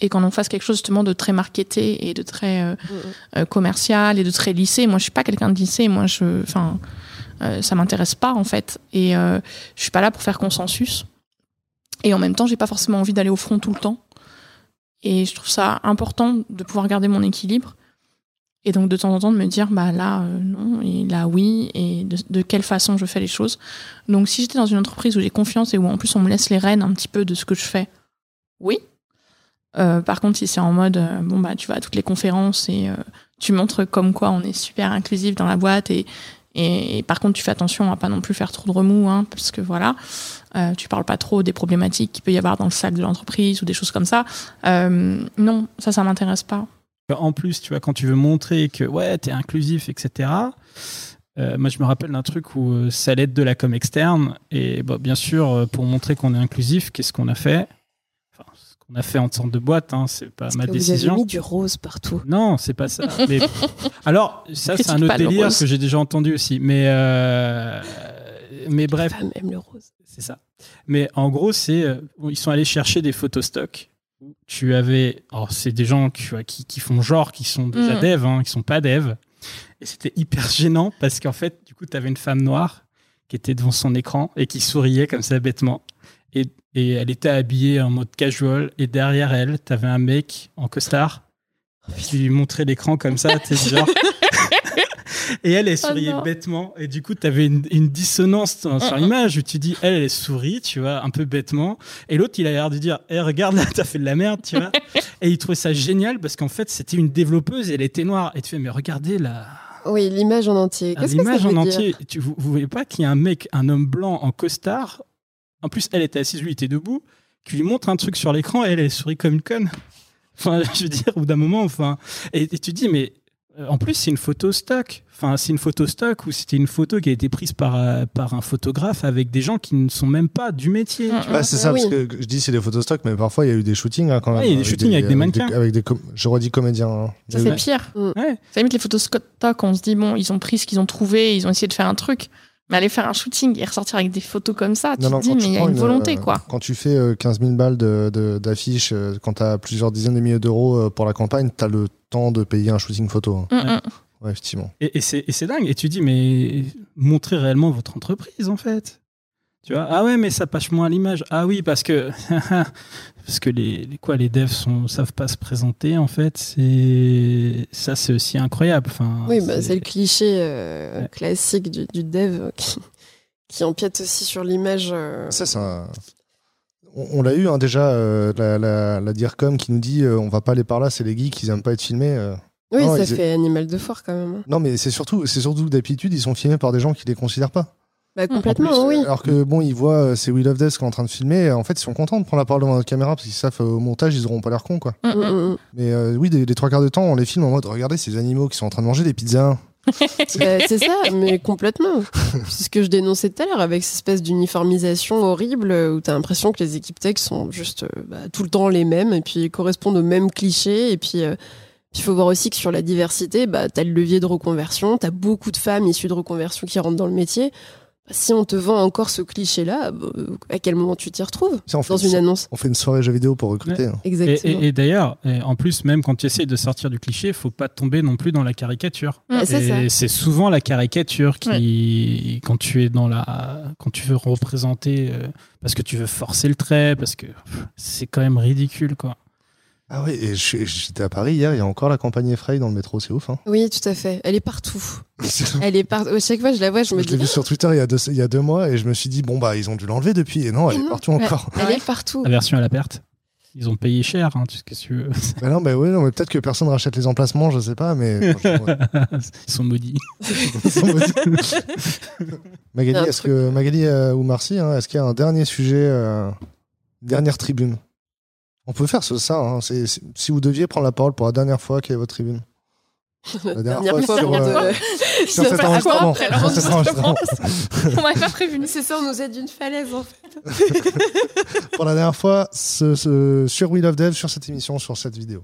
et qu'on en fasse quelque chose justement de très marketé et de très euh, euh, commercial et de très lycée. Moi, je suis pas quelqu'un de lycée. Moi, je, enfin, euh, ça m'intéresse pas en fait. Et je suis pas là pour faire consensus. Et en même temps, j'ai pas forcément envie d'aller au front tout le temps. Et je trouve ça important de pouvoir garder mon équilibre. Et donc de temps en temps de me dire, bah là, euh, non, et là, oui, et de, quelle façon je fais les choses. Donc si j'étais dans une entreprise où j'ai confiance et où en plus on me laisse les rênes un petit peu de ce que je fais, oui. Euh, par contre, si c'est en mode, euh, bon, bah tu vas à toutes les conférences et tu montres comme quoi on est super inclusif dans la boîte et par contre, tu fais attention à pas non plus faire trop de remous, hein, parce que voilà, euh, tu parles pas trop des problématiques qu'il peut y avoir dans le sac de l'entreprise ou des choses comme ça. Euh, non, ça, ça m'intéresse pas. En plus, tu vois, quand tu veux montrer que ouais, t'es inclusif, etc. euh, moi, je me rappelle d'un truc où euh, ça allait être de la com externe. Et bah, bien sûr, euh, pour montrer qu'on est inclusif, qu'est-ce qu'on a fait? Enfin, ce qu'on a fait en sorte de boîte, hein, c'est pas ma que Vous décision. avez mis du rose partout. Non, c'est pas ça. [LAUGHS] Mais- alors, ça, c'est un autre pas délire que j'ai déjà entendu aussi. Mais, euh, mais bref, Les femmes aiment le rose. C'est ça. Mais en gros, c'est euh, ils sont allés chercher des photos stock. Tu avais, alors c'est des gens qui, qui, qui font genre, qui sont déjà Mhm. devs, hein, qui sont pas devs. Et c'était hyper gênant parce qu'en fait, du coup, tu avais une femme noire qui était devant son écran et qui souriait comme ça bêtement. Et, et elle était habillée en mode casual. Et derrière elle, tu avais un mec en costard qui lui montrait l'écran comme ça. t'es genre. [LAUGHS] Et elle, elle souriait non. bêtement. Et du coup, tu avais une, une dissonance sur Mm, mm. l'image où tu dis, elle, elle sourit, tu vois, un peu bêtement. Et l'autre, il a l'air de dire, Eh, regarde là, [LAUGHS] t'as fait de la merde, tu vois. [LAUGHS] et il trouvait ça génial parce qu'en fait, c'était une développeuse et elle était noire. Et tu fais, mais regardez là, Oui, l'image en entier. Qu'est-ce que ça l'image en entier. Tu, vous, vous voyez pas qu'il y a un mec, un homme blanc en costard? En plus, elle était assise, lui il était debout. Qui lui montre un truc sur l'écran et elle, elle sourit comme une conne. Enfin, [LAUGHS] je veux dire, au bout d'un moment, enfin. Et, et tu dis, mais en plus, c'est une photo stock. Enfin, c'est une photo stock ou c'était une photo qui a été prise par, euh, par un photographe avec des gens qui ne sont même pas du métier. Ah, c'est ça, oui. parce que je dis c'est des photos stock, mais parfois il y a eu des shootings hein, quand même. Ouais, il y a des shootings avec des mannequins. Avec des, com- j'aurais dit comédiens. hein. Ça, c'est pire. Ouais. Ça limite les photos stock, on se dit, bon, ils ont pris ce qu'ils ont trouvé, ils ont essayé de faire un truc. Mais aller faire un shooting et ressortir avec des photos comme ça, tu Non, non, te dis, mais il y a une volonté, euh, quoi. Quand tu fais euh, 15 000 balles de- de- d'affiches, euh, quand tu as plusieurs dizaines de milliers d'euros euh, pour la campagne, tu as le temps de payer un shooting photo. hein. Mm, mm. Ouais, effectivement. Et, et c'est dingue. Et tu dis, mais montrez réellement votre entreprise, en fait. Tu vois Ah ouais, mais ça passe moins à l'image. Ah oui, parce que [LAUGHS] parce que les, les quoi, les devs sont savent pas se présenter. En fait, c'est ça, c'est aussi incroyable. Enfin, Oui, bah, c'est le cliché euh, Ouais. classique du, du dev qui, qui empiète aussi sur l'image. euh, Ça, c'est un- On, on l'a eu hein, déjà, euh, la, la, la DIRCOM qui nous dit euh, on va pas aller par là, c'est les geeks, ils aiment pas être filmés. euh. Oui, Non, ça fait animal de foire quand même. hein. Non, mais c'est surtout, c'est surtout que d'habitude, ils sont filmés par des gens qui les considèrent pas. Bah, En complètement, plus, oui. Alors que bon, ils voient euh, c'est Will of Death qui est en train de filmer. En fait, ils sont contents de prendre la parole devant notre caméra parce qu'ils savent euh, au montage, ils auront pas l'air cons, quoi. Mm, Mm, mm. Mais euh, oui, des- les trois quarts de temps, on les filme en mode regardez ces animaux qui sont en train de manger des pizzas. [LAUGHS] Bah, c'est ça, mais complètement. C'est ce que je dénonçais tout à l'heure avec cette espèce d'uniformisation horrible où t'as l'impression que les équipes tech sont juste euh, bah, tout le temps les mêmes et puis correspondent aux mêmes clichés. Et puis, euh, il faut voir aussi que sur la diversité, bah, t'as le levier de reconversion, t'as beaucoup de femmes issues de reconversion qui rentrent dans le métier. Si on te vend encore ce cliché-là, bah, à quel moment tu t'y retrouves Si, on fait dans une annonce On fait une soirée jeux vidéo pour recruter. hein. Et, Exactement. et- et d'ailleurs, en plus, même quand tu essayes de sortir du cliché, faut pas tomber non plus dans la caricature. Ah, c'est ça. Et c'est souvent la caricature qui, quand tu es dans la, quand tu veux représenter, euh, parce que tu veux forcer le trait, parce que pff, c'est quand même ridicule, quoi. Ah oui, et je- j'étais à Paris hier, il y a encore la campagne Effray dans le métro, c'est ouf. Hein. Oui, tout à fait. Elle est partout. [LAUGHS] je Elle est partout. Chaque fois que je la vois, je me l'ai dis. vu sur Twitter il y, a deux, il y a deux mois et je me suis dit, bon, bah, ils ont dû l'enlever depuis. Et non, elle Et est non. partout Ouais. encore. Elle Ouais. est partout. La version à la perte. Ils ont payé cher, hein, tu sais, qu'est-ce que tu veux. [LAUGHS] bah non, bah oui, non, mais peut-être que personne rachète les emplacements, je sais pas, mais. [LAUGHS] ouais. Ils sont maudits. Ils sont maudits. Magali, est-ce que Magali euh, ou Marcy, hein, est-ce qu'il y a un dernier sujet, euh, dernière tribune? On peut faire ce- ça. hein, si vous deviez prendre la parole pour la dernière fois, quelle est votre tribune La Dernière fois sur, de- euh, sur cet Sur enregistrement. On m'avait pas prévenu. C'est ça, on nous aide d'une falaise en fait. [LAUGHS] pour la dernière fois, ce- ce- sur We Love Dev, sur cette émission, sur cette vidéo.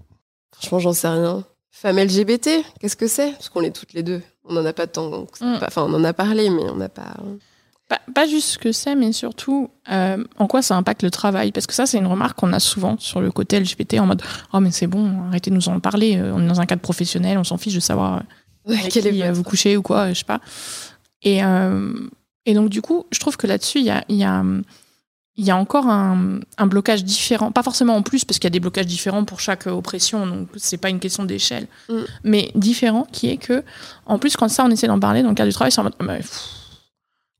Franchement, j'en sais rien. Femme LGBT, qu'est-ce que c'est? Parce qu'on l'est toutes les deux. On en a pas tant. Mm. pas- Enfin, on en a parlé, mais on n'a pas. Pas, pas juste ce que c'est, mais surtout euh, en quoi ça impacte le travail. Parce que ça, c'est une remarque qu'on a souvent sur le côté LGBT en mode Oh, mais c'est bon, arrêtez de nous en parler. euh, On est dans un cadre professionnel, on s'en fiche de savoir euh, Ouais, avec quel qui est vous couchez ou quoi, je sais pas. Et, euh, et donc, du coup, je trouve que là-dessus, il y a, y, a, y a encore un, un blocage différent. Pas forcément en plus, parce qu'il y a des blocages différents pour chaque oppression, donc c'est pas une question d'échelle. Mm. Mais différent, qui est que, en plus, quand ça, on essaie d'en parler dans le cadre du travail, c'est en mode. Mais, pff,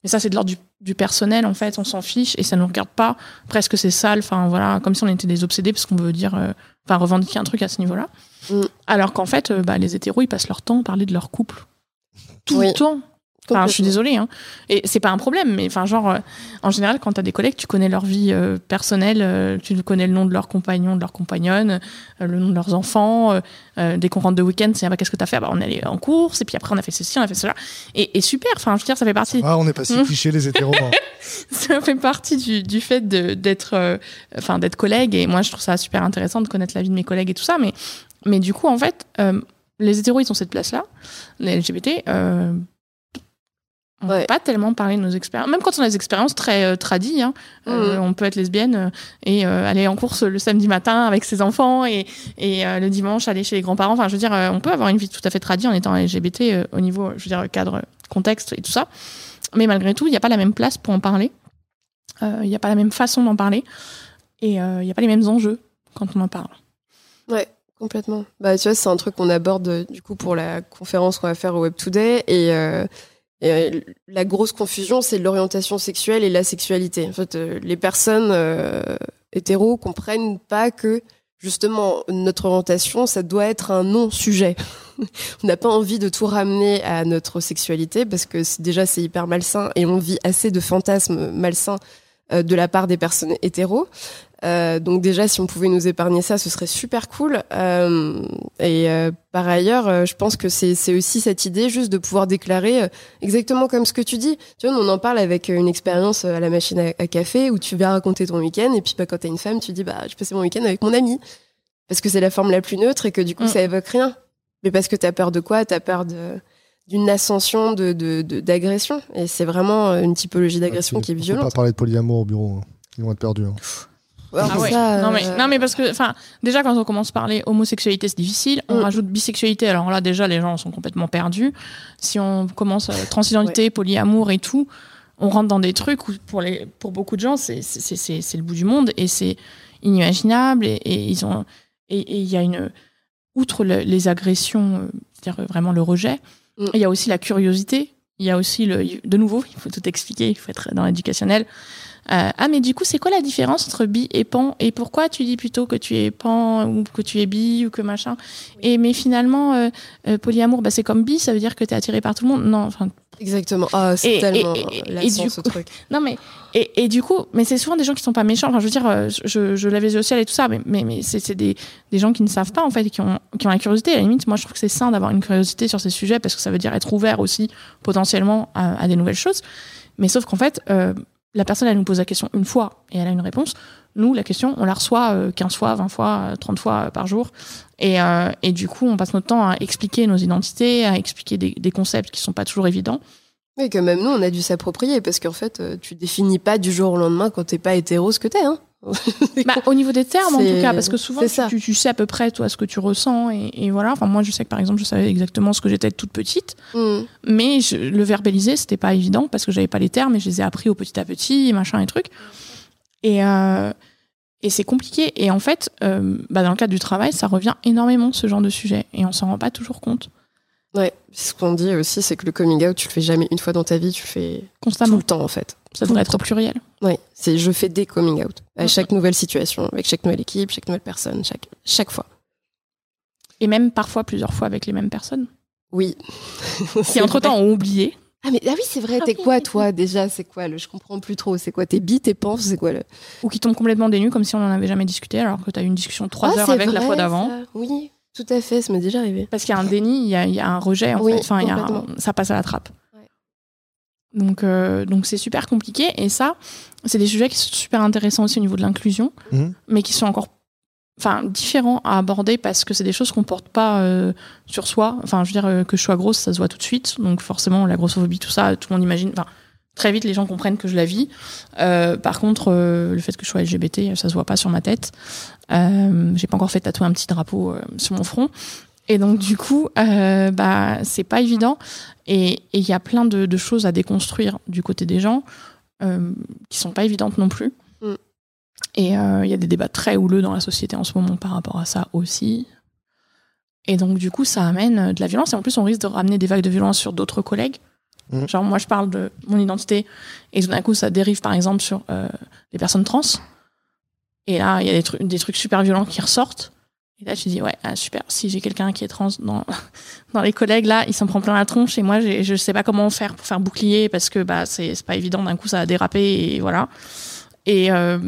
mais ça, c'est de l'ordre du, du personnel, en fait, on s'en fiche et ça nous regarde pas. Presque c'est sale, enfin voilà, comme si on était des obsédés parce qu'on veut dire. euh, Enfin, revendiquer un truc à ce niveau-là. Mm. Alors qu'en fait, euh, bah, les hétéros, ils passent leur temps à parler de leur couple. Tout Oui. le temps. Enfin, je suis désolée, hein. Et c'est pas un problème, mais enfin, genre, euh, en général, quand t'as des collègues, tu connais leur vie euh, personnelle, euh, tu connais le nom de leur compagnon, de leur compagnonne, euh, le nom de leurs enfants. euh, euh, dès qu'on rentre de week-end, c'est ah, bah, qu'est-ce que t'as fait? Bah, on est allé en course, et puis après, on a fait ceci, on a fait cela. Et, et super, enfin, je veux dire, ça fait partie Ah, on n'est pas si Mm. clichés, les hétéros. hein. [LAUGHS] ça fait partie du, du fait de- d'être euh, enfin d'être collègue et moi je trouve ça super intéressant de connaître la vie de mes collègues et tout ça mais mais du coup en fait euh, les hétéros ils ont cette place là les LGBT euh, on Ouais. peut pas tellement parler de nos expériences même quand on a des expériences très euh, tradies hein, euh, on peut être lesbienne euh, et euh, aller en course le samedi matin avec ses enfants et, et le dimanche aller chez les grands-parents enfin je veux dire on peut avoir une vie tout à fait tradie en étant LGBT au niveau je veux dire cadre contexte et tout ça mais malgré tout, il n'y a pas la même place pour en parler. Il n'y a pas la même façon d'en parler. Et il n'y a pas les mêmes enjeux quand on en parle. Ouais, complètement. Bah, tu vois, c'est un truc qu'on aborde du coup pour la conférence qu'on va faire au Web Today. Et, euh, la grosse confusion, c'est l'orientation sexuelle et la sexualité. En fait, euh, les personnes euh, hétéros comprennent pas que justement notre orientation, ça doit être un non-sujet. [LAUGHS] on n'a pas envie de tout ramener à notre sexualité parce que déjà c'est hyper malsain et on vit assez de fantasmes malsains euh, de la part des personnes hétéros. Euh, donc déjà, si on pouvait nous épargner ça, ce serait super cool. Euh, et euh, par ailleurs, euh, je pense que c'est aussi cette idée juste de pouvoir déclarer euh, exactement comme ce que tu dis. Tu vois, on en parle avec une expérience à la machine à, à café où tu vas raconter ton week-end et puis bah, quand t'es une femme, tu dis bah je passais mon week-end avec mon ami parce que c'est la forme la plus neutre et que du coup Mm. ça évoque rien. Mais parce que t'as peur de quoi? T'as peur de d'une ascension de de- de- d'agression et c'est vraiment une typologie d'agression qui est On peut violente. pas parler de polyamour au bureau. hein. Ils vont être perdus. hein. Ah ouais. ça, non, mais, euh, non, mais parce que, enfin, déjà, quand on commence par parler homosexualité, c'est difficile. On Mm. rajoute bisexualité, alors là, déjà, les gens sont complètement perdus. Si on commence euh, transidentité, polyamour et tout, on rentre dans des trucs où, pour, les, pour beaucoup de gens, c'est le bout du monde et c'est inimaginable. Et, et ils ont. Et il y a une. Outre le- les agressions, euh, c'est-à-dire vraiment le rejet, Mm. il y a aussi la curiosité. Il y a aussi le. De nouveau, il faut tout expliquer, il faut être dans l'éducationnel. Euh, ah mais du coup c'est quoi la différence entre bi et pan? Et pourquoi tu dis plutôt que tu es pan ou que tu es bi ou que machin? Et mais finalement euh, euh, polyamour bah c'est comme bi ça veut dire que tu es attiré par tout le monde. Non enfin Exactement. Ah, c'est tellement et- et- et du ce coup- truc. [LAUGHS] non mais et, et du coup mais c'est souvent des gens qui sont pas méchants. Enfin je veux dire je, je lève les yeux au ciel et tout ça mais mais, mais c'est c'est des, des gens qui ne savent pas en fait et qui ont qui ont la curiosité. À la limite moi je trouve que c'est sain d'avoir une curiosité sur ces sujets parce que ça veut dire être ouvert aussi potentiellement à, à des nouvelles choses. Mais sauf qu'en fait euh, la personne elle nous pose la question une fois et elle a une réponse nous la question on la reçoit euh, 15 fois 20 fois euh, 30 fois euh, par jour et, euh, et du coup on passe notre temps à expliquer nos identités à expliquer des, concepts qui sont pas toujours évidents Oui, que même nous, on a dû s'approprier parce qu'en fait, euh, tu définis pas du jour au lendemain quand t'es pas hétéro ce que t'es. Hein. [LAUGHS] Bah, au niveau des termes, en tout cas, parce que souvent, tu, tu- tu sais à peu près, toi, ce que tu ressens. Et, et voilà. Enfin, moi, je sais que, par exemple, je savais exactement ce que j'étais toute petite. Mm. Mais je- le verbaliser, c'était pas évident parce que j'avais pas les termes et je les ai appris au petit à petit, et machin et truc. Et, euh, et c'est compliqué. Et en fait, euh, bah, dans le cadre du travail, ça revient énormément, ce genre de sujet. Et on s'en rend pas toujours compte. Ouais. Ce qu'on dit aussi, c'est que le coming out, tu le fais jamais une fois dans ta vie, tu le fais tout Constamment. le temps en fait. Ça devrait être au pluriel. Ouais, c'est je fais des coming out à chaque nouvelle situation, avec chaque nouvelle équipe, chaque nouvelle personne, chaque chaque fois. Et même parfois plusieurs fois avec les mêmes personnes. Oui. [LAUGHS] Qui, entre-temps, ont oublié. Ah mais ah oui, c'est vrai. Ah T'es oui, quoi oui, toi déjà? C'est quoi le Je comprends plus trop. C'est quoi T'es bi, t'es penses C'est quoi le Ou qui tombent complètement des nues comme si on n'en avait jamais discuté alors que tu as eu une discussion trois Ah, heures avec la fois d'avant. Oui, tout à fait. Ça m'est déjà arrivé. Parce qu'il y a un déni, il y a, il y a un rejet, en Oui, fait. Enfin, il y a un- complètement. ça passe à la trappe. Donc, euh, donc c'est super compliqué. Et ça, c'est des sujets qui sont super intéressants aussi au niveau de l'inclusion, Mhm. mais qui sont encore enfin, différents à aborder parce que c'est des choses qu'on porte pas euh, sur soi. Enfin, je veux dire, euh, que je sois grosse, ça se voit tout de suite. Donc, forcément, la grossophobie, tout ça, tout le monde imagine. Enfin, très vite, les gens comprennent que je la vis. Par contre, le fait que je sois LGBT, ça se voit pas sur ma tête. J'ai pas encore fait tatouer un petit drapeau sur mon front. Et donc, du coup, euh, bah, c'est pas évident. Et il y a plein de, de choses à déconstruire du côté des gens euh, qui sont pas évidentes non plus. Mm. Et euh, il y a des débats très houleux dans la société en ce moment par rapport à ça aussi. Et donc, du coup, ça amène de la violence. Et en plus, on risque de ramener des vagues de violence sur d'autres collègues. Mm. Genre, moi, je parle de mon identité. Et tout d'un coup, ça dérive, par exemple, sur euh, les personnes trans. Et là, il y a des, trucs des trucs super violents qui ressortent. Et là, tu dis, ouais, ah, super, si j'ai quelqu'un qui est trans dans, [LAUGHS] dans les collègues, là, il s'en prend plein la tronche. Et moi, je sais pas comment faire pour faire bouclier parce que bah, c'est pas évident. D'un coup, ça a dérapé et voilà. Et, euh,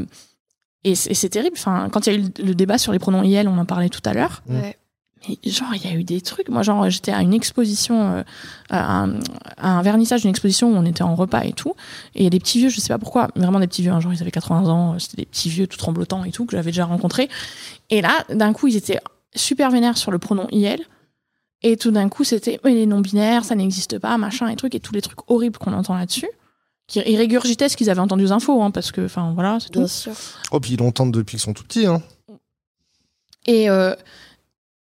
et c'est terrible. Enfin, quand il y a eu le, débat sur les pronoms IL, on en parlait tout à l'heure. Ouais. Mais genre, il y a eu des trucs. Moi, genre, j'étais à une exposition, euh, à, un, à un vernissage d'une exposition où on était en repas et tout. Et il y a des petits vieux, je sais pas pourquoi, mais vraiment des petits vieux, hein, genre ils avaient 80 ans, euh, c'était des petits vieux tout tremblotants et tout, que j'avais déjà rencontrés. Et là, d'un coup, ils étaient super vénères sur le pronom IL. Et tout d'un coup, c'était mais les non-binaires, ça n'existe pas, machin et trucs, et tous les trucs horribles qu'on entend là-dessus. Qui ils régurgitaient ce qu'ils avaient entendu aux infos, hein, parce que, enfin, voilà, c'est tout. Bien sûr. Oh, puis ils l'entendent depuis qu'ils sont tout petits. Hein. Et, euh,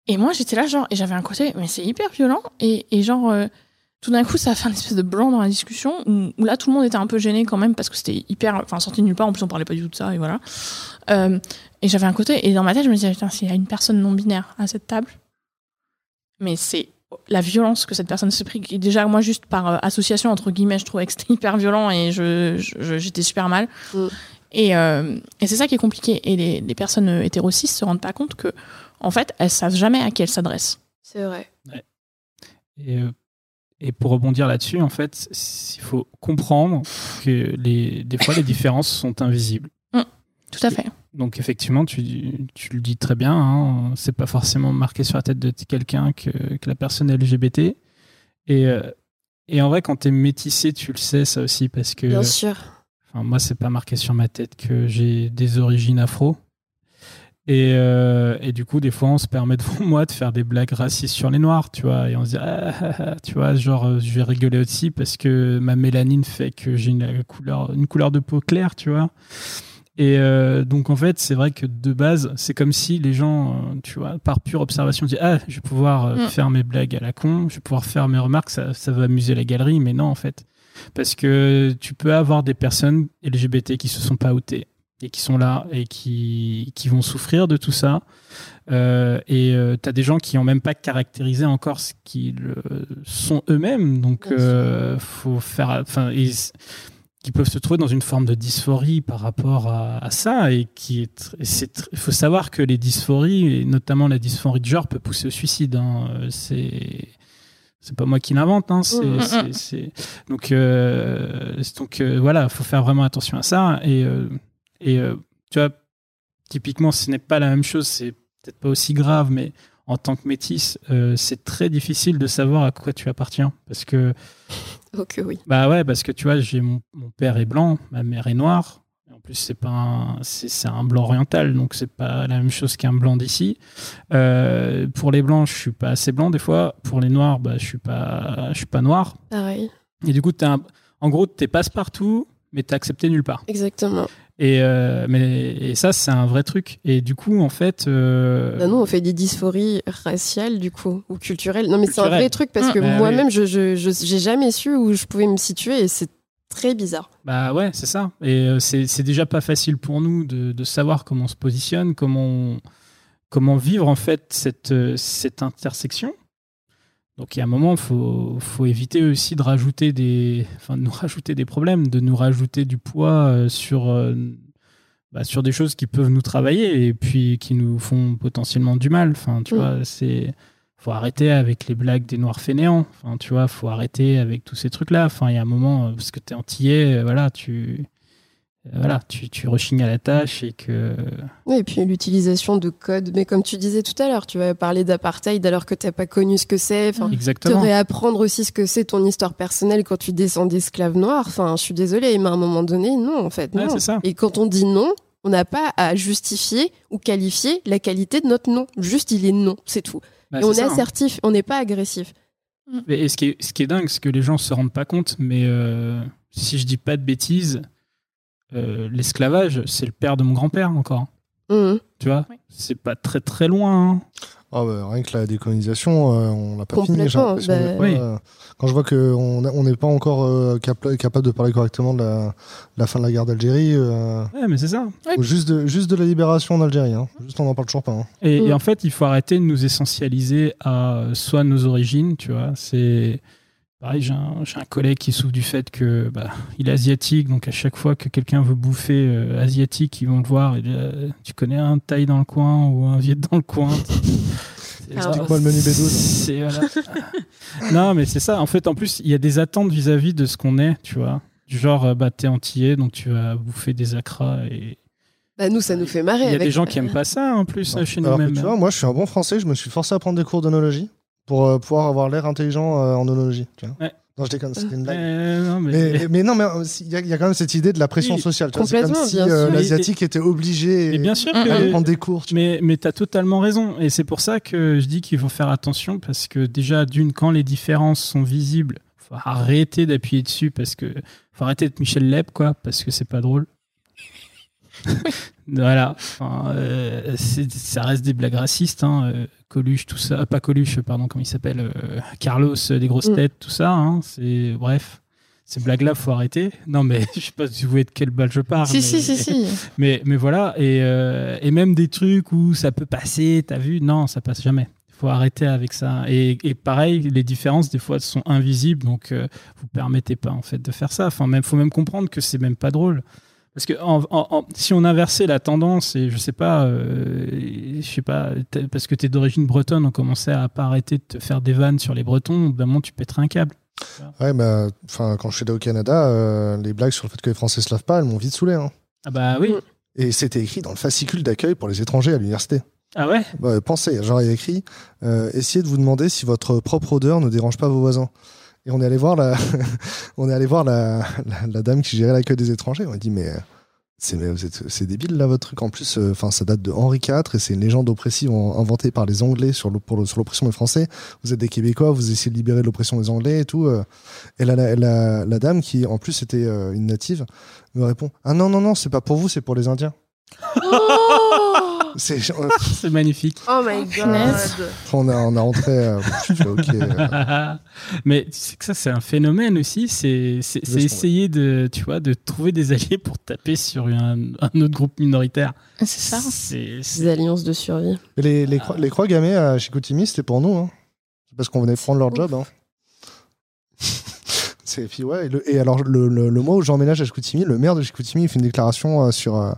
et moi, j'étais là, genre, et j'avais un côté, mais c'est hyper violent. Et, et genre, euh, tout d'un coup, ça a fait un espèce de blanc dans la discussion, où, où là, tout le monde était un peu gêné quand même, parce que c'était hyper, enfin, sorti de nulle part. En plus, on parlait pas du tout de ça, et voilà. Euh, et j'avais un côté, et dans ma tête, je me disais, putain, s'il y a une personne non binaire à cette table, mais c'est la violence que cette personne s'est pris. Et Déjà, moi, juste par euh, association, entre guillemets, je trouvais que c'était [LAUGHS] hyper violent et je, j'étais super mal. Mm. Et, et c'est ça qui est compliqué. Et les, les personnes hétérocis se rendent pas compte que, en fait, elles savent jamais à qui elles s'adressent. C'est vrai. Et, euh, et pour rebondir là-dessus, en fait, il faut comprendre que les, des fois les différences sont invisibles. Tout à fait. Donc effectivement, tu, tu le dis très bien, hein, c'est pas forcément marqué sur la tête de quelqu'un que, que la personne est LGBT. Et, euh, et en vrai, quand t'es métissé, tu le sais ça aussi, parce que Bien sûr. Enfin, moi, c'est pas marqué sur ma tête que j'ai des origines afro. Et, euh, et du coup, des fois, on se permet devant [LAUGHS] moi de faire des blagues racistes sur les noirs, tu vois. Et on se dit, ah, [LAUGHS] tu vois, genre, euh, je vais rigoler aussi parce que ma mélanine fait que j'ai une couleur, une couleur de peau claire, tu vois. Et euh, donc, en fait, c'est vrai que de base, c'est comme si les gens, tu vois, par pure observation, disent, ah, je vais pouvoir Mm. faire mes blagues à la con, je vais pouvoir faire mes remarques, ça, ça va amuser la galerie. Mais non, en fait. Parce que tu peux avoir des personnes LGBT qui se sont pas outées et qui sont là et qui, qui vont souffrir de tout ça. Euh, et tu as des gens qui ont même pas caractérisé encore ce qu'ils euh, sont eux-mêmes. Donc, euh, faut faire. Enfin, qui peuvent se trouver dans une forme de dysphorie par rapport à, à ça et qui est il faut savoir que les dysphories et notamment la dysphorie de genre peut pousser au suicide hein. Euh, c'est c'est pas moi qui l'invente hein. c'est, Mm, mm, c'est- donc euh, donc euh, voilà faut faire vraiment attention à ça et euh, et euh, tu vois typiquement ce n'est pas la même chose c'est peut-être pas aussi grave mais en tant que métisse, euh, c'est très difficile de savoir à quoi tu appartiens. Parce que [LAUGHS] Ok, oui. bah ouais, parce que tu vois, j'ai mon, mon père est blanc, ma mère est noire. En plus, c'est pas un, c'est, c'est un blanc oriental, donc c'est pas la même chose qu'un blanc d'ici. Euh, pour les blancs, je suis pas assez blanc des fois. Pour les noirs, bah je suis pas, je suis pas noir. Pareil. Et du coup, un- en gros, t'es passe-partout, mais t'es accepté nulle part. Exactement. Et, euh, mais, et ça, c'est un vrai truc. Et du coup, en fait. euh, nous, on fait des dysphories raciales, du coup, ou culturelles. Non, mais c'est un vrai truc parce que Bah, moi-même, je je- j'ai jamais su où je pouvais me situer et c'est très bizarre. Bah ouais, c'est ça. Et euh, c'est déjà pas facile pour nous de, de savoir comment on se positionne, comment, on- comment vivre en fait cette, euh, cette intersection. Donc il y a un moment, il faut, faut éviter aussi de rajouter des, enfin, de nous [LAUGHS] rajouter des problèmes, de nous rajouter du poids euh, sur, euh, bah, sur des choses qui peuvent nous travailler et puis qui nous font potentiellement du mal. Enfin, tu vois, c'est faut arrêter avec les blagues des noirs fainéants. Enfin, tu vois, faut arrêter avec tous ces trucs-là. Enfin, il y a un moment, euh, parce que t'es antillais, voilà, tu, voilà, tu, tu rechignes à la tâche et que. Oui, et puis l'utilisation de codes. Mais comme tu disais tout à l'heure, tu vas parler d'apartheid alors que t'as pas connu ce que c'est. Enfin, Exactement. réapprendre aussi ce que c'est ton histoire personnelle quand tu descends d'esclave noir. Enfin, je suis désolée, mais à un moment donné, non, en fait, Ouais, non. c'est ça. Et quand on dit non, on n'a pas à justifier ou qualifier la qualité de notre non. Juste, il est non, c'est tout. Bah, et on c'est est ça, hein. assertif, on n'est pas agressif. Mais- Et ce qui, est, ce qui est dingue, c'est que les gens se rendent pas compte, mais euh, si je dis pas de bêtises, euh, l'esclavage, c'est le père de mon grand-père encore. Mhm. Tu vois Oui. C'est pas très très loin. hein. Ah bah, rien que la décolonisation, euh, on l'a pas fini. bah- on est pas, Oui. euh, quand je vois qu'on on n'est pas encore euh, capa- capable de parler correctement de la, de la fin de la guerre d'Algérie, euh, Ouais, mais c'est ça. Ouais. juste de, juste de la libération d'Algérie. Hein. Juste on en parle toujours pas. hein. Et, et en fait, il faut arrêter de nous essentialiser à soit nos origines, tu vois. C'est pareil, j'ai un, j'ai un collègue qui souffre du fait que bah, il est asiatique, donc à chaque fois que quelqu'un veut bouffer euh, asiatique, ils vont le voir. Et, euh, tu connais un Thaï dans le coin ou un Viet dans le coin? [LAUGHS] C'est- Explique-moi le menu B12. C'est- voilà. [LAUGHS] non, mais c'est ça. En fait, en plus, il y a des attentes vis-à-vis de ce qu'on est, tu vois. Du genre, euh, bah, t'es antillais, donc tu vas bouffer des acras et Bah, nous, ça nous fait marrer. il y a avec- des gens qui aiment pas ça en plus chez nous Alors que même. tu vois, moi je suis un bon français, je me suis forcé à prendre des cours d'onologie pour euh, pouvoir avoir l'air intelligent euh, en onologie. Tu vois. Ouais. Non, je déconne, c'était une blague. Euh, non, mais... Mais, mais non, mais il y, a- il y a quand même cette idée de la pression Oui, sociale. C'est comme si euh, l'asiatique était obligé Mais bien sûr que- à prendre des cours. tu. Mais, mais tu as totalement raison. Et c'est pour ça que je dis qu'il faut faire attention parce que déjà, d'une, quand les différences sont visibles, faut arrêter d'appuyer dessus parce que faut arrêter d'être Michel Leb, quoi, parce que c'est pas drôle. [LAUGHS] voilà. Enfin, euh, ça reste des blagues racistes, hein. euh, Coluche, tout ça. Pas Coluche, pardon, comment il s'appelle euh, Carlos, des grosses Mm. têtes, tout ça. hein. c'est bref. Ces blagues-là, faut arrêter. Non, mais [LAUGHS] je sais pas si vous voyez de quelle balle je parle. Si, mais- si, si, si. [LAUGHS] mais, mais voilà, et, euh, et même des trucs où ça peut passer, t'as vu? Non, ça passe jamais. Il faut arrêter avec ça. Et, et pareil, les différences, des fois, sont invisibles, donc euh, vous permettez pas, en fait, de faire ça. Enfin, même, faut même comprendre que c'est même pas drôle. Parce que en- en- en- si on inversait la tendance, et je sais pas, euh, je sais pas, parce que tu es d'origine bretonne, on commençait à pas arrêter de te faire des vannes sur les Bretons, d'un moment, tu pèterais un câble. Ouais, bah, enfin, quand je suis allé au Canada, euh, les blagues sur le fait que les Français se lavent pas, elles m'ont vite saoulé. Hein. Ah bah oui. Et c'était écrit dans le fascicule d'accueil pour les étrangers à l'université. Ah ouais? Ouais, pensez, genre il y a écrit euh, essayez de vous demander si votre propre odeur ne dérange pas vos voisins. Et on est allé voir la, [LAUGHS] on est allé voir la, dame qui gérait l'accueil des étrangers. On a dit mais c'est débile là votre truc. En plus, euh, enfin ça date de Henri IV et c'est une légende oppressive en- inventée par les Anglais sur l'oppression des Français. Vous êtes des Québécois, vous essayez de libérer de l'oppression des Anglais et tout. euh. Et la, la dame qui en plus était euh, une native me répond ah non non non c'est pas pour vous c'est pour les Indiens. Oh, C'est [LAUGHS] C'est magnifique. Oh my god. on a on a rentré. euh, [LAUGHS] je fais, ok. euh, [LAUGHS] Mais tu sais que ça, c'est un phénomène aussi. C'est c'est- c'est Vachement, essayer de, tu vois, de trouver des alliés pour taper sur un, un autre groupe minoritaire. C'est ça. C'est c'est- Des alliances de survie. Les, les, croix, les croix gammées à Chicoutimi, c'était pour nous. Hein. C'est parce qu'on venait prendre leur ouf. job. Hein. C'est- puis ouais, et, et alors, le, mois où j'emménage à Chicoutimi, le maire de Chicoutimi fait une déclaration euh, sur, euh,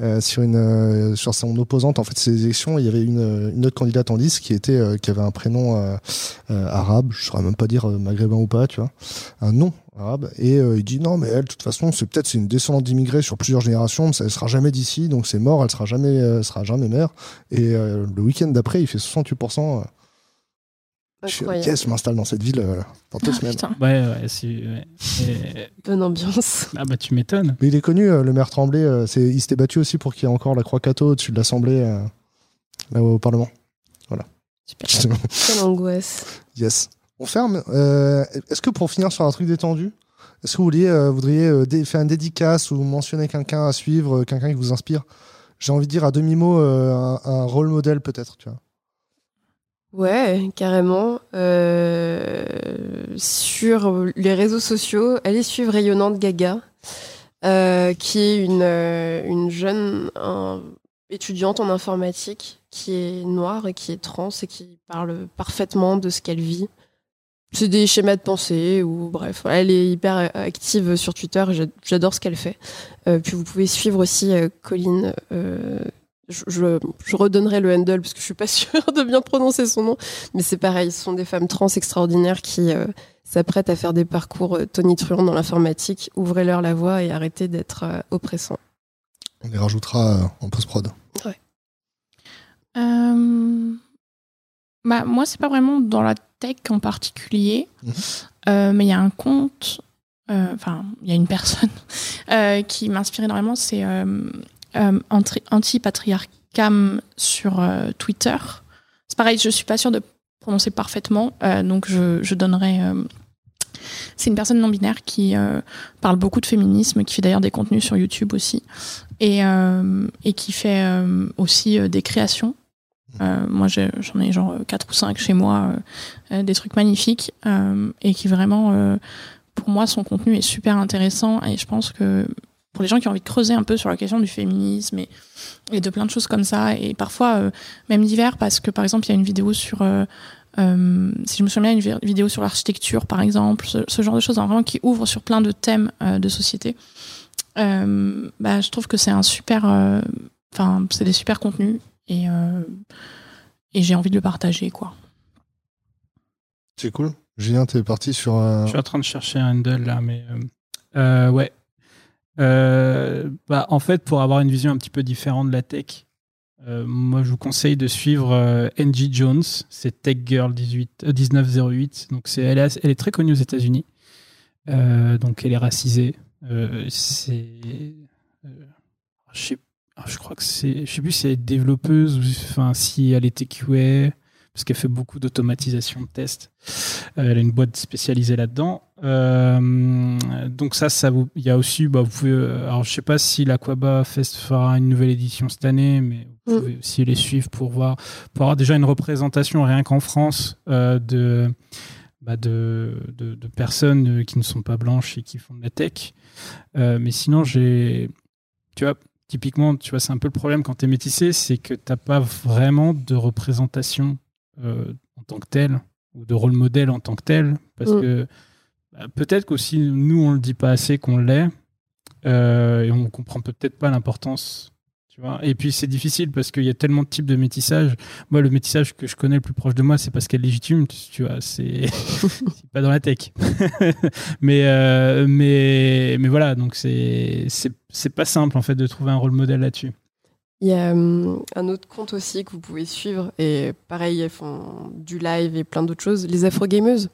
euh, sur, une, sur son opposante en fait, ces élections. Il y avait une, autre candidate en lice qui, était, qui avait un prénom arabe, je saurais même pas dire maghrébin ou pas, tu vois, un nom arabe. Et il dit non, mais elle, de toute façon, c'est peut-être c'est une descendante d'immigrés sur plusieurs générations, mais ça, elle sera jamais d'ici, donc c'est mort, elle sera jamais, sera jamais maire. Et le week-end d'après, il fait 68%. Je suis, yes, je m'installe dans cette ville euh, dans deux Ah, semaines. putain. Ouais, ouais, c'est- ouais. Et- Bonne ambiance. Ah bah tu m'étonnes. Mais il est connu, euh, le maire Tremblay. euh, c'est, il s'était battu aussi pour qu'il y ait encore la croix Cato au-dessus de l'Assemblée, euh, là au Parlement. Voilà. Super. Quelle angoisse. [LAUGHS] yes. On ferme. Euh, Est-ce que pour finir sur un truc détendu, est-ce que vous vouliez, euh, voudriez euh, dé- faire une dédicace ou mentionner quelqu'un à suivre, euh, quelqu'un qui vous inspire? J'ai envie de dire à demi-mot euh, un, un rôle modèle peut-être, tu vois. Ouais, carrément. Euh, sur les réseaux sociaux, allez suivre Rayonnante Gaga, euh, qui est une, euh, une jeune un- étudiante en informatique qui est noire et qui est trans et qui parle parfaitement de ce qu'elle vit. C'est des schémas de pensée ou bref, elle est hyper active sur Twitter. j'a- J'adore ce qu'elle fait. Puis vous pouvez suivre aussi Colline. Je, je, je redonnerai le handle parce que je suis pas [LAUGHS] sûre de bien prononcer son nom, mais c'est pareil. Ce sont des femmes trans extraordinaires qui euh, s'apprêtent à faire des parcours euh, tonitruants dans l'informatique. Ouvrez-leur la voie et arrêtez d'être euh, oppressants. On les rajoutera euh, en post-prod. Euh, bah, moi, c'est pas vraiment dans la tech en particulier, Mhm. Euh, mais il y a un compte, euh, enfin, il y a une personne [LAUGHS] euh, qui m'inspire énormément, c'est Anti-Patriarcam sur euh, Twitter. C'est pareil, je suis pas sûre de prononcer parfaitement, euh, donc je, donnerai. euh, c'est une personne non binaire qui euh, parle beaucoup de féminisme, qui fait d'ailleurs des contenus sur YouTube aussi, et, euh, et qui fait euh, aussi euh, des créations. Euh, moi, j'en ai genre 4 ou 5 chez moi, euh, euh, des trucs magnifiques, euh, et qui vraiment, euh, pour moi, son contenu est super intéressant, et je pense que pour les gens qui ont envie de creuser un peu sur la question du féminisme et, et de plein de choses comme ça, et parfois euh, même divers, parce que par exemple, il y a une vidéo sur... euh, euh, si je me souviens, une vi- vidéo sur l'architecture, par exemple, ce, ce genre de choses, hein, vraiment qui ouvre sur plein de thèmes euh, de société. Euh, bah, je trouve que c'est un super, euh, enfin, c'est des super contenus et euh, et j'ai envie de le partager, quoi. C'est cool. Julien, t'es parti sur un. Je suis en train de chercher un handle là, mais euh, euh, ouais. Euh, bah, en fait, pour avoir une vision un petit peu différente de la tech, euh, moi je vous conseille de suivre euh, Angie Jones, c'est Tech Girl 18, euh, 1908. Donc elle, est, elle est très connue aux États-Unis. Donc elle est racisée. Je, sais, crois que c'est, je sais plus si elle est développeuse ou enfin si elle était QA parce qu'elle fait beaucoup d'automatisation de tests. Elle a une boîte spécialisée là-dedans. Euh, donc ça, ça vous, il y a aussi, bah, vous pouvez, euh, alors je sais pas si l'Aquaba Fest fera une nouvelle édition cette année, mais vous Mm. pouvez aussi les suivre pour voir, pour avoir déjà une représentation rien qu'en France euh, de, bah, de, de, de personnes qui ne sont pas blanches et qui font de la tech. Euh, mais sinon, j'ai, tu vois, typiquement, tu vois, c'est un peu le problème quand tu es métissé, c'est que t'as pas vraiment de représentation en tant que tel ou de rôle modèle en tant que tel parce Mm. que peut-être qu'aussi nous on le dit pas assez qu'on l'est euh, et on comprend peut-être pas l'importance tu vois. Et puis c'est difficile parce qu'il y a tellement de types de métissage. Moi le métissage que je connais le plus proche de moi c'est parce qu'elle est légitime tu vois [LAUGHS] c'est pas dans la tech. [LAUGHS] Mais euh, mais mais voilà donc c'est pas simple en fait de trouver un rôle modèle là-dessus. Il y a un autre compte aussi que vous pouvez suivre, et pareil, elles font du live et plein d'autres choses, les afro-gameuses.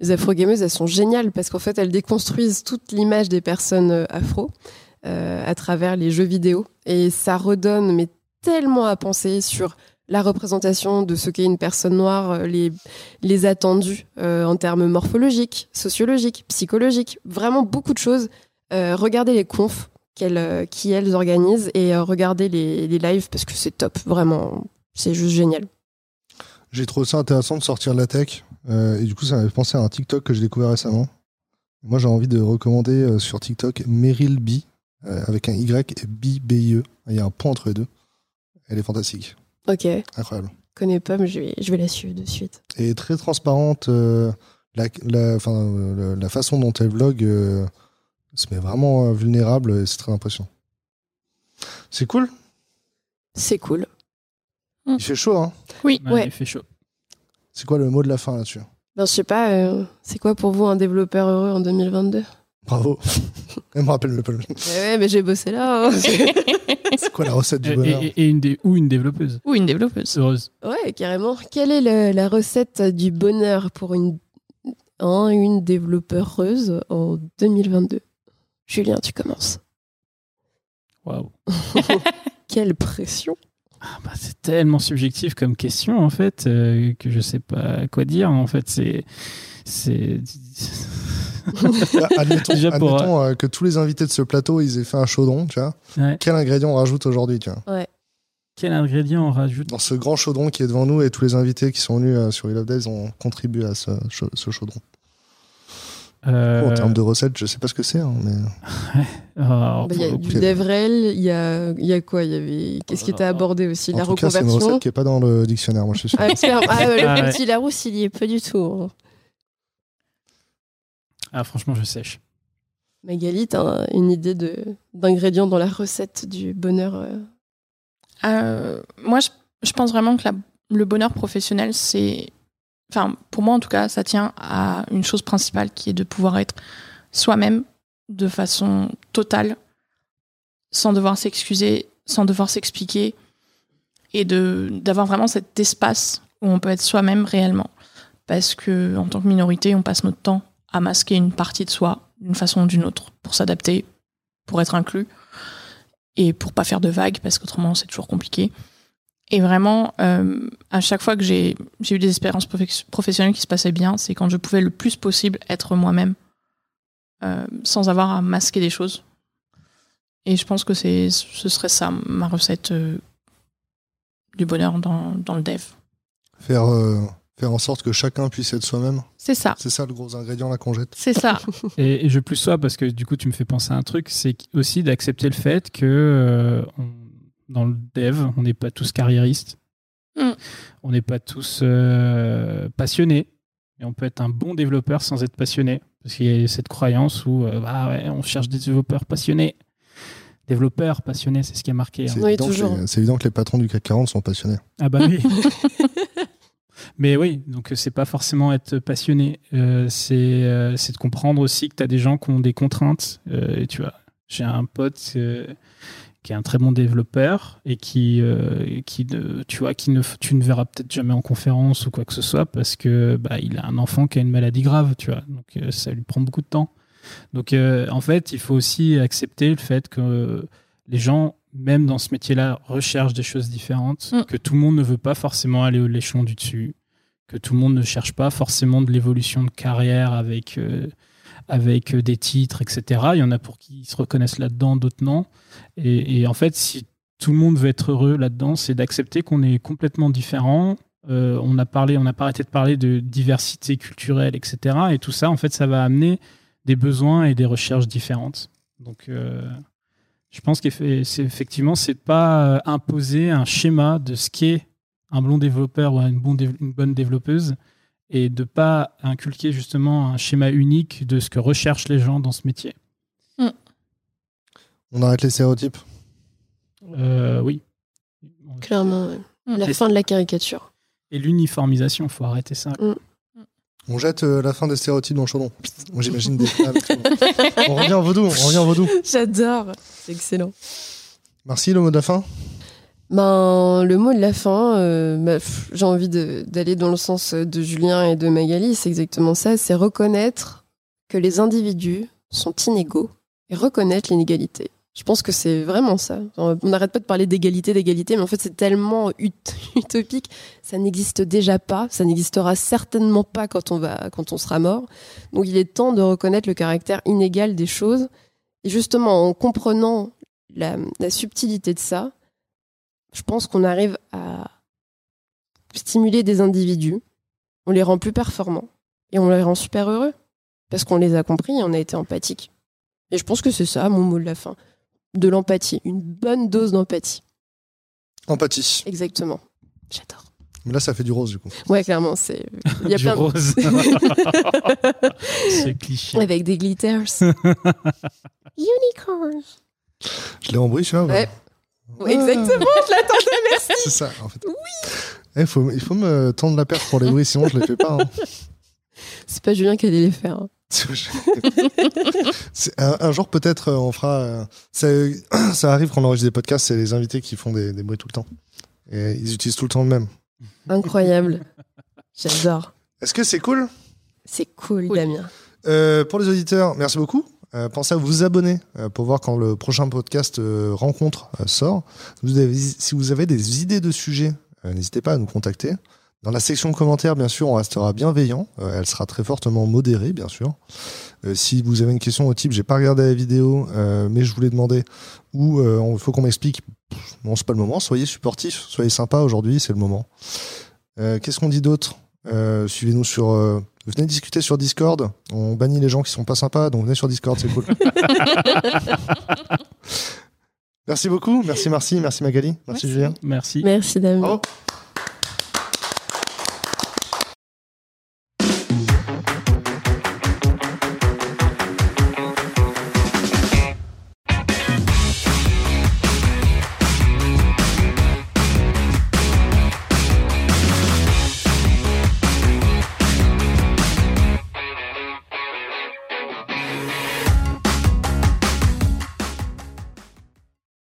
Les afro-gameuses, elles sont géniales parce qu'en fait, elles déconstruisent toute l'image des personnes euh, afro euh, à travers les jeux vidéo. Et ça redonne mais tellement à penser sur la représentation de ce qu'est une personne noire, euh, les, les attendus en termes morphologiques, sociologiques, psychologiques, vraiment beaucoup de choses. Regardez les confs qu'elles, qui elles organisent et regardez les, les lives parce que c'est top, vraiment, c'est juste génial. J'ai trouvé ça intéressant de sortir de la tech. euh, et du coup, ça m'a fait penser à un TikTok que j'ai découvert récemment. Moi, j'ai envie de recommander euh, sur TikTok Meryl B, euh, avec un Y et B, B-I-E. Il y a un point entre les deux. Elle est fantastique. Ok, je Incroyable. connais pas, mais je vais, je vais la suivre de suite. Et très transparente. la, la, façon dont elle vlog se met vraiment vulnérable et c'est très impressionnant. C'est cool? C'est cool. Il fait chaud, hein. Oui, Ouais, Ouais. il fait chaud C'est quoi le mot de la fin là-dessus? Ben, je sais pas, euh, c'est quoi pour vous un développeur heureux en 2022 Bravo. [LAUGHS] Elle me rappelle le Ouais, ouais, mais j'ai bossé là. hein. [LAUGHS] C'est quoi la recette du bonheur? et- et une ou une développeuse ou une développeuse. heureuse ouais, carrément. Quelle est le- la recette du bonheur pour une, un, une développeuse en 2022 Julien, tu commences. waouh [LAUGHS] Quelle pression Ah bah, c'est tellement subjectif comme question en fait euh, que je sais pas quoi dire. En fait, c'est c'est Bah, [LAUGHS] admettons, Déjà pour, admettons, euh, que tous les invités de ce plateau, ils aient fait un chaudron, tu vois. Ouais. Quel ingrédient on rajoute aujourd'hui, tu vois quel ingrédient on rajoute Dans ce grand chaudron qui est devant nous et tous les invités qui sont venus euh, sur We Love Days ont contribué à ce chaudron. Euh, En termes de recettes, je sais pas ce que c'est, hein, mais alors, Bah, Il y a du. Devrel, il y a, il y a quoi Il y avait Qu'est-ce qui était abordé aussi en La tout c'est une recette qui est pas dans le dictionnaire, moi je suis sûr. Ah, ah, le Ah, ouais. petit Larousse, il y est pas du tout. hein. ah, franchement, je sèche. Magali, t'as une idée de d'ingrédients dans la recette du bonheur euh, Euh, moi, je, je pense vraiment que la- le bonheur professionnel, c'est. Enfin, pour moi, en tout cas, ça tient à une chose principale qui est de pouvoir être soi-même de façon totale, sans devoir s'excuser, sans devoir s'expliquer, et de d'avoir vraiment cet espace où on peut être soi-même réellement. Parce que, en tant que minorité, on passe notre temps à masquer une partie de soi d'une façon ou d'une autre pour s'adapter, pour être inclus et pour pas faire de vagues parce qu'autrement c'est toujours compliqué. Et vraiment, euh, à chaque fois que j'ai j'ai eu des expériences profe- professionnelles qui se passaient bien, c'est quand je pouvais le plus possible être moi-même euh, sans avoir à masquer des choses. Et je pense que c'est ce serait ça ma recette euh, du bonheur dans, dans le dev. Faire, euh, faire en sorte que chacun puisse être soi-même, C'est ça, c'est ça le gros ingrédient là qu'on jette. c'est ça. [LAUGHS] Et, et je plus sois parce que du coup, tu me fais penser à un truc, c'est aussi d'accepter le fait que euh, on- dans le dev, on n'est pas tous carriéristes, Mm. on n'est pas tous euh, passionnés, et on peut être un bon développeur sans être passionné. Parce qu'il y a cette croyance où euh, ah ouais, on cherche des développeurs passionnés. Développeurs passionnés, c'est ce qui est marqué. hein. C'est Oui, évident, que toujours. les- c'est évident que les patrons du CAC 40 sont passionnés. Ah bah oui. [LAUGHS] Mais oui, donc euh, c'est pas forcément être passionné, euh, c'est euh, c'est de comprendre aussi que tu as des gens qui ont des contraintes. Euh, et tu vois, j'ai un pote euh, qui est un très bon développeur et qui, euh, qui tu vois, qui ne, tu ne verras peut-être jamais en conférence ou quoi que ce soit parce que bah, il a un enfant qui a une maladie grave, tu vois, donc euh, ça lui prend beaucoup de temps. Donc euh, en fait, il faut aussi accepter le fait que les gens, même dans ce métier-là, recherchent des choses différentes, Mm. que tout le monde ne veut pas forcément aller au l'échelon du dessus, que tout le monde ne cherche pas forcément de l'évolution de carrière avec, avec des titres, etc. Il y en a pour qui se reconnaissent là-dedans, d'autres non. Et, en fait, si tout le monde veut être heureux là-dedans, c'est d'accepter qu'on est complètement différent. Euh, on a parlé, on n'a pas arrêté de parler de diversité culturelle, etc. Et tout ça, en fait, ça va amener des besoins et des recherches différentes. Donc, euh, je pense qu'effectivement, c'est de pas euh, imposer un schéma de ce qu'est un bon développeur ou une, une bonne développeuse et de pas inculquer justement un schéma unique de ce que recherchent les gens dans ce métier. On arrête les stéréotypes. Euh, oui. Clairement, ouais. Mm. la fin de la caricature. Et l'uniformisation, faut arrêter ça. On jette euh, la fin des stéréotypes dans le chaudron. Moi j'imagine des. On revient au vaudou, on revient au vaudou. [LAUGHS] J'adore, c'est excellent. Merci, le mot de la fin. Ben, le mot de la fin, euh, bah, j'ai envie d'aller dans le sens de Julien et de Magali, c'est exactement ça, c'est reconnaître que les individus sont inégaux et reconnaître l'inégalité. Je pense que c'est vraiment ça. On n'arrête pas de parler d'égalité, d'égalité, mais en fait c'est tellement ut- [LAUGHS] utopique, ça n'existe déjà pas, ça n'existera certainement pas quand on va, quand on sera mort. Donc il est temps de reconnaître le caractère inégal des choses et justement en comprenant la, la subtilité de ça, je pense qu'on arrive à stimuler des individus, on les rend plus performants et on les rend super heureux parce qu'on les a compris et on a été empathique. Et je pense que c'est ça mon mot de la fin. De l'empathie, une bonne dose d'empathie. Empathie. Exactement. J'adore. Mais là, ça fait du rose, du coup. Ouais, clairement, c'est. Il y a [LAUGHS] Du plein de- rose. [LAUGHS] C'est cliché. Avec des glitters. [LAUGHS] Unicorns. Je l'ai embrouillé, celui-là ou pas Ouais. Ouais, Exactement, je l'attendais, merci. C'est ça, en fait. Oui. il, faut, il faut me tendre la perche pour les bruits, sinon je les fais pas. hein. C'est pas Julien qui allait les faire. hein. [LAUGHS] C'est- un, un jour, peut-être, euh, on fera. euh, ça, [CLEARS THROAT] ça arrive quand on enregistre des podcasts, c'est les invités qui font des, des bruits tout le temps. Et ils utilisent tout le temps le même. Incroyable. J'adore. Est-ce que c'est cool? C'est cool, Cool. Damien. Euh, Pour les auditeurs, merci beaucoup. euh, pensez à vous abonner euh, pour voir quand le prochain podcast euh, rencontre euh, sort. Vous avez- si vous avez des idées de sujets, euh, n'hésitez pas à nous contacter. Dans la section commentaires, bien sûr, on restera bienveillant. Euh, elle sera très fortement modérée, bien sûr. Euh, si vous avez une question au type, j'ai pas regardé la vidéo, euh, mais je voulais demander, ou euh, il faut qu'on m'explique, bon, c'est pas le moment. Soyez supportifs, soyez sympas aujourd'hui, c'est le moment. Euh, Qu'est-ce qu'on dit d'autre? Euh, Suivez-nous sur. euh, venez discuter sur Discord. On bannit les gens qui sont pas sympas, donc venez sur Discord, c'est cool. [LAUGHS] merci beaucoup, merci Marcy, merci Magali, merci, Merci. Julien. Merci. Merci Damien.